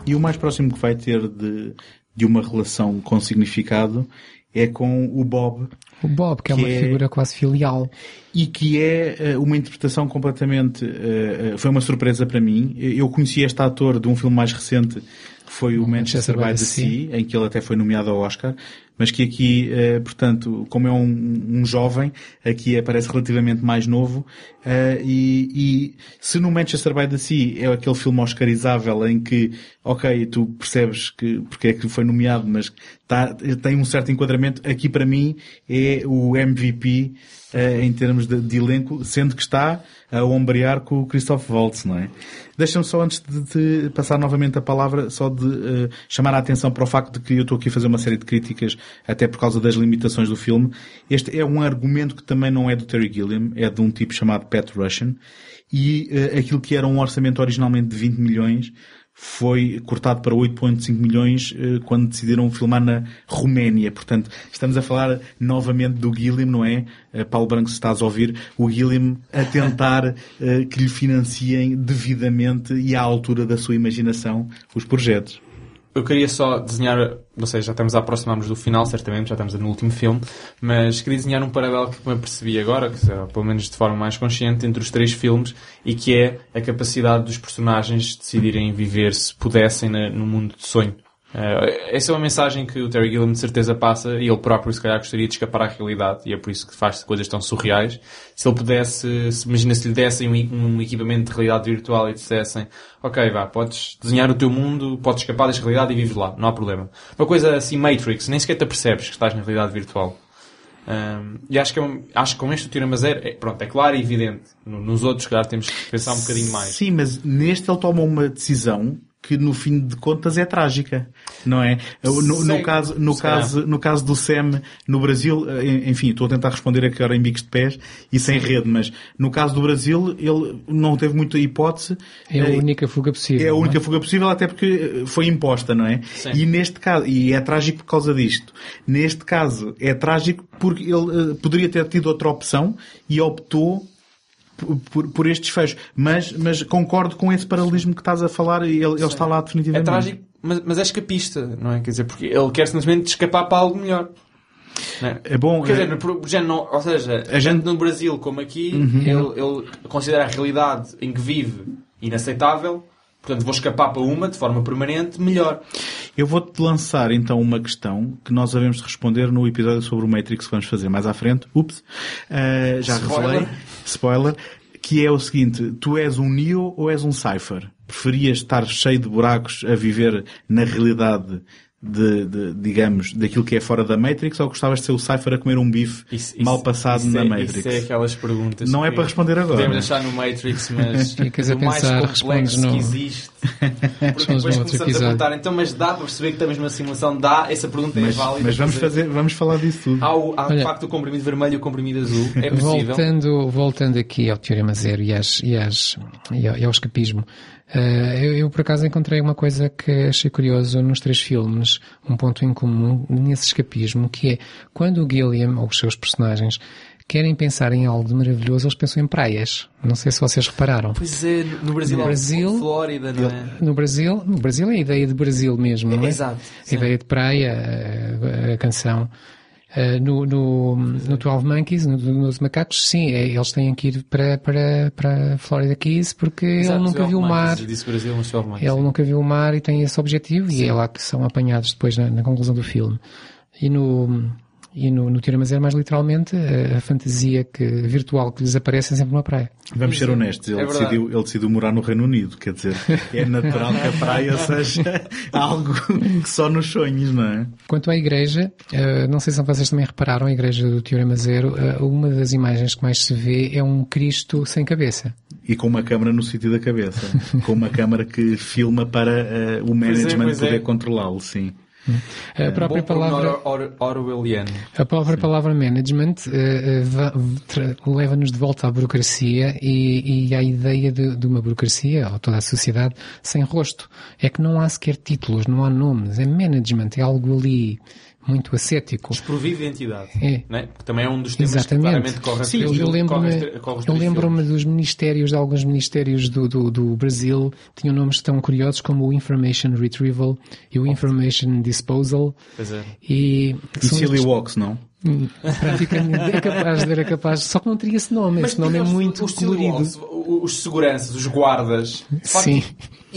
E o mais próximo que vai ter de, de uma relação com significado é com o Bob. O Bob, que é uma figura quase filial. E que é eh, uma interpretação completamente... eh, eh, foi uma surpresa para mim. Eu conheci este ator de um filme mais recente foi o Manchester, by the sea, em que ele até foi nomeado ao Oscar, mas que aqui, eh, portanto, como é um, um jovem, aqui aparece relativamente mais novo, eh, e, e se no Manchester by the Sea é aquele filme oscarizável em que, ok, tu percebes que, porque é que foi nomeado, mas tá, tem um certo enquadramento, aqui para mim é o MVP em termos de, de elenco, sendo que está a ombrear com o Christoph Waltz, não é? Deixa-me só, antes de, de passar novamente a palavra, só de uh, chamar a atenção para o facto de que eu estou aqui a fazer uma série de críticas, até por causa das limitações do filme. Este é um argumento que também não é do Terry Gilliam, é de um tipo chamado Pat Russian, e uh, aquilo que era um orçamento originalmente de 20 milhões, foi cortado para 8.5 milhões eh, quando decidiram filmar na Roménia. Portanto, estamos a falar novamente do Gilliam, não é? Eh, Paulo Branco, se estás a ouvir, o Gilliam a tentar eh, que lhe financiem devidamente e à altura da sua imaginação os projetos. Eu queria só desenhar, não sei, já estamos a aproximar-nos do final, certamente, já estamos no último filme, mas queria desenhar um paralelo que me percebi agora, que pelo menos de forma mais consciente, entre os três filmes, e que é a capacidade dos personagens decidirem viver, se pudessem, na, no mundo de sonho. Uh, essa é uma mensagem que o Terry Gilliam de certeza passa e ele próprio se calhar gostaria de escapar à realidade e é por isso que faz coisas tão surreais. Se ele pudesse, se, imagina se lhe dessem um, um, equipamento de realidade virtual e dissessem ok, vá, podes desenhar o teu mundo, podes escapar desta realidade e vives lá, não há problema. Uma coisa assim Matrix, nem sequer te apercebes que estás na realidade virtual. Um, e acho que, é acho que com este o Tira Zero, é, pronto, é claro e evidente. Nos outros, claro, temos que pensar um bocadinho mais. Sim, mas neste ele toma uma decisão que no fim de contas é trágica, não é? No, no caso, no caso, no caso do SEM no Brasil, eh, enfim, estou a tentar responder aqui agora em bicos de pés e sem Sim. rede, mas no caso do Brasil ele não teve muita hipótese. É a eh, única fuga possível. É a única é? fuga possível até porque eh, foi imposta, não é? Sim. E neste caso, e é trágico por causa disto. Neste caso é trágico porque ele poderia ter tido outra opção e optou por, por este desfecho. Mas, mas concordo com esse paralelismo que estás a falar e ele, ele está lá definitivamente. É trágico, mas, mas é escapista, não é? Quer dizer, porque ele quer simplesmente escapar para algo melhor. É? é? bom. Quer é... dizer, não, ou seja, a gente no Brasil como aqui, uhum. ele, ele considera a realidade em que vive inaceitável, portanto vou escapar para uma de forma permanente melhor. Eu vou-te lançar então uma questão que nós havemos de responder no episódio sobre o Matrix que vamos fazer mais à frente. Ups, uh, já Spoiler. revelei. Spoiler. Que é o seguinte, tu és um Neo ou és um Cypher? Preferias estar cheio de buracos a viver na realidade de, de, digamos, daquilo que é fora da Matrix ou gostavas de ser o Cypher a comer um bife isso, mal passado isso na é, Matrix? Isso é aquelas perguntas. Não é para responder agora. Podemos deixar no Matrix, mas Ficas a pensar, mais complexo no... que existe. Porque depois começamos a perguntar, então, mas dá para perceber que estamos numa simulação? Dá? Essa pergunta mas, é válida. Mas vamos, fazer, vamos falar disso tudo. Há, o, há Olha, de facto o comprimido vermelho e o comprimido azul. É possível. Voltando, voltando aqui ao Teorema Zero e, às, e, às, e ao escapismo. Uh, eu, eu, por acaso encontrei uma coisa que achei curioso nos três filmes, um ponto em comum nesse escapismo, que é quando o Gilliam ou os seus personagens querem pensar em algo de maravilhoso, eles pensam em praias. Não sei se vocês repararam. Pois é, no Brasil, no Brasil Flórida, não é? No Brasil, no Brasil é a ideia de Brasil mesmo, não é? Exato. A ideia de praia, a, a canção. Uh, no, no, no 12 Monkeys, no, nos macacos, sim, é, eles têm que ir para, para, para Florida Keys porque Exato, ele nunca viu o mar. Brasil, ele nunca viu o mar e tem esse objetivo sim. e é lá que são apanhados depois na, na conclusão do filme. E no, e no, no Teorema Zero, mais literalmente, a, a, fantasia que, virtual que lhes aparece é sempre uma praia. Vamos ser honestos, ele, é decidiu, ele decidiu morar no Reino Unido, quer dizer, é natural que a praia seja algo que só nos sonhos, não é? Quanto à igreja, uh, não sei se vocês também repararam, a igreja do Teorema Zero, uh, uma das imagens que mais se vê é um Cristo sem cabeça. E com uma câmara no sítio da cabeça. com uma câmara que filma para uh, o management é, poder é. controlá-lo, sim. A própria Bom palavra or, orwelliano. A própria Sim. palavra management uh, uh, leva-nos de volta à burocracia e, e à ideia de, de, uma burocracia, ou toda a sociedade, sem rosto. É que não há sequer títulos, não há nomes. É management, é algo ali muito ascético. Desprovido de identidade. É. Né? Que também é um dos temas Exatamente. que claramente corre Sim, eu, eu lembro-me eu lembro dos ministérios, de alguns ministérios do, do, do, Brasil, tinham nomes tão curiosos como o Information Retrieval e o Information Disposal. Pois é. E, e Silly Walks, não? Hum, praticamente é capaz de era capaz, só que não teria esse nome, Mas, esse nome é muito os, colorido. Os, os seguranças, os guardas, Sim.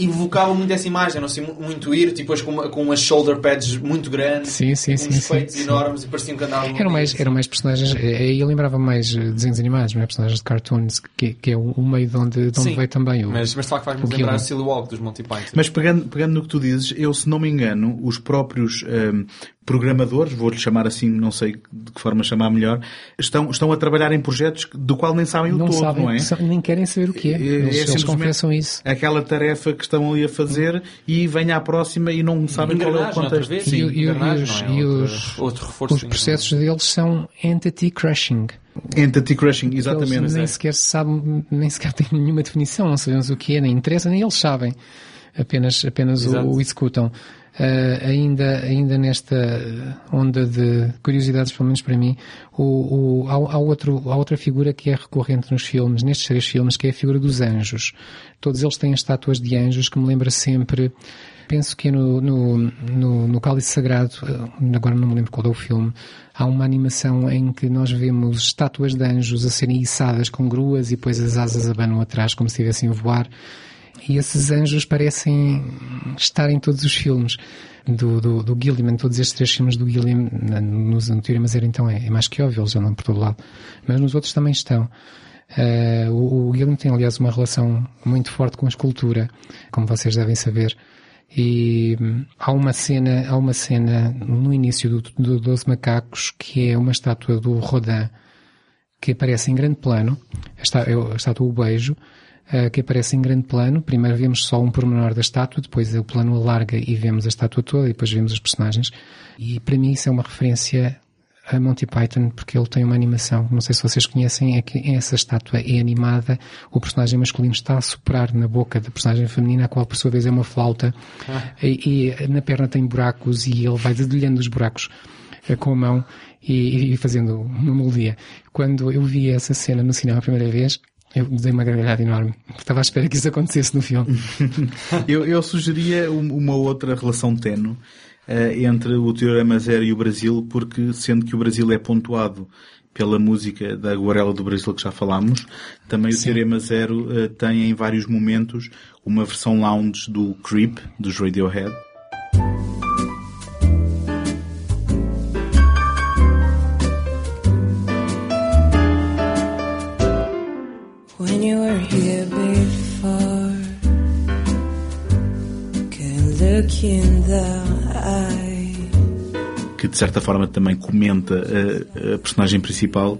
Evocava muito essa imagem, não sei, mu- muito ir, tipo, depois com, uma- com umas shoulder pads muito grandes, Sim, sim, uns sim, sim, peitos sim. enormes e pareciam que andavam Eram mais, eram mais personagens, eh, aí eu lembrava mais eh, desenhos animados, não é? Personagens de cartoons, que, que é o, o meio de onde, de onde Sim, veio também o. mas, mas de facto faz-me o lembrar o Silly Walk dos Monty Python. Mas pegando, pegando no que tu dizes, eu, se não me engano, os próprios ehm, programadores, vou-lhe chamar assim, não sei de que forma chamar melhor, estão, estão a trabalhar em projetos do qual nem sabem o não todo, sabem, não é? nem querem saber o que é. Eles, eles simplesmente confessam isso. Aquela tarefa que estão ali a fazer e vem à próxima e não sabem qual é o contexto. vez. E, o- e e engrenagem, os, não é? e os- outro os processos deles são entity crushing. Entity crushing, exatamente. Eles nem É. sequer se sabem, nem sequer têm nenhuma definição, não sabemos o que é, nem interessa, nem eles sabem. Apenas, apenas o, o executam. Ah, ainda, ainda nesta onda de curiosidades, pelo menos para mim, o, o, há, há outro, há outra figura que é recorrente nos filmes, nestes três filmes, que é a figura dos anjos. Todos eles têm estátuas de anjos que me lembra sempre, penso que é no, no, no, no Cálice Sagrado, ah, agora não me lembro qual é o filme, há uma animação em que nós vemos estátuas de anjos a serem içadas com gruas e depois as asas abanam atrás como se estivessem a voar. E esses anjos parecem estar em todos os filmes do, do, do Gilliam, todos estes três filmes do Gilliam, nos no Teoria Zero então é, é mais que óbvio, eles andam por todo lado. Mas nos outros também estão. Eh, o, o Gilliam tem, aliás, uma relação muito forte com a escultura, como vocês devem saber. E hum, há uma cena, há uma cena no início do, do Doze Macacos que é uma estátua do Rodin que aparece em grande plano, a está- é a estátua O Beijo, que aparece em grande plano. Primeiro vemos só um pormenor da estátua, depois o plano alarga e vemos a estátua toda, e depois vemos os personagens. E para mim isso é uma referência a Monty Python, porque ele tem uma animação, não sei se vocês conhecem, é que essa estátua é animada, o personagem masculino está a soprar na boca da personagem feminina, a qual por sua vez é uma flauta, e, e na perna tem buracos e ele vai dedilhando os buracos eh, com a mão e, e fazendo uma melodia. Quando eu vi essa cena no cinema a primeira vez, eu dei uma gargalhada enorme. Estava à espera que isso acontecesse no filme. eu, eu sugeria um- uma outra relação tenue eh, entre o Teorema Zero e o Brasil, porque sendo que o Brasil é pontuado pela música da Guarela do Brasil que já falámos, também o Teorema Zero eh, tem em vários momentos uma versão lounge do Creep, dos Radiohead. Que de certa forma também comenta a, a personagem principal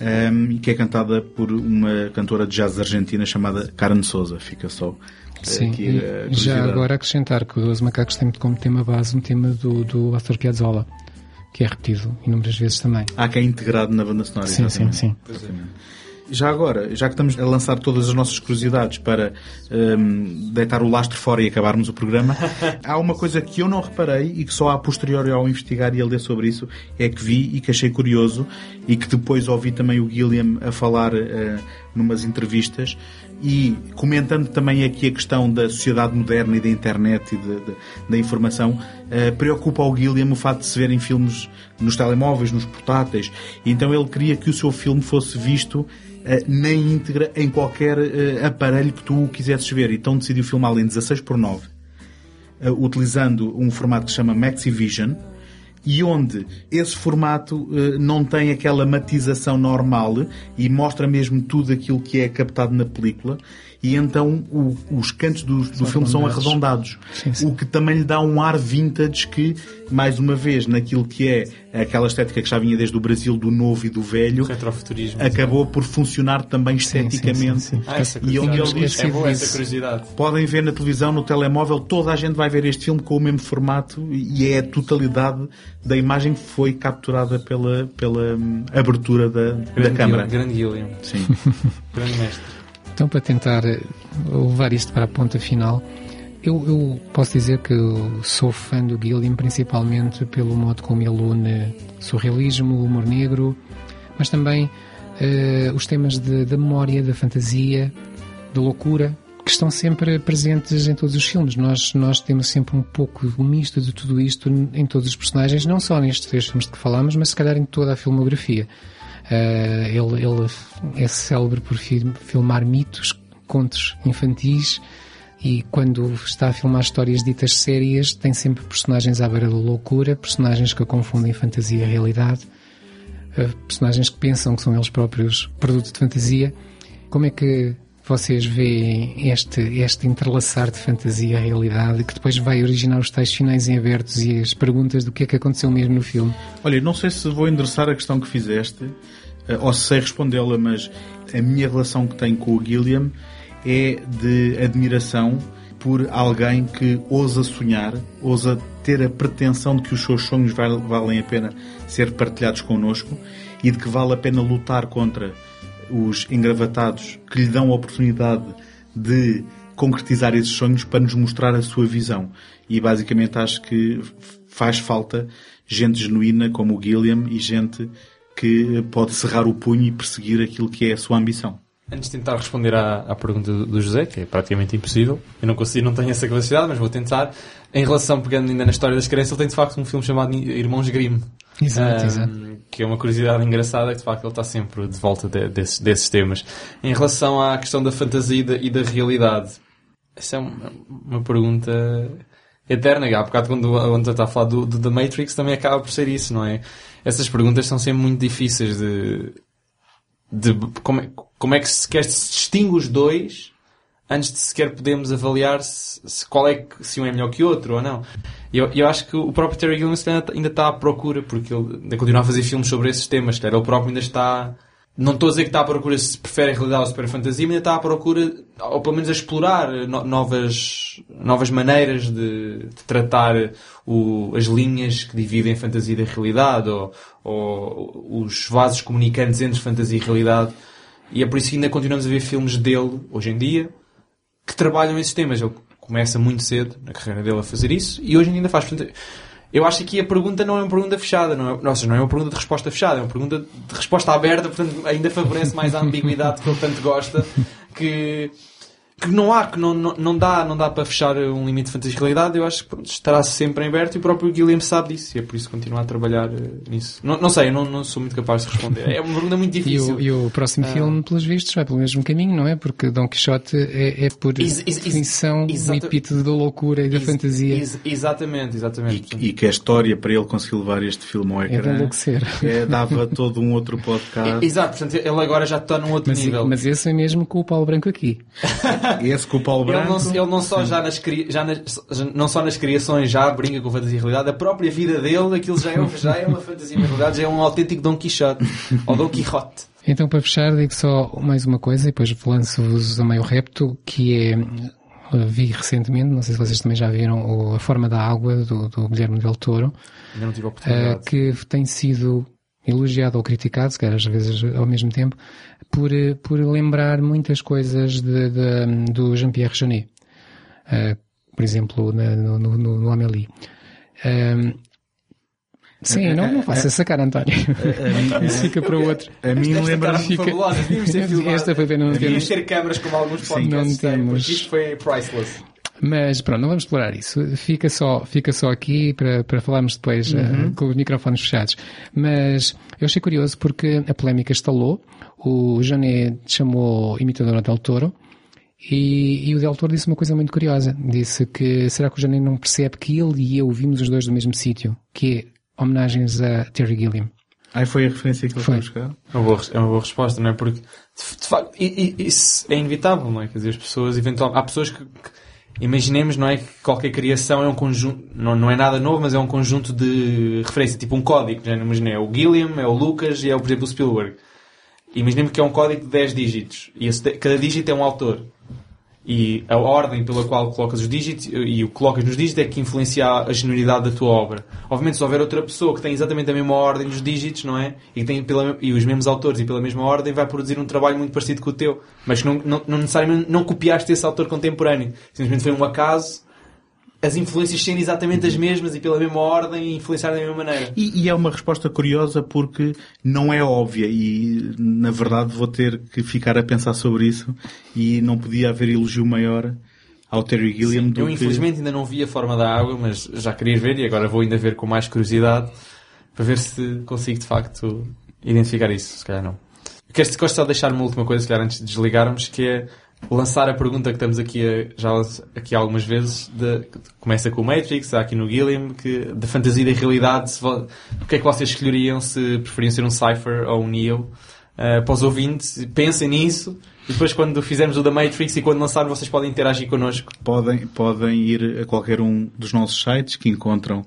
ehm, e que é cantada por uma cantora de jazz argentina chamada Karen Souza. Fica só eh, Sim, aqui e a já agora acrescentar que o Doze Macacos tem como tema base um tema do, do Astor Piazzolla, que é repetido inúmeras vezes também. Há que é integrado na banda sonora. Sim, sim, exatamente. sim. Exatamente. Já agora, já que estamos a lançar todas as nossas curiosidades para ehm, deitar o lastro fora e acabarmos o programa, há uma coisa que eu não reparei e que só a posteriori ao investigar e a ler sobre isso é que vi e que achei curioso e que depois ouvi também o Gilliam a falar eh, numas entrevistas e comentando também aqui a questão da sociedade moderna e da internet e de- de- da informação, eh, preocupa ao Gilliam o facto de se verem filmes nos telemóveis, nos portáteis, então ele queria que o seu filme fosse visto na íntegra em qualquer eh, aparelho que tu quisesses ver. Então decidiu filmá-lo em 16 por 9 eh, utilizando um formato que se chama Maxivision e onde esse formato eh, não tem aquela matização normal e mostra mesmo tudo aquilo que é captado na película e então o- os cantos do, do São filme são arredondados. arredondados. O que também lhe dá um ar vintage que, mais uma vez, naquilo que é aquela estética que já vinha desde o Brasil, do novo e do velho, retrofuturismo, acabou por funcionar também sim, esteticamente. sim, sim. Ah, essa E curiosidade. ele diz É boa essa curiosidade. Podem ver na televisão, no telemóvel, toda a gente vai ver este filme com o mesmo formato e é a totalidade da imagem que foi capturada pela, pela hum, abertura da, da Grande câmara. Grande Gilliam. Sim. Grande mestre. Então, para tentar eh, levar isto para a ponta final, eu, eu posso dizer que sou fã do Gilliam principalmente pelo modo como ele une surrealismo, humor negro, mas também eh, os temas de- da memória, da fantasia, da loucura, que estão sempre presentes em todos os filmes. Nós, nós temos sempre um pouco um misto de tudo isto em todos os personagens, não só nestes três filmes de que falámos, mas se calhar em toda a filmografia. Eh, ele, ele é célebre por fi- filmar mitos, contos infantis E quando está a filmar histórias ditas sérias, tem sempre personagens à beira da loucura, personagens que confundem fantasia e realidade, eh, personagens que pensam que são eles próprios produto de fantasia. Como é que vocês veem este, este entrelaçar de fantasia e realidade que depois vai originar os tais finais em abertos e as perguntas do que é que aconteceu mesmo no filme? Olha, não sei se vou endereçar a questão que fizeste eh, ou se sei respondê-la, mas a minha relação que tenho com o Gilliam é de admiração por alguém que ousa sonhar, ousa ter a pretensão de que os seus sonhos valem a pena ser partilhados connosco e de que vale a pena lutar contra os engravatados que lhe dão a oportunidade de concretizar esses sonhos para nos mostrar a sua visão. E basicamente acho que faz falta gente genuína como o Gilliam e gente que pode cerrar o punho e perseguir aquilo que é a sua ambição. Antes de tentar responder à, à pergunta do, José, que é praticamente impossível, eu não consigo, não tenho essa capacidade, mas vou tentar. Em relação, pegando ainda na história das crianças, ele tem de facto um filme chamado Irmãos Grimm. Exato, um, exato. Que é uma curiosidade engraçada, que de facto ele está sempre de volta de, desses, desses temas. Em relação à questão da fantasia e da, e da realidade, essa é uma, uma pergunta eterna. Há bocado, quando António está a falar do, do The Matrix, também acaba por ser isso, não é? Essas perguntas são sempre muito difíceis de. de como, é, como é que se quer se distingue os dois antes de sequer podermos avaliar se, se, qual é se um é melhor que o outro ou não. E eu, eu acho que o próprio Terry Gilliam ainda está à procura, porque ele ainda continua a fazer filmes sobre esses temas. Ele próprio ainda está não estou a dizer que está à procura se prefere a realidade ou a fantasia, mas está à procura, ou pelo menos a explorar no, novas, novas maneiras de, de tratar o, as linhas que dividem fantasia da realidade, ou, ou, os vasos comunicantes entre fantasia e realidade. E é por isso que ainda continuamos a ver filmes dele, hoje em dia, que trabalham esses temas. Ele começa muito cedo na carreira dele a fazer isso, e hoje ainda faz. Portanto, eu acho que aqui a pergunta não é uma pergunta fechada, não é, nossa, não é uma pergunta de resposta fechada, é uma pergunta de resposta aberta, portanto ainda favorece mais a ambiguidade que ele tanto gosta, que que não há, que não, não, não, dá, não dá para fechar um limite de fantasia e realidade, eu acho que pronto, estará sempre em aberto e o próprio Guilherme sabe disso e é por isso que continua a trabalhar uh, nisso. Não, não sei, eu não, não sou muito capaz de responder. É uma pergunta muito difícil. E o, e o próximo uh, filme, pelos vistos, vai pelo mesmo caminho, não é? Porque Don Quixote é, é por is, is, definição is, um epíteto da loucura e da fantasia. exatamente, exatamente. E, e, que a história para ele conseguir levar este filme ao ecrã é, é dava todo um outro podcast. Exato, portanto ele agora já está num outro mas, nível. Mas esse é mesmo com o Paulo Branco aqui. esse com o Paulo ele não, ele não só já nas, já nas, não só nas criações já brinca com fantasia e realidade, a própria vida dele, aquilo já é, já é uma fantasia e realidade, já é um autêntico Don Quixote. ou Don Quixote. Então, para fechar, digo só mais uma coisa e depois lanço-vos a meio repto, que é, vi recentemente, não sei se vocês também já viram, A Forma da Água, do, do Guilherme Del Toro, Ainda não tive a oportunidade. Uh, que tem sido elogiado ou criticado, se calhar às vezes ao mesmo tempo, por, por lembrar muitas coisas de, de, do Jean-Pierre Jeunet. Uh, por exemplo, na, no, no, no Amélie. Uh, Sim, não, não faça essa cara, António. Isso fica para o outro. A mim lembra fica... Esta foi pena não temos. ter câmaras como alguns podcasts não temos. porque isto foi priceless. Mas pronto, não vamos explorar isso. Fica só, fica só aqui para, para falarmos depois uhum. uh, com os microfones fechados. Mas eu achei curioso porque a polémica estalou. O Janet chamou imitador Del Toro. E, e, o Del Toro disse uma coisa muito curiosa. Disse que será que o Janet não percebe que ele e eu vimos os dois do mesmo sítio? Que é homenagens a Terry Gilliam. Aí foi a referência que ele foi buscar? É uma boa, é uma boa resposta, não é? Porque, de, de facto, isso é inevitável, não é? Quer dizer, as pessoas, eventualmente, há pessoas que, que imaginemos, não é? Que qualquer criação é um conjunto, não, não é nada novo, mas é um conjunto de referência, tipo um código, já não imaginei. É o Gilliam, é o Lucas e é, o, por exemplo, o Spielberg. Imaginemos que é um código de 10 dígitos e esse, cada dígito é um autor. E a ordem pela qual colocas os dígitos e o que colocas nos dígitos é que influencia a genuinidade da tua obra. Obviamente, se houver outra pessoa que tem exatamente a mesma ordem dos dígitos, não é? E, tem pela, e os mesmos autores e pela mesma ordem, vai produzir um trabalho muito parecido com o teu. Mas não, não, não necessariamente não copiaste esse autor contemporâneo. Simplesmente foi um acaso as influências serem exatamente as mesmas e pela mesma ordem e influenciar da mesma maneira. E, e, é uma resposta curiosa porque não é óbvia e na verdade vou ter que ficar a pensar sobre isso e não podia haver elogio maior ao Terry Gilliam Sim, do eu que... infelizmente ainda não vi a forma da água, mas já queria ver e agora vou ainda ver com mais curiosidade para ver se consigo de facto identificar isso, se calhar não. Queres, gosto só de deixar uma última coisa, se calhar antes de desligarmos, que é lançar a pergunta que estamos aqui a, já aqui algumas vezes. De, começa com o Matrix, há aqui no Gilliam, que da fantasia e da realidade, se, o que é que vocês escolheriam se preferiam ser um Cypher ou um Neo? Uh, para os ouvintes, pensem nisso. E depois, quando fizermos o da Matrix e quando lançar, vocês podem interagir connosco. Podem, podem ir a qualquer um dos nossos sites que encontram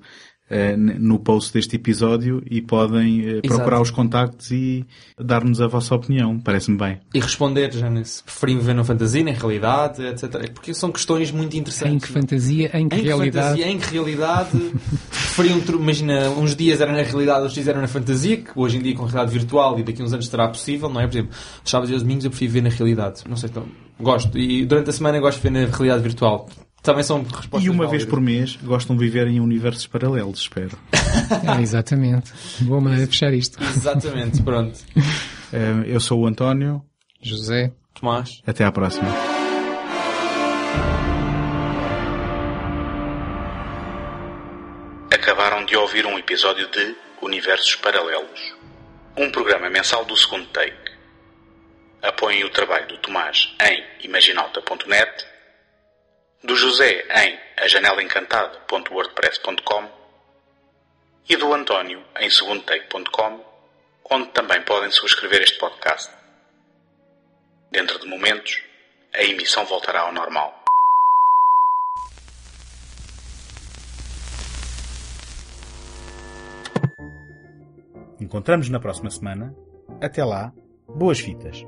no post deste episódio e podem eh, procurar os contactos e dar-nos a vossa opinião. Parece-me bem. E responder, se preferem viver na fantasia, na realidade, etc. Porque são questões muito interessantes. Em que fantasia, em que Em que realidade. fantasia, em que realidade preferiam, imagina, uns dias era na realidade, outros dias era na fantasia, que hoje em dia com realidade virtual e daqui a uns anos será possível, não é? Por exemplo, os sábados e os domingos eu prefiro ver na realidade. Não sei, então, gosto. E durante a semana eu gosto de ver na realidade virtual. Também são respostas E uma vez por mês gostam de viver em universos paralelos, espero. É, exatamente. Boa maneira de fechar isto. Exatamente, pronto. Eh, eu sou o António. José. Tomás. Até à próxima. Acabaram de ouvir um episódio de Universos Paralelos, um programa mensal do segundo take. Apoiem o trabalho do Tomás em imaginalta.net, do José em ajanelaencantada.wordpress.com e do António em segundotake.com, onde também podem subscrever este podcast. Dentro de momentos, a emissão voltará ao normal. Encontramos na próxima semana. Até lá, boas fitas.